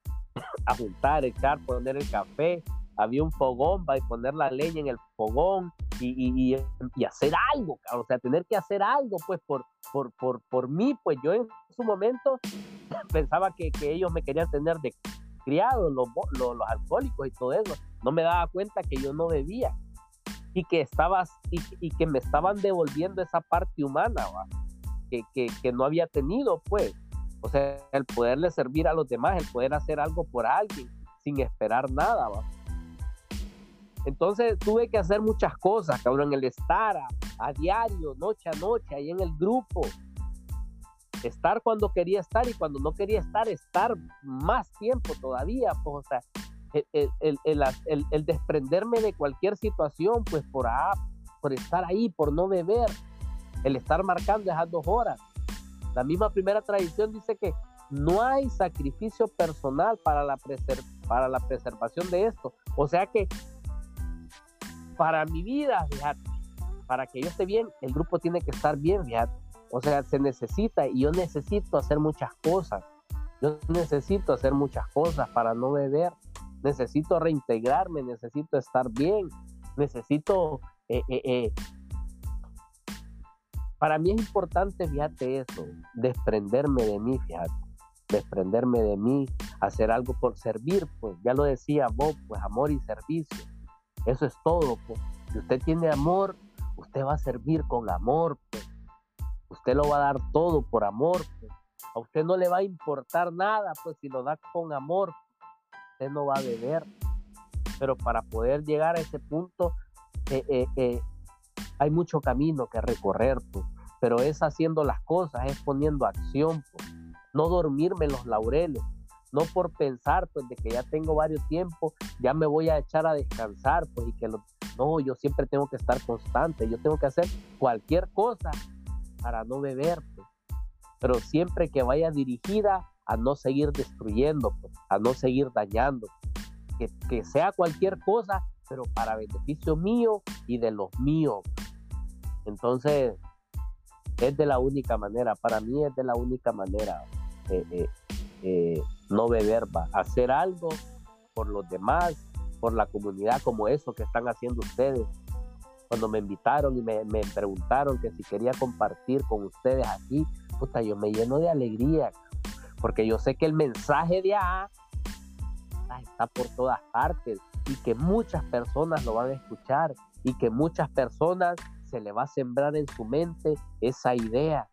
S3: a juntar, echar, poner el café, había un fogón para poner la leña en el fogón y, y, hacer algo, o sea, tener que hacer algo, pues, por, por, por, por mí, pues yo en su momento pensaba que, que ellos me querían tener de criado, los, los, los, alcohólicos y todo eso, no me daba cuenta que yo no bebía. y que estabas y, que me estaban devolviendo esa parte humana Que, que, no había tenido pues o sea el poderle servir a los demás el poder hacer algo por alguien sin esperar nada ¿va? Entonces tuve que hacer muchas cosas cabrón el estar a, diario noche a noche ahí en el grupo estar cuando quería estar y cuando no quería estar estar más tiempo todavía pues o sea el, desprenderme de cualquier situación, pues por, por estar ahí, por no beber, el estar marcando esas dos horas. La misma primera tradición dice que no hay sacrificio personal para la, para la preservación de esto. O sea que para mi vida, fíjate, para que yo esté bien, el grupo tiene que estar bien, fíjate. O sea, se necesita y yo necesito hacer muchas cosas. Yo necesito hacer muchas cosas para no beber necesito reintegrarme, necesito estar bien, necesito... Eh, eh, eh. Para mí es importante, fíjate eso, desprenderme de mí, fíjate, desprenderme de mí, hacer algo por servir, pues ya lo decía Bob, pues amor y servicio, eso es todo, pues. Si usted tiene amor, usted va a servir con amor, pues. Usted lo va a dar todo por amor, pues. A usted no le va a importar nada, pues si lo da con amor, usted no va a beber. Pero para poder llegar a ese punto, eh, eh, eh, hay mucho camino que recorrer, pues. pero es haciendo las cosas, es poniendo acción, pues. no dormirme los laureles, no por pensar pues de que ya tengo varios tiempos, ya me voy a echar a descansar, pues y que no, yo siempre tengo que estar constante, yo tengo que hacer cualquier cosa para no beber, pues. pero siempre que vaya dirigida a no seguir destruyendo, pues, a no seguir dañando, que, que, sea cualquier cosa, pero para beneficio mío y de los míos. Entonces, es de la única manera, para mí es de la única manera eh, eh, eh, no beber, va, hacer algo por los demás, por la comunidad, como eso que están haciendo ustedes. Cuando me invitaron y me, preguntaron que si quería compartir con ustedes aquí, puta, yo me lleno de alegría porque yo sé que el mensaje de A está por todas partes y que muchas personas lo van a escuchar y que muchas personas se le va a sembrar en su mente esa idea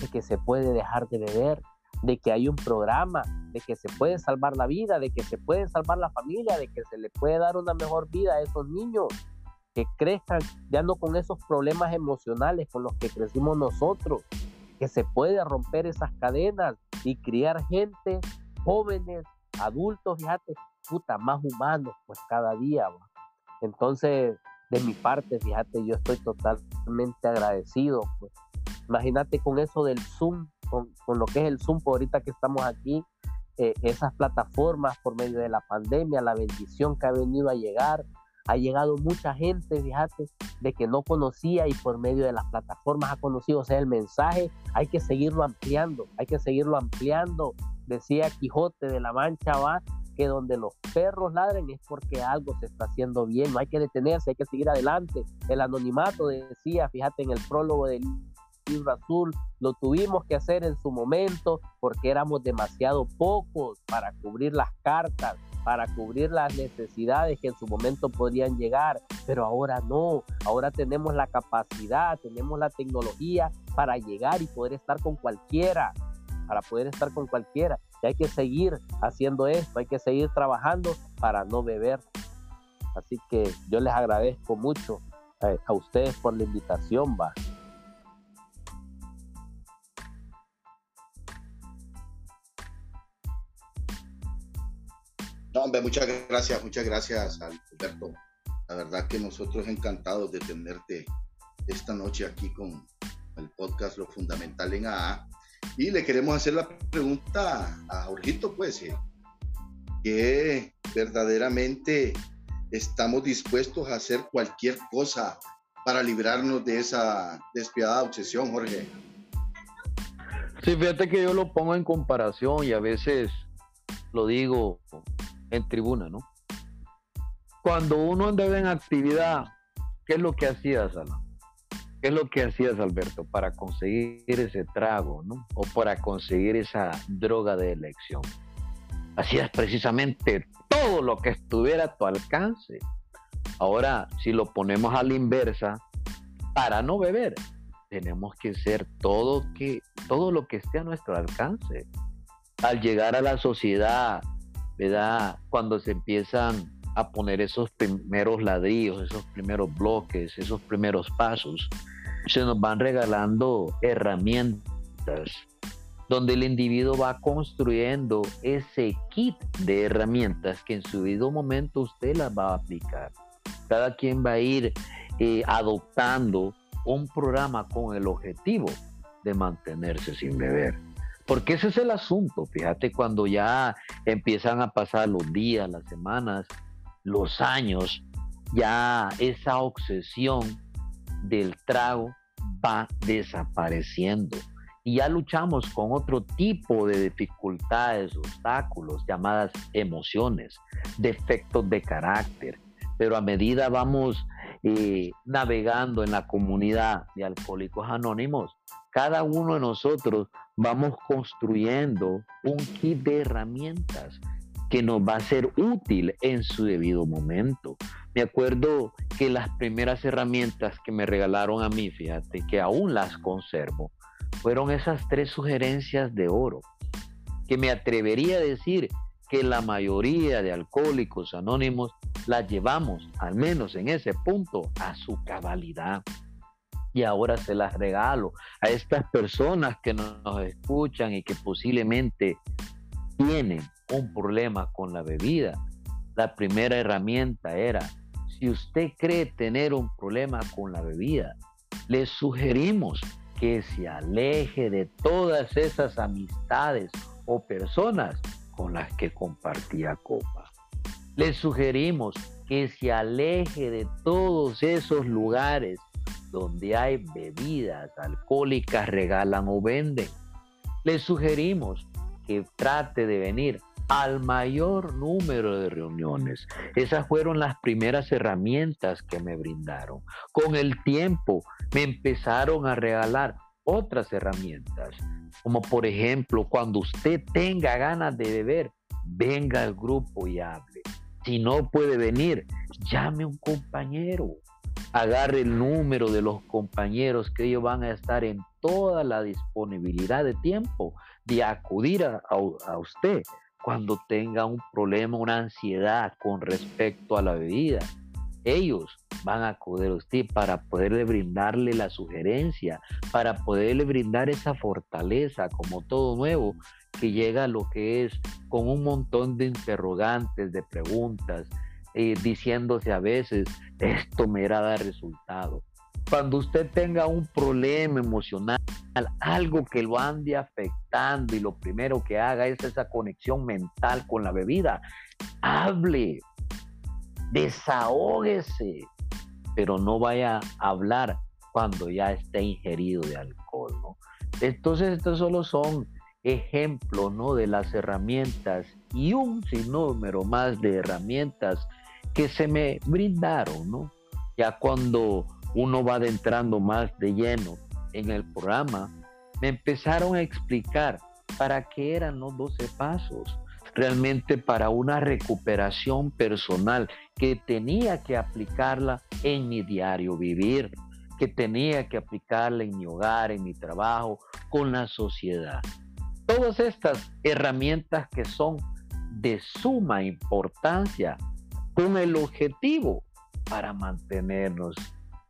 S3: de que se puede dejar de beber, de que hay un programa, de que se puede salvar la vida, de que se puede salvar la familia, de que se le puede dar una mejor vida a esos niños, que crezcan ya no con esos problemas emocionales con los que crecimos nosotros, que se puede romper esas cadenas y criar gente, jóvenes, adultos, fíjate, puta, más humanos, pues cada día. Entonces, de mi parte, fíjate, yo estoy totalmente agradecido. Pues. Imagínate con eso del Zoom, con, lo que es el Zoom, por ahorita que estamos aquí, eh, esas plataformas por medio de la pandemia, la bendición que ha venido a llegar, ha llegado mucha gente, fíjate, de que no conocía y por medio de las plataformas ha conocido. O sea, el mensaje hay que seguirlo ampliando, hay que seguirlo ampliando. Decía Quijote de la Mancha, va, que donde los perros ladren es porque algo se está haciendo bien, no hay que detenerse, hay que seguir adelante. El anonimato decía, fíjate en el prólogo del libro azul, lo tuvimos que hacer en su momento porque éramos demasiado pocos para cubrir las cartas, para cubrir las necesidades que en su momento podrían llegar, pero ahora no, ahora tenemos la capacidad, tenemos la tecnología para llegar y poder estar con cualquiera, para poder estar con cualquiera. Y hay que seguir haciendo esto, hay que seguir trabajando para no beber. Así que yo les agradezco mucho eh, a ustedes por la invitación, va.
S1: Muchas gracias, muchas gracias, Alberto. La verdad que nosotros encantados de tenerte esta noche aquí con el podcast Lo Fundamental en AA. Y le queremos hacer la pregunta a Jorgito, pues, eh, que verdaderamente estamos dispuestos a hacer cualquier cosa para librarnos de esa despiadada obsesión, Jorge.
S2: Sí, fíjate que yo lo pongo en comparación y a veces lo digo en tribuna, ¿no? Cuando uno andaba en actividad, ¿qué es lo que hacías, Alan? ¿Qué es lo que hacías, Alberto, para conseguir ese trago, ¿no? O para conseguir esa droga de elección? Hacías precisamente todo lo que estuviera a tu alcance Ahora, si lo ponemos a la inversa, para no beber, tenemos que ser todo, que, todo lo que esté a nuestro alcance. Al llegar a la sociedad, ¿verdad? Cuando se empiezan a poner esos primeros ladrillos, esos primeros bloques, esos primeros pasos, se nos van regalando herramientas donde el individuo va construyendo ese kit de herramientas que en su debido momento usted las va a aplicar. Cada quien va a ir eh, adoptando un programa con el objetivo de mantenerse sin beber. Porque ese es el asunto, fíjate, cuando ya empiezan a pasar los días, las semanas, los años, ya esa obsesión del trago va desapareciendo. Y ya luchamos con otro tipo de dificultades, obstáculos, llamadas emociones, defectos de carácter. Pero a medida vamos eh, navegando en la comunidad de alcohólicos anónimos, cada uno de nosotros vamos construyendo un kit de herramientas que nos va a ser útil en su debido momento. Me acuerdo que las primeras herramientas que me regalaron a mí, fíjate, que aún las conservo, fueron esas tres sugerencias de oro, que me atrevería a decir que la mayoría de alcohólicos anónimos las llevamos, al menos en ese punto, a su cabalidad. Y ahora se las regalo a estas personas que nos escuchan y que posiblemente tienen un problema con la bebida, la primera herramienta era, si usted cree tener un problema con la bebida, le sugerimos que se aleje de todas esas amistades o personas con las que compartía copa. Le sugerimos que se aleje de todos esos lugares donde hay bebidas alcohólicas, regalan o venden. Le sugerimos que trate de venir al mayor número de reuniones. Esas fueron las primeras herramientas que me brindaron. Con el tiempo me empezaron a regalar otras herramientas, como por ejemplo, cuando usted tenga ganas de beber, venga al grupo y hable. Si no puede venir, llame a un compañero. Agarre el número de los compañeros que ellos van a estar en toda la disponibilidad de tiempo de acudir a, usted cuando tenga un problema, una ansiedad con respecto a la bebida. Ellos van a acudir a usted para poderle brindarle la sugerencia, para poderle brindar esa fortaleza como todo nuevo que llega a lo que es con un montón de interrogantes, de preguntas, eh, diciéndose a veces, esto me irá resultado. Cuando usted tenga un problema emocional, algo que lo ande afectando y lo primero que haga es esa conexión mental con la bebida, hable, desahógese, pero no vaya a hablar cuando ya esté ingerido de alcohol, ¿no? Entonces, estos solo son ejemplos, ¿no? De las herramientas y un sinnúmero más de herramientas que se me brindaron, ¿no? Ya cuando uno va adentrando más de lleno en el programa, me empezaron a explicar para qué eran los 12 pasos, realmente para una recuperación personal que tenía que aplicarla en mi diario vivir, que tenía que aplicarla en mi hogar, en mi trabajo, con la sociedad. Todas estas herramientas que son de suma importancia con el objetivo para mantenernos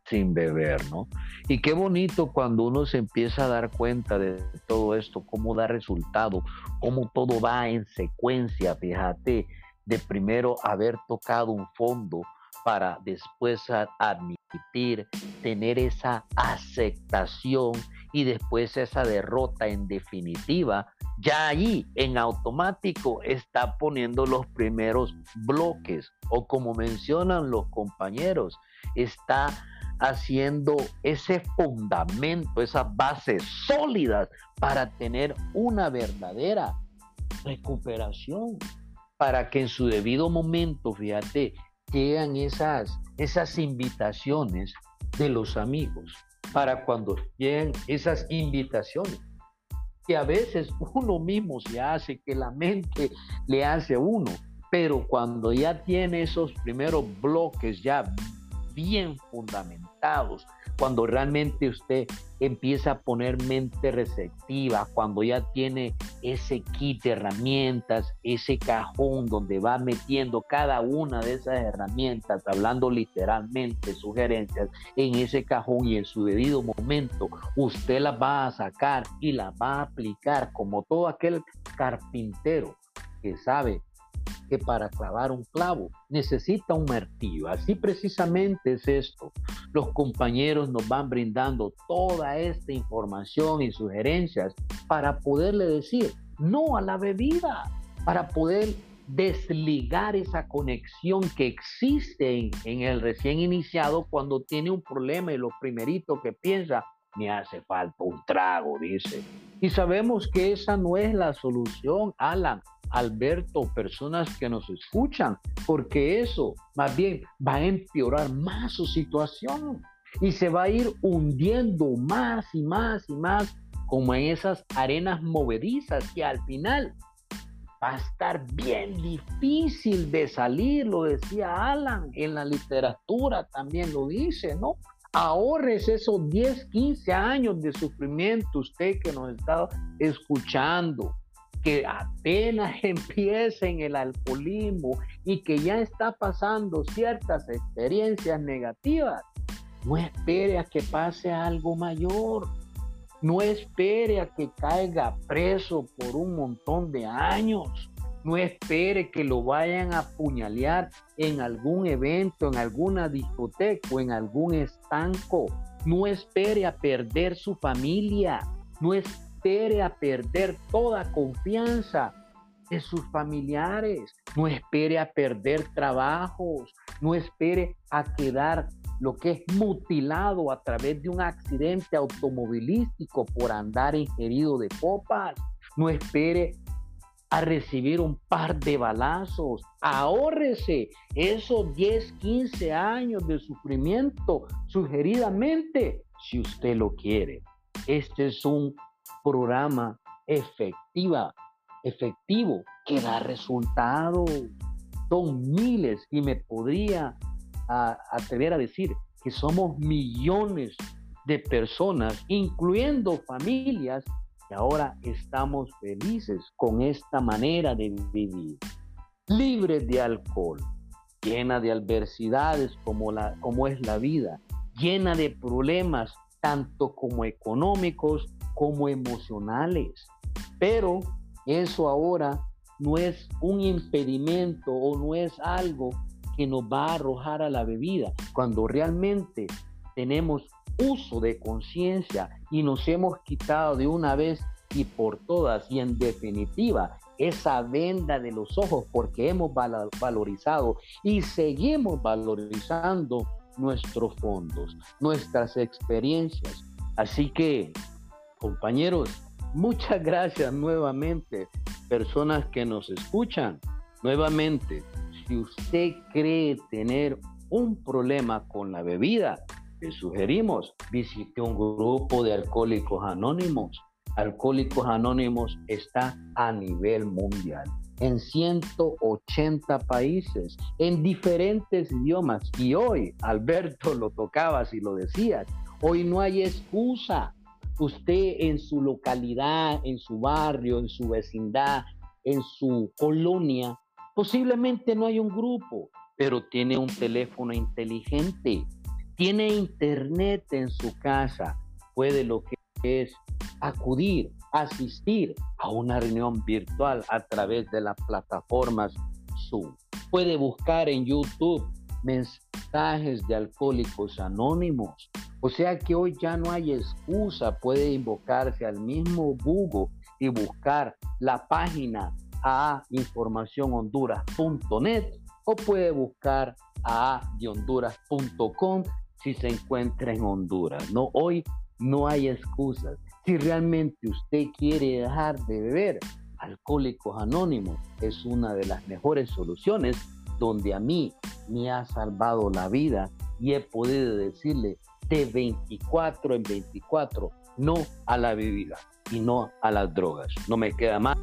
S2: sin beber, ¿no? Y qué bonito cuando uno se empieza a dar cuenta de todo esto, cómo da resultado, cómo todo va en secuencia, fíjate, de primero haber tocado un fondo para después admitir, tener esa aceptación y después esa derrota en definitiva, ya allí en automático está poniendo los primeros bloques o como mencionan los compañeros, está haciendo ese fundamento, esas bases sólidas para tener una verdadera recuperación, para que en su debido momento, fíjate, llegan esas, esas invitaciones de los amigos, para cuando lleguen esas invitaciones, que a veces uno mismo se hace, que la mente le hace a uno, Pero cuando ya tiene esos primeros bloques ya bien fundamentados, cuando realmente usted empieza a poner mente receptiva, cuando ya tiene ese kit de herramientas, ese cajón donde va metiendo cada una de esas herramientas, hablando literalmente sugerencias, en ese cajón y en su debido momento, usted las va a sacar y las va a aplicar como todo aquel carpintero que sabe que para clavar un clavo necesita un martillo. Así precisamente es esto. Los compañeros nos van brindando toda esta información y sugerencias para poderle decir no a la bebida, para poder desligar esa conexión que existe en, el recién iniciado cuando tiene un problema y lo primerito que piensa, me hace falta un trago, dice. Y sabemos que esa no es la solución, Alan. Alberto, personas que nos escuchan, porque eso más bien va a empeorar más su situación y se va a ir hundiendo más y más y más como en esas arenas movedizas que al final va a estar bien difícil de salir, lo decía Alan, en la literatura también lo dice, ¿no? Ahorres esos 10, 15 años de sufrimiento, usted que nos está escuchando, que apenas empieza en el alcoholismo y que ya está pasando ciertas experiencias negativas, no espere a que pase algo mayor. No espere a que caiga preso por un montón de años. No espere que lo vayan a apuñalear en algún evento, en alguna discoteca o en algún estanco. No espere a perder su familia. No espere espere a perder toda confianza de sus familiares, no espere a perder trabajos, no espere a quedar lo que es mutilado a través de un accidente automovilístico por andar ingerido de copas, no espere a recibir un par de balazos, ahórrese esos 10, 15 años de sufrimiento sugeridamente si usted lo quiere. Este es un programa efectiva, efectivo que da resultados. Son miles y me podría atrever a decir que somos millones de personas, incluyendo familias, que ahora estamos felices con esta manera de vivir, libres de alcohol, llena de adversidades como, la, como es la vida, llena de problemas tanto como económicos como emocionales. Pero eso ahora no es un impedimento o no es algo que nos va a arrojar a la bebida. Cuando realmente tenemos uso de conciencia y nos hemos quitado de una vez y por todas y en definitiva esa venda de los ojos porque hemos valorizado y seguimos valorizando nuestros fondos, nuestras experiencias. Así que Compañeros, muchas gracias nuevamente, personas que nos escuchan. Nuevamente, si usted cree tener un problema con la bebida, le sugerimos visite un grupo de alcohólicos anónimos. Alcohólicos Anónimos está a nivel mundial, en 180 países, en diferentes idiomas. Y hoy, Alberto lo tocaba y lo decía, hoy no hay excusa usted en su localidad, en su barrio, en su vecindad, en su colonia, posiblemente no hay un grupo, pero tiene un teléfono inteligente, tiene internet en su casa, puede lo que es acudir, asistir a una reunión virtual a través de las plataformas Zoom. Puede buscar en YouTube mensajes de alcohólicos anónimos. O sea que hoy ya no hay excusa, puede invocarse al mismo Google y buscar la página a informacionhonduras.net o puede buscar a honduras.com si se encuentra en Honduras. No, hoy no hay excusas. Si realmente usted quiere dejar de beber, Alcohólicos Anónimos es una de las mejores soluciones donde a mí me ha salvado la vida y he podido decirle de 24 en 24 no a la bebida y no a las drogas. No me queda más.